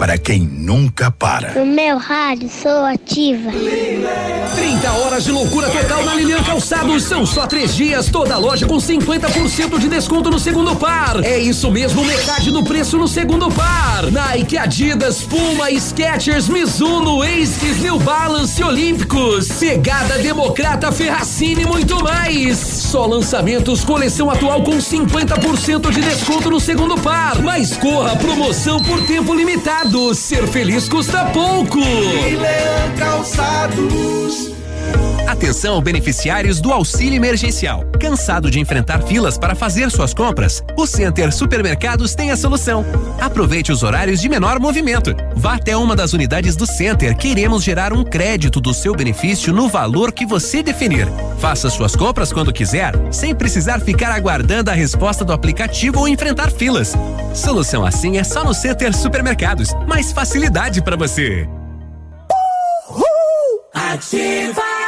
para quem nunca para. No meu rádio, sou ativa. 30 horas de loucura total na Lilian Calçados. São só três dias. Toda loja com 50% de desconto no segundo par. É isso mesmo, metade do preço no segundo par. Nike, Adidas, Puma, Skechers, Mizuno, Asics, New Balance, Olímpicos. Pegada Democrata, Ferracini e muito mais. Só lançamentos, coleção atual com 50% de desconto no segundo par. Mas corra, promoção por tempo limitado. Ser feliz custa pouco. Leão Calçados. Atenção, beneficiários do auxílio emergencial. Cansado de enfrentar filas para fazer suas compras? O Center Supermercados tem a solução. Aproveite os horários de menor movimento. Vá até uma das unidades do Center. Queremos gerar um crédito do seu benefício no valor que você definir. Faça suas compras quando quiser, sem precisar ficar aguardando a resposta do aplicativo ou enfrentar filas. Solução assim é só no Center Supermercados. Mais facilidade para você. Ativa.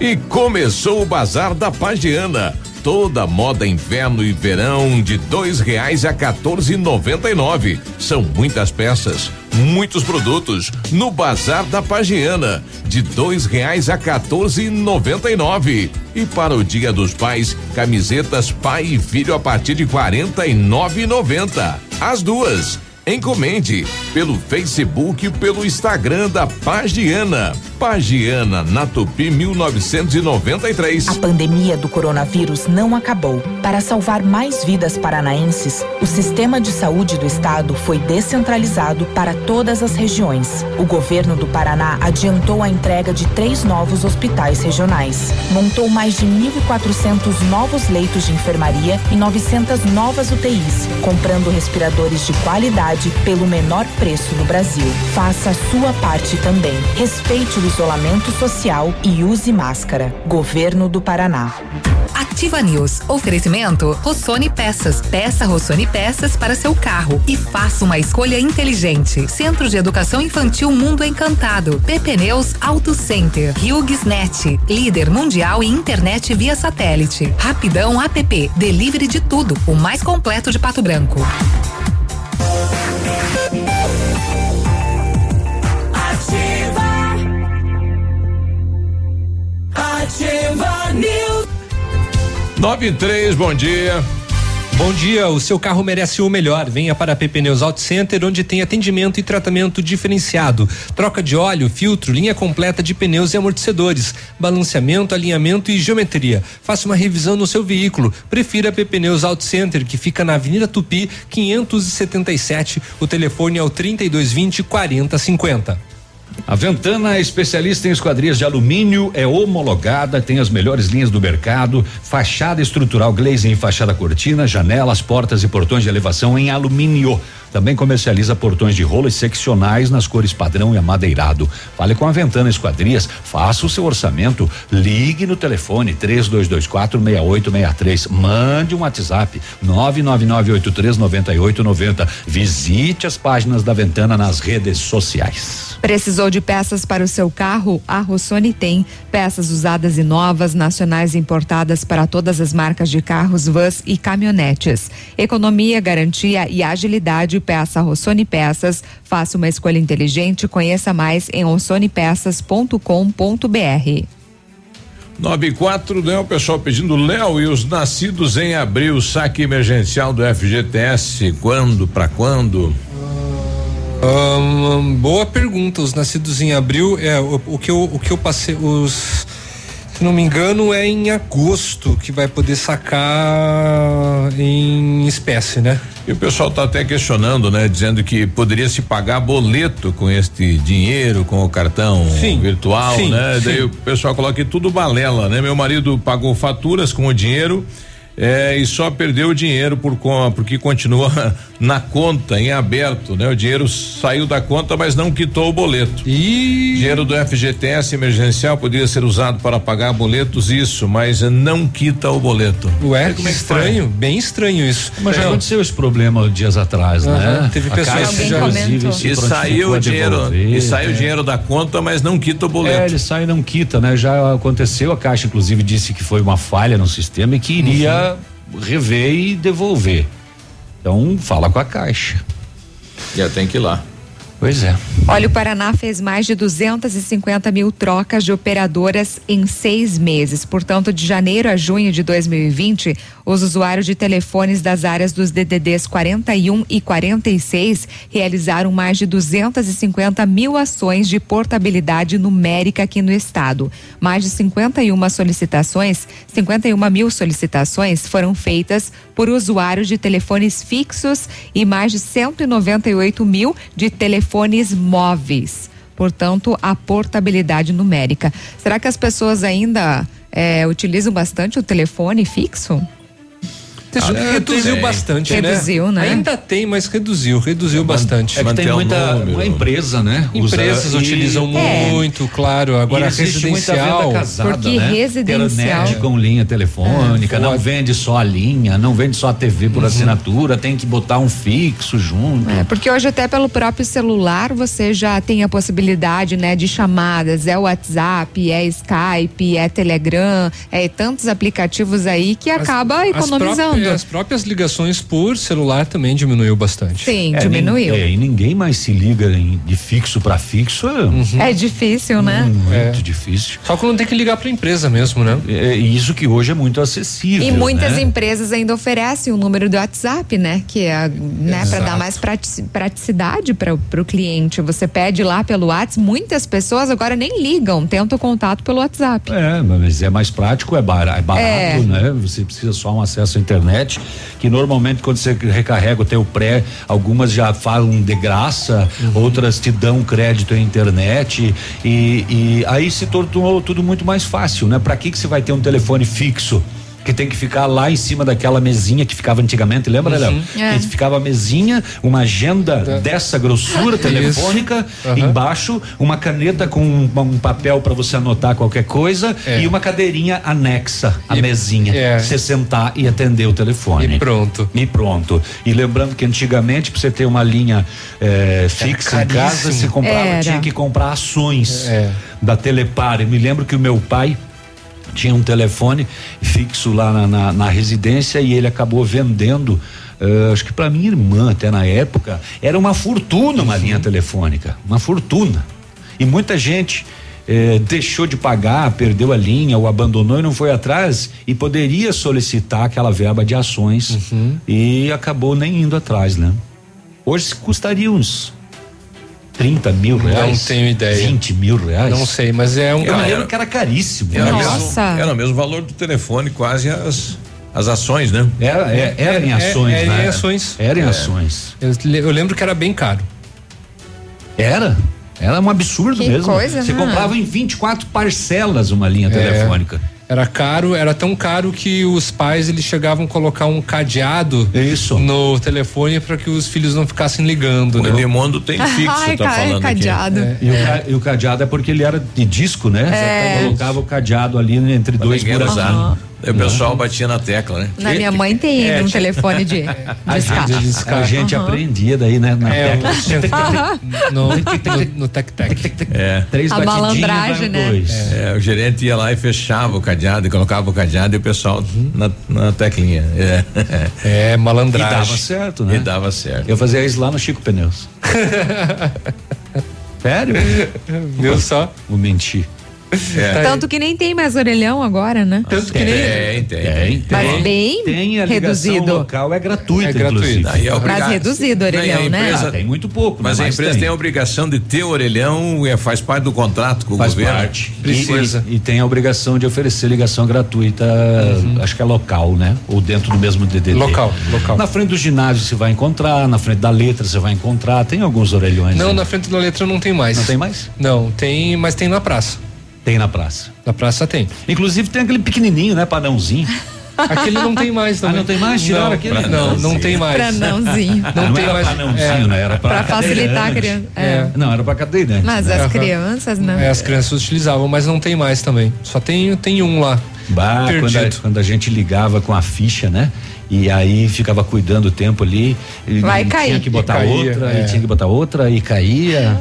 E começou o Bazar da Pagiana. Toda moda inverno e verão de dois reais a 14,99. São muitas peças, muitos produtos no Bazar da Pagiana de dois reais a 14,99. E para o Dia dos Pais, camisetas pai e filho a partir de 49,90. As duas. Encomende pelo Facebook e pelo Instagram da Pagiana. Pagiana, na Tupi 1993. A pandemia do coronavírus não acabou. Para salvar mais vidas paranaenses, o sistema de saúde do estado foi descentralizado para todas as regiões. O governo do Paraná adiantou a entrega de três novos hospitais regionais. Montou mais de 1.400 novos leitos de enfermaria e 900 novas UTIs, comprando respiradores de qualidade pelo menor preço no Brasil. Faça a sua parte também. Respeite o isolamento social e use máscara. Governo do Paraná. Ativa News. Oferecimento Rossoni Peças. Peça Rossoni Peças para seu carro e faça uma escolha inteligente. Centro de Educação Infantil Mundo Encantado. PP Neus Auto Center. HughesNet. Líder mundial em internet via satélite. Rapidão App. Delivery de tudo. O mais completo de Pato Branco. Ativa. Ativa News. 9 3, bom dia. Bom dia, o seu carro merece o melhor. Venha para a PP Neus Auto Center, onde tem atendimento e tratamento diferenciado. Troca de óleo, filtro, linha completa de pneus e amortecedores, balanceamento, alinhamento e geometria. Faça uma revisão no seu veículo. Prefira a PP Neus Auto Center, que fica na Avenida Tupi, 577. O telefone é o 3220 4050. A Ventana é especialista em esquadrias de alumínio, é homologada, tem as melhores linhas do mercado, fachada estrutural glazing fachada cortina, janelas, portas e portões de elevação em alumínio. Também comercializa portões de rolo e seccionais nas cores padrão e amadeirado. Fale com a Ventana Esquadrias, faça o seu orçamento, ligue no telefone 3224 6863, mande um WhatsApp 999839890. Visite as páginas da Ventana nas redes sociais. Precisou de peças para o seu carro? A Rossoni tem. Peças usadas e novas, nacionais e importadas para todas as marcas de carros, vans e caminhonetes. Economia, garantia e agilidade. Peça Rossoni Peças. Faça uma escolha inteligente. Conheça mais em rossonepeças.com.br. 9 e 4, né? O pessoal pedindo Léo e os nascidos em abril, saque emergencial do FGTS, quando, para quando? Ahn, boa pergunta. Os nascidos em abril, é o, o que eu o que eu passei os se não me engano é em agosto que vai poder sacar em espécie, né? E o pessoal está até questionando, né? Dizendo que poderia se pagar boleto com este dinheiro, com o cartão Sim, virtual, sim, né? sim. Daí o pessoal coloca que tudo balela, né? Meu marido pagou faturas com o dinheiro é, e só perdeu o dinheiro por porque continua na conta em aberto, né? O dinheiro saiu da conta, mas não quitou o boleto. E dinheiro do FGTS emergencial poderia ser usado para pagar boletos, isso, mas não quita o boleto. Ué, Como é faz? estranho, bem estranho isso. Mas já É. aconteceu esse problema dias atrás, né? teve A pessoas Caixa, que já- E saiu o dinheiro, devolver, e saiu o é. dinheiro da conta, mas não quita o boleto. É, ele sai e não quita, né? Já aconteceu, a Caixa inclusive disse que foi uma falha no sistema e que iria rever e devolver. Então, fala com a Caixa. Já tem que ir lá. Pois é. Olha, o Paraná fez mais de 250 mil trocas de operadoras em seis meses. Portanto, de janeiro a junho de 2020, os usuários de telefones das áreas dos DDDs 41 e 46 realizaram mais de 250 mil ações de portabilidade numérica aqui no estado. Mais de 51 solicitações, 51 mil solicitações foram feitas por usuários de telefones fixos e mais de 198 mil de telefones móveis. portanto, a portabilidade numérica. Será que as pessoas ainda é, utilizam bastante o telefone fixo? Ah, reduziu tem. bastante, Reduziu, né? Ainda tem, mas reduziu, reduziu bastante. É que tem muita número. empresa, né? Usa- Empresas e- utilizam É. muito, claro. Agora e residencial. casada, Porque né? residencial- Internet com linha telefônica, É, não vende só a linha, não vende só a TV Uhum. por assinatura, tem que botar um fixo junto. É, porque hoje até pelo próprio celular você já tem a possibilidade, né, de chamadas, é o WhatsApp, é Skype, é Telegram, é tantos aplicativos aí que acaba As economizando. Próprias, as próprias ligações por celular também diminuiu bastante. Sim, É, diminuiu. nin- é, e ninguém mais se liga em- de fixo para fixo. É É difícil, né? muito É. difícil. Só quando tem que ligar para a empresa mesmo, né? É, e isso que hoje é muito acessível. E muitas né? empresas ainda oferecem o número do WhatsApp, né? Que é, né, para dar mais pratici- praticidade para o cliente. Você pede lá pelo WhatsApp, muitas pessoas agora nem ligam, tentam o contato pelo WhatsApp. É, mas é mais prático, é barato, é barato É. né? Você precisa só um acesso à internet, que normalmente quando você recarrega o teu pré, algumas já falam de graça, Uhum. outras te dão crédito em internet e, e aí se tornou tudo muito mais fácil, né? Para que que você vai ter um telefone fixo? Que tem que ficar lá em cima daquela mesinha que ficava antigamente, lembra, Léo? É. Que ficava a mesinha, uma agenda dessa grossura telefônica, Aham. embaixo uma caneta com um, um papel para você anotar qualquer coisa É. e uma cadeirinha anexa à E- mesinha. é. Você sentar e atender o telefone. E pronto. E pronto. E lembrando que antigamente, pra você ter uma linha eh, fixa em casa, você comprava, Era. tinha que comprar ações É. da Telepar. Eu me lembro que o meu pai tinha um telefone fixo lá na, na- na residência e ele acabou vendendo. eh, acho que para minha irmã, até na época, era uma fortuna uma linha telefônica. Uma fortuna. E muita gente eh, deixou de pagar, perdeu a linha ou abandonou e não foi atrás e poderia solicitar aquela verba de ações e acabou nem indo atrás, né? Hoje custaria uns 30 mil reais. Não tenho ideia. 20 mil reais. Não sei, mas é um. Eu me Era- lembro que era caríssimo. Era? Nossa. Mesmo, era o mesmo valor do telefone, quase as, as ações, né? Era, é- era em É- ações, era né? em ações. Era em É. ações. Eu lembro que era bem caro. Era. Era um absurdo Que mesmo. coisa, Você né? comprava em 24 parcelas uma linha É. telefônica. Era caro, era tão caro que os pais eles chegavam a colocar um cadeado Isso. no telefone para que os filhos não ficassem ligando, O né? Tem fixo, Ai, tá falando aqui. cadeado. E, o ca- e o cadeado é porque ele era de disco, né? Você colocava o cadeado ali entre Pra dois ninguém buraquinhos. O pessoal batia na tecla, né? Na minha mãe tem É, um telefone de, de A escada. gente, a gente aprendia daí, né? Na É, tecla. no, no, no tec-tec. É. Três A malandragem, né? dois. É, o gerente ia lá e fechava o cadeado e colocava o cadeado e o pessoal na, na teclinha. É. É, E malandragem. dava certo, né? E dava certo. Eu fazia isso lá no Chico Pneus. Sério? Viu só? Vou mentir. É. Tanto que nem tem mais orelhão agora, né? Tanto que nem. Tem, tem. Tem, Mas bem Tem a ligação reduzido. local, é gratuita, É gratuito. Aí é obrigado. Mas reduzido o e orelhão, né? empresa- Ah, tem muito pouco, Mas né? a empresa tem. a obrigação de ter orelhão, é, faz parte do contrato com Faz o governo. parte. Precisa. E, e tem a obrigação de oferecer ligação gratuita, acho que é local, né? Ou dentro do mesmo DDD. Local, local. Na frente do ginásio você vai encontrar, na frente da letra você vai encontrar, tem alguns orelhões. Não, né? na frente da letra não tem mais. Não tem mais? Não, tem, mas tem na praça. Tem na praça. Na praça tem. Inclusive tem aquele pequenininho, né? Padrãozinho. Aquele não tem mais também. Ah, não tem mais? Tiraram não, aquele? Não, não tem mais. Pranãozinho. Não Ah, tem era mais. panãozinho, é, né? Era pra, Pra facilitar a criança. É. É. Não, era pra cadeirante. Mas né? as crianças, né? é, as crianças utilizavam, mas não tem mais também. Só tem, tem um lá. Bah, quando a, quando a gente ligava com a ficha, né? E aí ficava cuidando o tempo ali. E Vai e cair. Tinha que botar E caía, outra, é. e tinha que botar outra, e caía.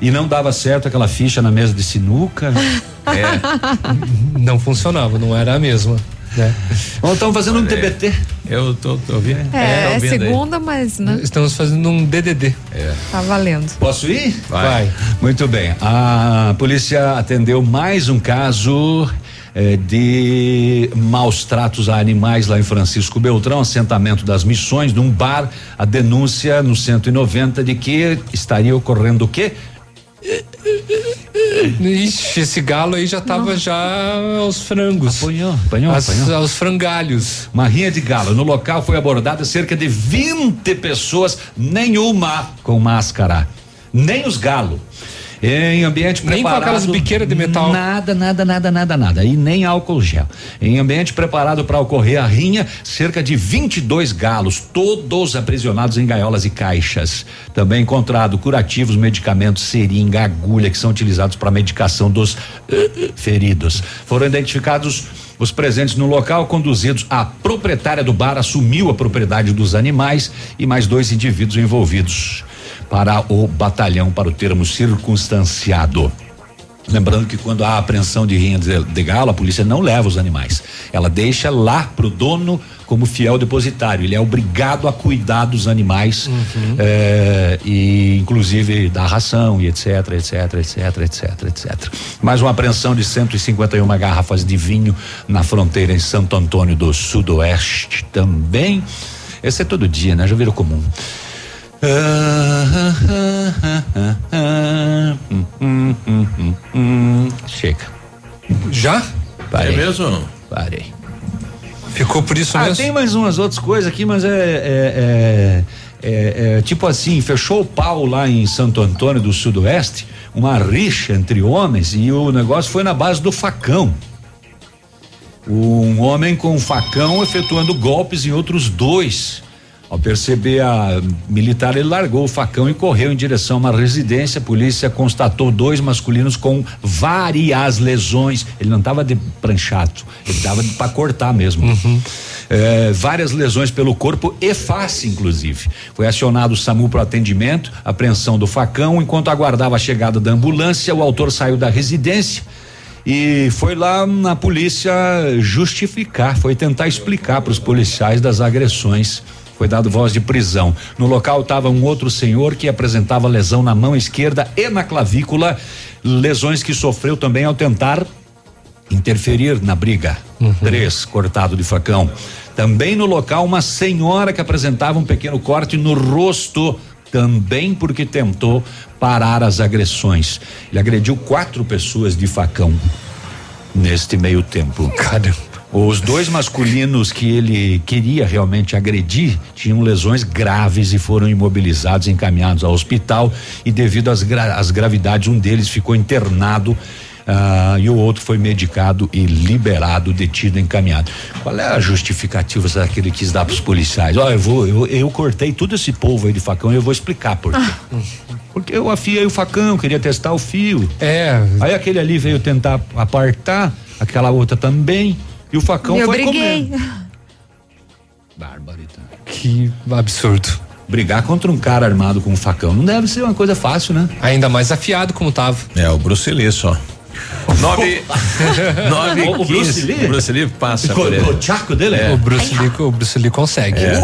E não dava certo aquela ficha na mesa de sinuca. É. Não funcionava, não era a mesma. Né? Ou estão fazendo um TBT. Eu tô, tô ouvindo. É, tô é ouvindo aí. segunda, mas né, Estamos fazendo um DDD. É. tá valendo. Posso ir? Vai. Muito bem. A polícia atendeu mais um caso eh, de maus tratos a animais lá em Francisco Beltrão, assentamento das missões, num bar. A denúncia no 190 de que estaria ocorrendo o quê? Ixi, esse galo aí já tava já aos frangos. Apanhou, apanhou, As- apanhou. aos frangalhos. Uma rinha de galo. No local foi abordada cerca de 20 pessoas, nenhuma com máscara. Nem os galos. Em ambiente Nem com preparado. aquelas biqueiras de metal. Nada, nada, nada, nada, nada. E nem álcool gel. Em ambiente preparado para ocorrer a rinha, cerca de 22 galos, todos aprisionados em gaiolas e caixas. Também encontrado curativos, medicamentos, seringa, agulha, que são utilizados para medicação dos eh, eh, feridos. Foram identificados os presentes no local, conduzidos, a proprietária do bar assumiu a propriedade dos animais e mais dois indivíduos envolvidos para o batalhão, para o termo circunstanciado. Lembrando que quando há apreensão de rinha de, de galo, a polícia não leva os animais. Ela deixa lá pro dono como fiel depositário. Ele é obrigado a cuidar dos animais eh, e inclusive da ração e etc, etc, etc, etc, etc. Mais uma apreensão de 151 garrafas de vinho na fronteira em Santo Antônio do Sudoeste também. Esse é todo dia, né? Já virou comum. Chega. Já? Parei. É mesmo? Parei. Ficou por isso ah, mesmo? tem mais umas outras coisas aqui, mas é, é- é- é- é tipo assim, fechou o pau lá em Santo Antônio do Sudoeste, uma rixa entre homens e o negócio foi na base do facão. Um homem com um facão efetuando golpes em outros dois. Ao perceber a militar, ele largou o facão e correu em direção a uma residência. A polícia constatou dois masculinos com várias lesões. Ele não estava de pranchado, ele estava para cortar mesmo. É, várias lesões pelo corpo e face, inclusive. Foi acionado o SAMU para atendimento, apreensão do facão. Enquanto aguardava a chegada da ambulância, o autor saiu da residência e foi lá na polícia justificar, foi tentar explicar para os policiais das agressões. Foi dado voz de prisão. No local estava um outro senhor que apresentava lesão na mão esquerda e na clavícula, lesões que sofreu também ao tentar interferir na briga. Três, cortado de facão. Também no local, uma senhora que apresentava um pequeno corte no rosto, também porque tentou parar as agressões. Ele agrediu quatro pessoas de facão neste meio tempo. Caramba. Os dois masculinos que ele queria realmente agredir tinham lesões graves e foram imobilizados, encaminhados ao hospital e devido às, gra às gravidades, um deles ficou internado ah, e o outro foi medicado e liberado, detido, encaminhado. Qual é a justificativa que ele quis dar para os policiais? Ó, eu vou, eu, eu cortei todo esse povo aí de facão e eu vou explicar por quê. Porque eu afiei o facão, queria testar o fio. É. Aí aquele ali veio tentar apartar, aquela outra também, e o facão Me foi obriguei. comendo. Barbarita. Que absurdo. Brigar contra um cara armado com um facão não deve ser uma coisa fácil, né? Ainda mais afiado como tava. É, o Bruce Lee só. Nove, nove O-. Bruce Lee? O Bruce Lee passa O- por ele. o tchaco dele é. O Bruce Lee, o Bruce Lee consegue. É.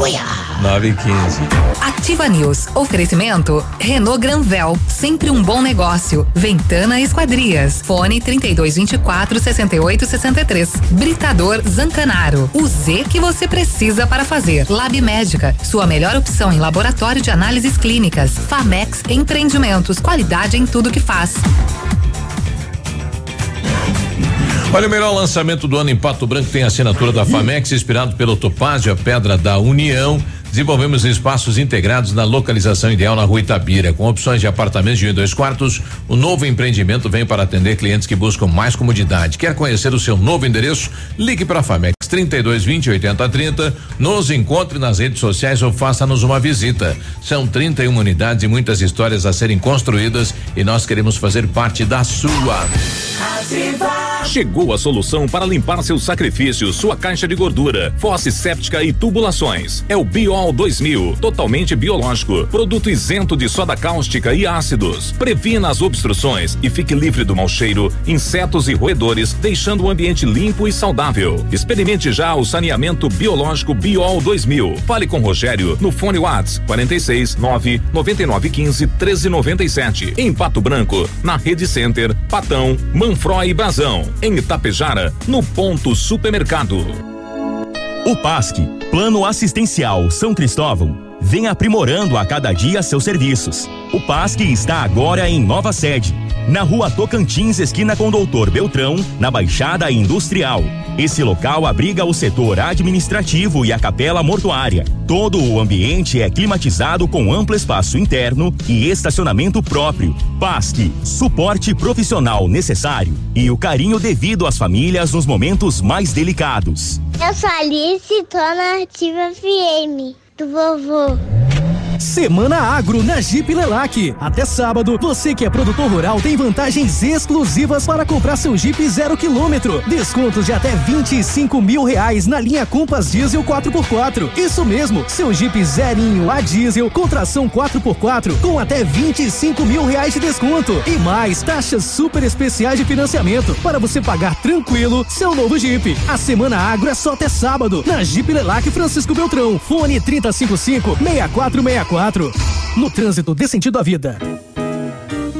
Nove e quinze. Ativa News. Oferecimento Renault Granvel, sempre um bom negócio. Ventana Esquadrias. Fone 3224 6863. Britador Zancanaro. O Z que você precisa para fazer. Lab Médica, sua melhor opção em laboratório de análises clínicas. Famex Empreendimentos, qualidade em tudo que faz. Olha, o melhor lançamento do ano em Pato Branco tem a assinatura da Famex, inspirado pelo Topázio, a Pedra da União. Desenvolvemos espaços integrados na localização ideal na rua Itabira, com opções de apartamentos de um e dois quartos. O novo empreendimento vem para atender clientes que buscam mais comodidade. Quer conhecer o seu novo endereço? Ligue para a Famex 32 20 80 30. Nos encontre nas redes sociais ou faça-nos uma visita. São 31 unidades e muitas histórias a serem construídas e nós queremos fazer parte da sua. Chegou a solução para limpar seu sacrifício, sua caixa de gordura, fosse séptica e tubulações. É o Biol 2000, totalmente biológico, produto isento de soda cáustica e ácidos. Previna as obstruções e fique livre do mau cheiro, insetos e roedores, deixando o ambiente limpo e saudável. Experimente já o saneamento biológico Biol 2000. Fale com Rogério no fone Whats 46 9 9915 1397. Em Pato Branco, na Rede Center, Patão, Manfroy e Brasão. Em Itapejara, no Ponto Supermercado. O PASC, Plano Assistencial São Cristóvão, vem aprimorando a cada dia seus serviços. O PASC está agora em nova sede, na rua Tocantins, esquina com Doutor Beltrão, na Baixada Industrial. Esse local abriga o setor administrativo e a capela mortuária. Todo o ambiente é climatizado com amplo espaço interno e estacionamento próprio. PASC, suporte profissional necessário e o carinho devido às famílias nos momentos mais delicados. Eu sou Alice, tô na Ativa FM do vovô. Semana Agro na Jeep Lelac. Até sábado, você que é produtor rural tem vantagens exclusivas para comprar seu Jeep zero quilômetro. Descontos de até 25 mil reais na linha Compass Diesel 4x4. Isso mesmo, seu Jeep zerinho a diesel com tração 4x4 com até 25 mil reais de desconto. E mais, taxas super especiais de financiamento para você pagar tranquilo seu novo Jeep. A Semana Agro é só até sábado na Jeep Lelac Francisco Beltrão. Fone 3055 6464. No trânsito dê sentido à vida.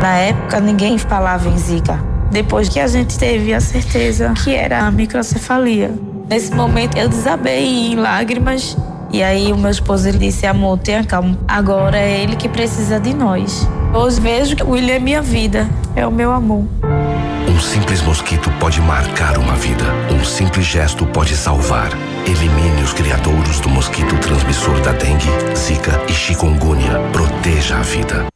Na época, ninguém falava em Zika. Depois que a gente teve a certeza que era a microcefalia. Nesse momento, eu desabei em lágrimas. E aí, o meu esposo ele disse: Amor, tenha calma. Agora é ele que precisa de nós. Hoje vejo que o William é minha vida, é o meu amor. Um simples mosquito pode marcar uma vida. Um simples gesto pode salvar. Elimine os criadouros do mosquito transmissor da dengue, zika e chikungunya. Proteja a vida.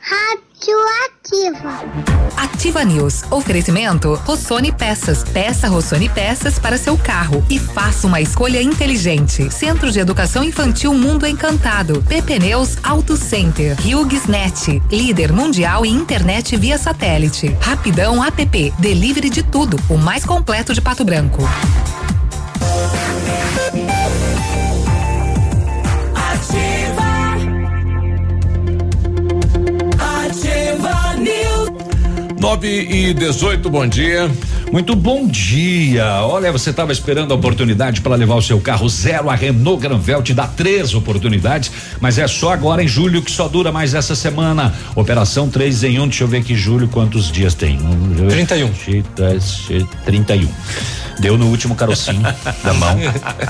Radioativa. Ativa News. Oferecimento Rossoni Peças. Peça Rossoni Peças para seu carro e faça uma escolha inteligente. Centro de Educação Infantil Mundo Encantado. PP Neus Auto Center. HughesNet. Líder mundial em internet via satélite. Rapidão App. Delivery de tudo. O mais completo de Pato Branco. 9 e 18, bom dia. Muito bom dia. Olha, você estava esperando a oportunidade para levar o seu carro zero. A Renault Granvel te dá três oportunidades, mas é só agora em julho que só dura mais essa semana. Operação 3 em 1. Um. Deixa eu ver aqui, julho, quantos dias tem? Um, 31. 31. Deu no último carocinho da mão.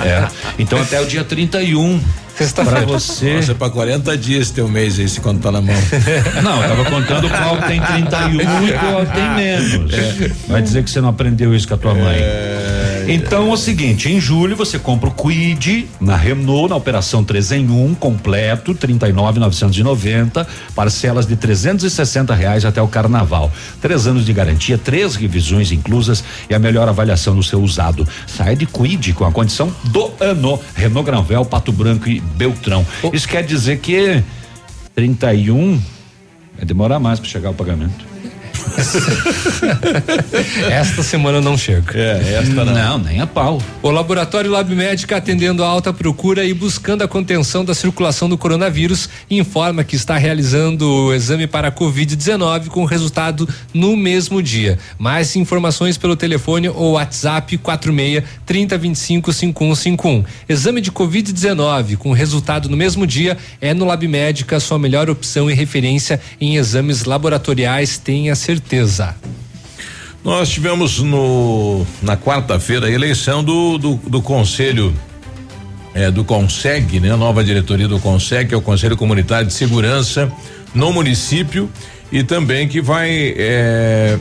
É. Então até o dia 31. Para você. Nossa, pra 40 dias teu mês aí, se contar na mão. Não, eu tava contando qual tem 31 e qual tem menos. Vai dizer que você não aprendeu isso com a tua mãe. Então é o seguinte, em julho você compra o Quid na Renault, na operação 3 em 1, completo, 39,990, parcelas de 360 reais até o carnaval. Três anos de garantia, três revisões inclusas e a melhor avaliação do seu usado. Sai de Quid com a condição do ano. Renault Granvel, Pato Branco e Beltrão. Isso quer dizer que 31 vai demorar mais para chegar o pagamento. Esta semana não chega. É, esta não. Não, nem a pau. O laboratório Lab Médica, atendendo a alta procura e buscando a contenção da circulação do coronavírus, informa que está realizando o exame para Covid-19 com resultado no mesmo dia. Mais informações pelo telefone ou WhatsApp 46 3025 5151. Exame de Covid-19 com resultado no mesmo dia é no Lab Médica, sua melhor opção e referência em exames laboratoriais, tenha certeza. Nós tivemos no na quarta-feira a eleição do, do, do conselho é, do Conseg, né? A nova diretoria do Conseg, que é o Conselho Comunitário de Segurança no município e também que vai é,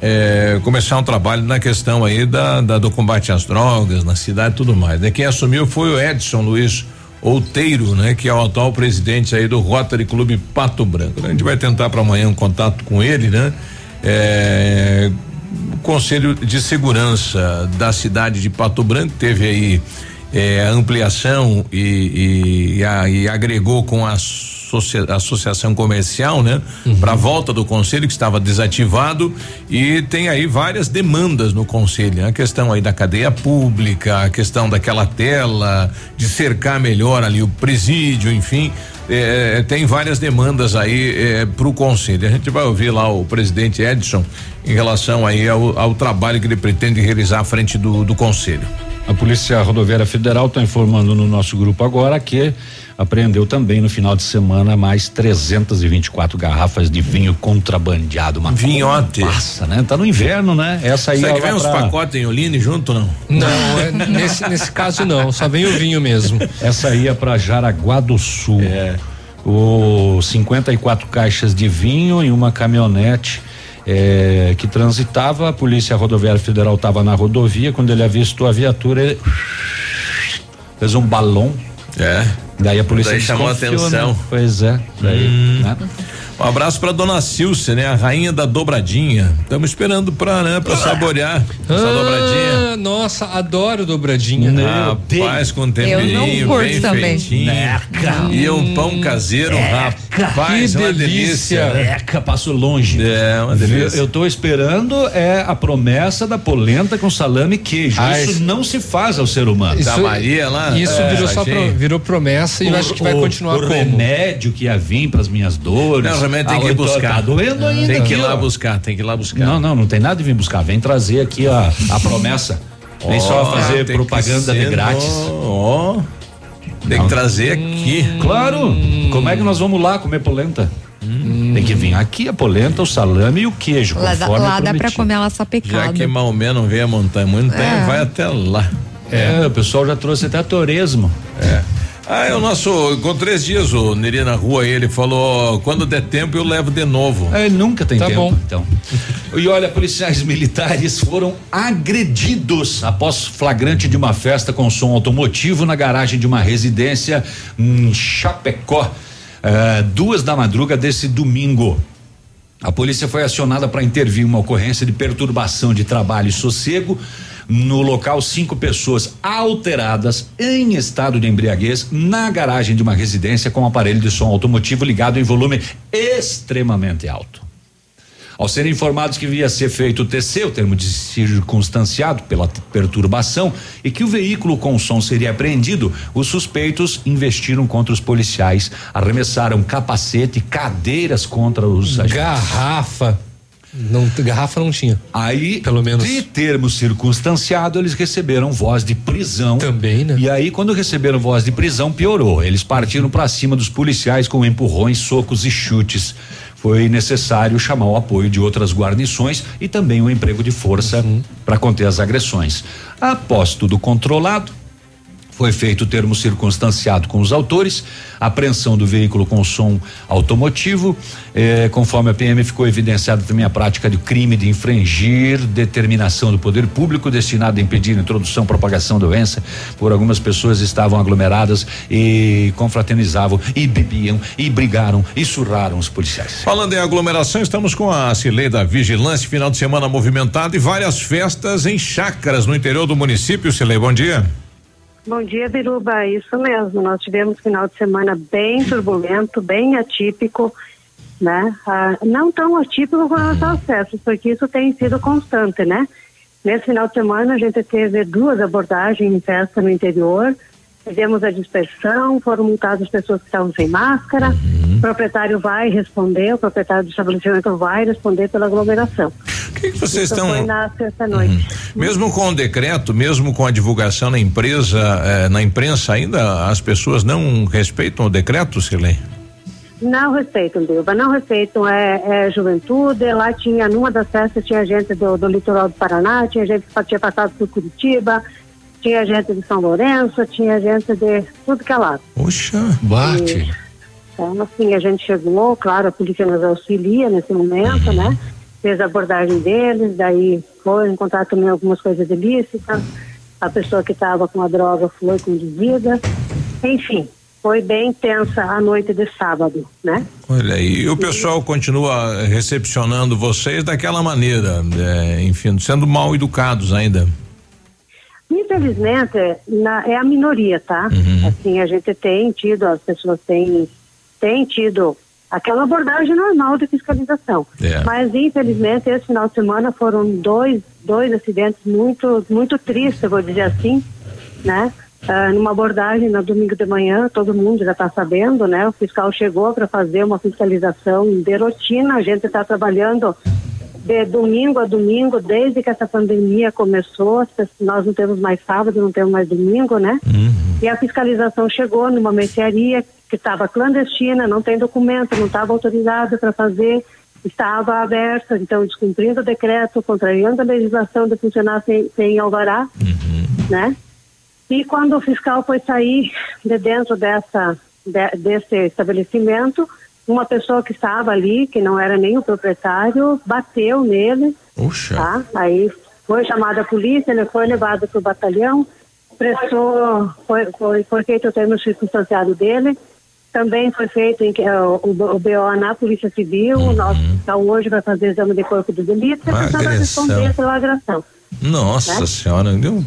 é, começar um trabalho na questão aí da, da, do combate às drogas na cidade e tudo mais. Né? Quem assumiu foi o Edson Luiz Outeiro, né? Que é o atual presidente aí do Rotary Clube Pato Branco. A gente vai tentar para amanhã um contato com ele, né? É, o Conselho de Segurança da cidade de Pato Branco teve aí é, ampliação e, e, e, a, e agregou com a associa, associação comercial, né? Uhum. Para a volta do conselho que estava desativado e tem aí várias demandas no conselho, né? a questão aí da cadeia pública, a questão daquela tela, de cercar melhor ali o presídio, enfim, eh, tem várias demandas aí eh, para o conselho. A gente vai ouvir lá o presidente Edson em relação aí ao, ao trabalho que ele pretende realizar à frente do, do conselho. A Polícia Rodoviária Federal está informando no nosso grupo agora que apreendeu também no final de semana mais 324 garrafas de vinho contrabandeado. Uma Vinhote. Passa, né? Tá no inverno, né? Essa aí Será que vem uns pra- pacotes em Oline junto não? Não, é, nesse, nesse caso não, só vem o vinho mesmo. Essa ia para Jaraguá do Sul. É. O 54 caixas de vinho em uma caminhonete é, que transitava. A Polícia Rodoviária Federal estava na rodovia. Quando ele avistou a viatura, ele fez um balão. É. Daí a polícia Daí chamou a desconfiou, atenção. né? Pois é. Daí, Hum. né? Um abraço pra dona Silce, né? A rainha da dobradinha. Estamos esperando pra, né, pra saborear essa dobradinha. Ah, nossa, adoro dobradinha. Rapaz, com temperinho, bem feitinho. E um pão caseiro, rapaz, Que uma delícia. delícia. Eca, passo longe. É, uma Eu, delícia. eu tô esperando é a promessa da polenta com salame e queijo. Ah, isso isso- não se faz ao ser humano. Isso- Isso É, virou só pro- virou promessa e eu acho que vai o- continuar o como. remédio que ia vir para as minhas dores. Não, remédio tem Ah, que ir tô- buscar. Tá doendo ainda. Tem que ir lá buscar, tem que ir lá buscar. Não, não, não tem nada de vir buscar. Vem trazer aqui a, a promessa. Vem só Ó, fazer propaganda de grátis. Ó. Tem que trazer aqui. Claro. Como é que nós vamos lá comer polenta? Tem que vir aqui a polenta, o salame e o queijo. Lá, conforme lá dá pra comer ela Já sapecada. que Maomé não vê a montanha muito, É. vai até lá. É, o pessoal já trouxe até toresmo. É. Ah, é o nosso. Com três dias o Neri na rua ele falou: quando der tempo eu levo de novo. É, nunca tem Tá tempo, bom. então. E olha, policiais militares foram agredidos após flagrante de uma festa com som automotivo na garagem de uma residência em Chapecó, eh, duas da madruga desse domingo. A polícia foi acionada para intervir uma ocorrência de perturbação de trabalho e sossego. No local, cinco pessoas alteradas em estado de embriaguez na garagem de uma residência com aparelho de som automotivo ligado em volume extremamente alto. Ao serem informados que ia ser feito o TC, o termo de circunstanciado pela perturbação, e que o veículo com som seria apreendido, os suspeitos investiram contra os policiais, arremessaram capacete, cadeiras contra os agentes. Garrafa. Não, garrafa não tinha. Aí, Pelo menos. de termo circunstanciado, eles receberam voz de prisão. Também, né? E aí, quando receberam voz de prisão, piorou. Eles partiram para cima dos policiais com empurrões, socos e chutes. Foi necessário chamar o apoio de outras guarnições e também o emprego de força para conter as agressões. Após tudo controlado, foi feito o termo circunstanciado com os autores, apreensão do veículo com som automotivo, eh, conforme a PM ficou evidenciada também a prática de crime de infringir determinação do poder público destinada a impedir a introdução, propagação da doença, por algumas pessoas estavam aglomeradas e confraternizavam e bebiam e brigaram e surraram os policiais. Falando em aglomeração, estamos com a Cilei da Vigilância, final de semana movimentado e várias festas em chácaras no interior do município. Cilei, bom dia. Bom dia, Biruba. Isso mesmo. Nós tivemos final de semana bem turbulento, bem atípico, né? Ah, não tão atípico relação às festas, porque isso tem sido constante, né? Nesse final de semana a gente teve duas abordagens em festa no interior. Tivemos a dispersão, foram multadas as pessoas que estavam sem máscara. O proprietário vai responder, o proprietário do estabelecimento vai responder pela aglomeração. O que, que vocês Isso estão. foi na sexta-noite. Mesmo com o decreto, mesmo com a divulgação na empresa, eh, na imprensa, ainda as pessoas não respeitam o decreto, Cilei? Não respeitam, Bilba, não respeitam é, é juventude. Lá tinha, numa das festas, tinha gente do, do litoral do Paraná, tinha gente que tinha passado por Curitiba, tinha gente de São Lourenço, tinha gente de tudo que é lado. Puxa, bate. Então, assim, a gente chegou, claro, a polícia nos auxilia nesse momento, né? Fez a abordagem deles, daí foi encontrar também algumas coisas ilícitas. A pessoa que estava com a droga foi conduzida. Enfim, foi bem tensa a noite de sábado, né? Olha aí, e o pessoal continua recepcionando vocês daquela maneira, eh, enfim, sendo mal educados ainda. Infelizmente, na- é a minoria, tá? Assim, a gente tem tido, as pessoas têm, têm tido aquela abordagem normal de fiscalização. É. Mas, infelizmente, esse final de semana foram dois, dois acidentes muito, muito tristes, vou dizer assim, né? ah, numa abordagem no domingo de manhã, todo mundo já está sabendo, né? O fiscal chegou para fazer uma fiscalização de rotina. A gente está trabalhando de domingo a domingo, desde que essa pandemia começou. Nós não temos mais sábado, não temos mais domingo, né? E a fiscalização chegou numa mercearia que estava clandestina, não tem documento, não estava autorizada para fazer, estava aberta, então descumprindo o decreto, contrariando a legislação de funcionar sem, sem alvará, né? E quando o fiscal foi sair de dentro dessa de- desse estabelecimento, uma pessoa que estava ali, que não era nem o proprietário, bateu nele. Tá? Aí foi chamada a polícia, ele foi levado para o batalhão, prestou, foi, foi, foi feito o termo circunstanciado dele. Também foi feito em, eh, o, o BO na Polícia Civil. O nosso fiscal hoje vai fazer exame de corpo de delito e a pessoa vai Agressão. responder pela agressão. Nossa Né? senhora, deu um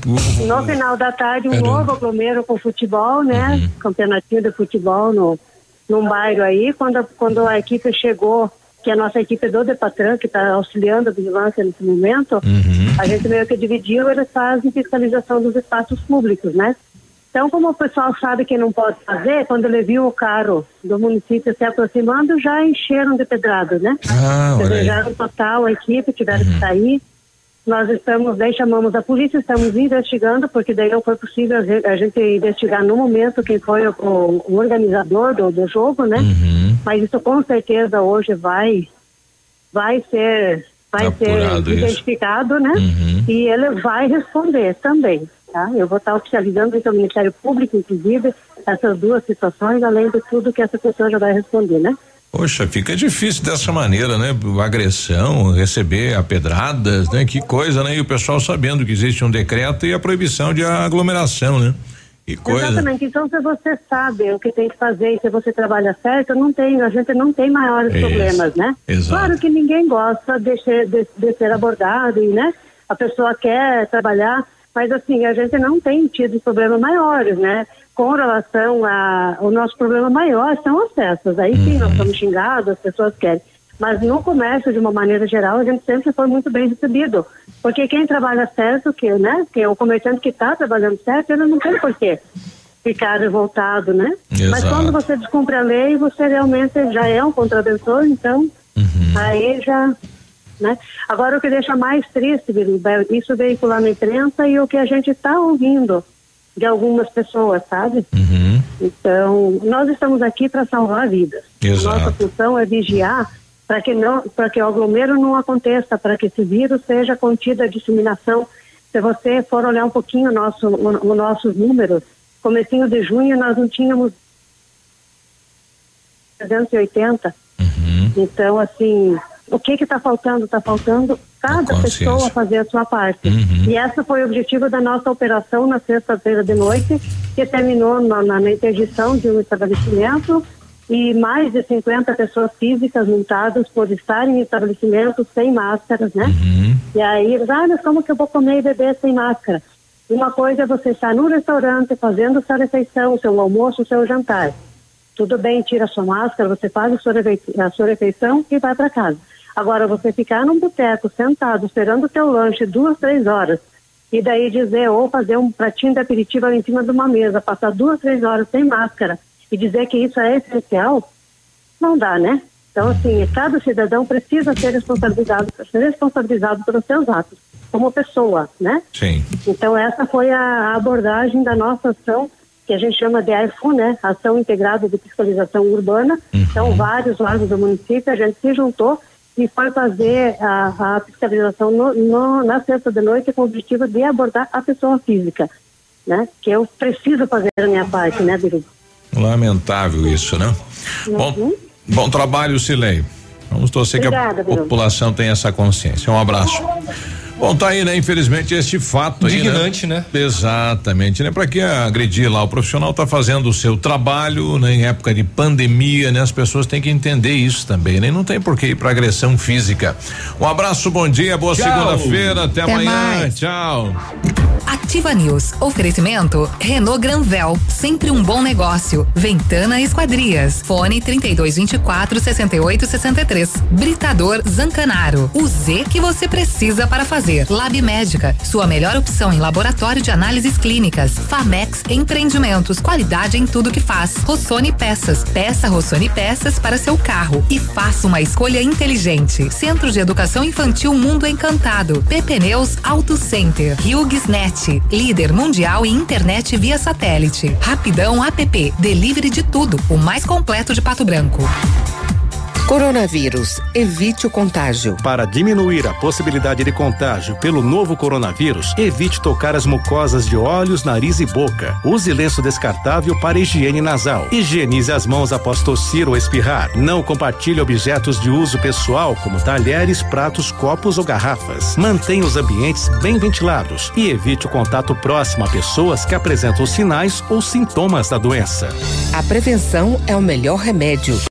No final da tarde, um Caramba. novo aglomero com futebol, né? Uhum. Campeonatinho de futebol no, num bairro aí. Quando, a- quando a equipe chegou, que é a nossa equipe do Depatran, que está auxiliando a vigilância nesse momento, Uhum. a gente meio que dividiu, eles fazem fiscalização dos espaços públicos, né? Então, como o pessoal sabe que não pode fazer, quando ele viu o carro do município se aproximando, já encheram de pedradas, né? Ah. Desejaram total a equipe, tiveram que sair. Nós estamos, daí chamamos a polícia, estamos investigando, porque daí não foi possível a gente- investigar no momento quem foi o, o- o organizador do, do jogo, né? Uhum. Mas isso com certeza hoje vai, vai ser, vai Apurado ser isso. identificado, né? Uhum. E ele vai responder também, tá? Eu vou estar oficializando isso ao Ministério Público, inclusive, essas duas situações, além de tudo que essa pessoa já vai responder, né? Poxa, fica difícil dessa maneira, né? Agressão, receber a pedradas, né? Que coisa, né? E o pessoal sabendo que existe um decreto e a proibição de aglomeração, né? Que coisa. Exatamente. Então, se você sabe o que tem que fazer e se você trabalha certo, não tem, a gente não tem maiores Isso. problemas, né? Exato. Claro que ninguém gosta de ser, de, de ser abordado e, né? A pessoa quer trabalhar, mas assim, a gente não tem tido problemas maiores, né? Com relação a, o nosso problema maior são as festas. Aí sim, Uhum. nós somos xingados, as pessoas querem. Mas no comércio, de uma maneira geral, a gente sempre foi muito bem recebido. Porque quem trabalha certo, que, né, que é o comerciante que está trabalhando certo, ele não tem por quê ficar revoltado, né? Mas Exato. quando você descumpre a lei, você realmente já é um contraventor, então aí já. Né? Agora, o que deixa mais triste, é isso veicular na imprensa e o que a gente está ouvindo de algumas pessoas, sabe? Então, nós estamos aqui para salvar vidas. Exato. Nossa função é vigiar para que não, para que o aglomero não aconteça, para que esse vírus seja contido a disseminação. Se você for olhar um pouquinho nosso, o, o nossos números, comecinho de junho nós não tínhamos 380. Então, assim, o que está faltando? Está faltando cada pessoa fazer a sua parte. Uhum. E esse foi o objetivo da nossa operação na sexta-feira de noite, que terminou na, na, na interdição de um estabelecimento e mais de 50 pessoas físicas multadas por estarem em estabelecimentos sem máscaras, né? E aí, ah, mas como que eu vou comer e beber sem máscara? Uma coisa é você estar no restaurante fazendo sua refeição, seu almoço, seu jantar. Tudo bem, tira sua máscara, você faz a sua refeição e vai para casa. Agora, você ficar num boteco sentado esperando o teu lanche duas, três horas e daí dizer, ou fazer um pratinho de aperitivo ali em cima de uma mesa, passar duas, três horas sem máscara e dizer que isso é essencial, não dá, né? Então, assim, cada cidadão precisa ser responsabilizado, ser responsabilizado pelos seus atos, como pessoa, né? Sim. Então, essa foi a abordagem da nossa ação, que a gente chama de AIFU, né? Ação Integrada de Fiscalização Urbana. Então, vários órgãos do município, a gente se juntou e foi fazer a, a fiscalização no, no- na sexta de noite com o objetivo de abordar a pessoa física, né? Que eu preciso fazer a minha parte, né, Biru? Lamentável isso, né? Bom, bom trabalho, Silei. Vamos torcer Obrigada, que a Biru. população tenha essa consciência. Um abraço. Bom, tá aí, né? Infelizmente, este fato aí. Indignante, né? Exatamente, né? Pra que agredir lá? O profissional tá fazendo o seu trabalho, né? Em época de pandemia, né? As pessoas têm que entender isso também, né? Não tem por que ir pra agressão física. Um abraço, bom dia, boa segunda-feira, até, Até amanhã. mais. Tchau. Ativa News. Oferecimento Renault Granvel, sempre um bom negócio. Ventana Esquadrias. Fone 3224 6863. Britador Zancanaro. O Z que você precisa para fazer fazer. Lab Médica, sua melhor opção em laboratório de análises clínicas. Famex Empreendimentos, qualidade em tudo que faz. Rossoni Peças, peça Rossoni Peças para seu carro e faça uma escolha inteligente. Centro de Educação Infantil Mundo Encantado. PP Neus Auto Center. HughesNet, líder mundial em internet via satélite. Rapidão App, delivery de tudo, o mais completo de Pato Branco. Coronavírus. Evite o contágio. Para diminuir a possibilidade de contágio pelo novo coronavírus, evite tocar as mucosas de olhos, nariz e boca. Use lenço descartável para higiene nasal. Higienize as mãos após tossir ou espirrar. Não compartilhe objetos de uso pessoal, como talheres, pratos, copos ou garrafas. Mantenha os ambientes bem ventilados e evite o contato próximo a pessoas que apresentam sinais ou sintomas da doença. A prevenção é o melhor remédio.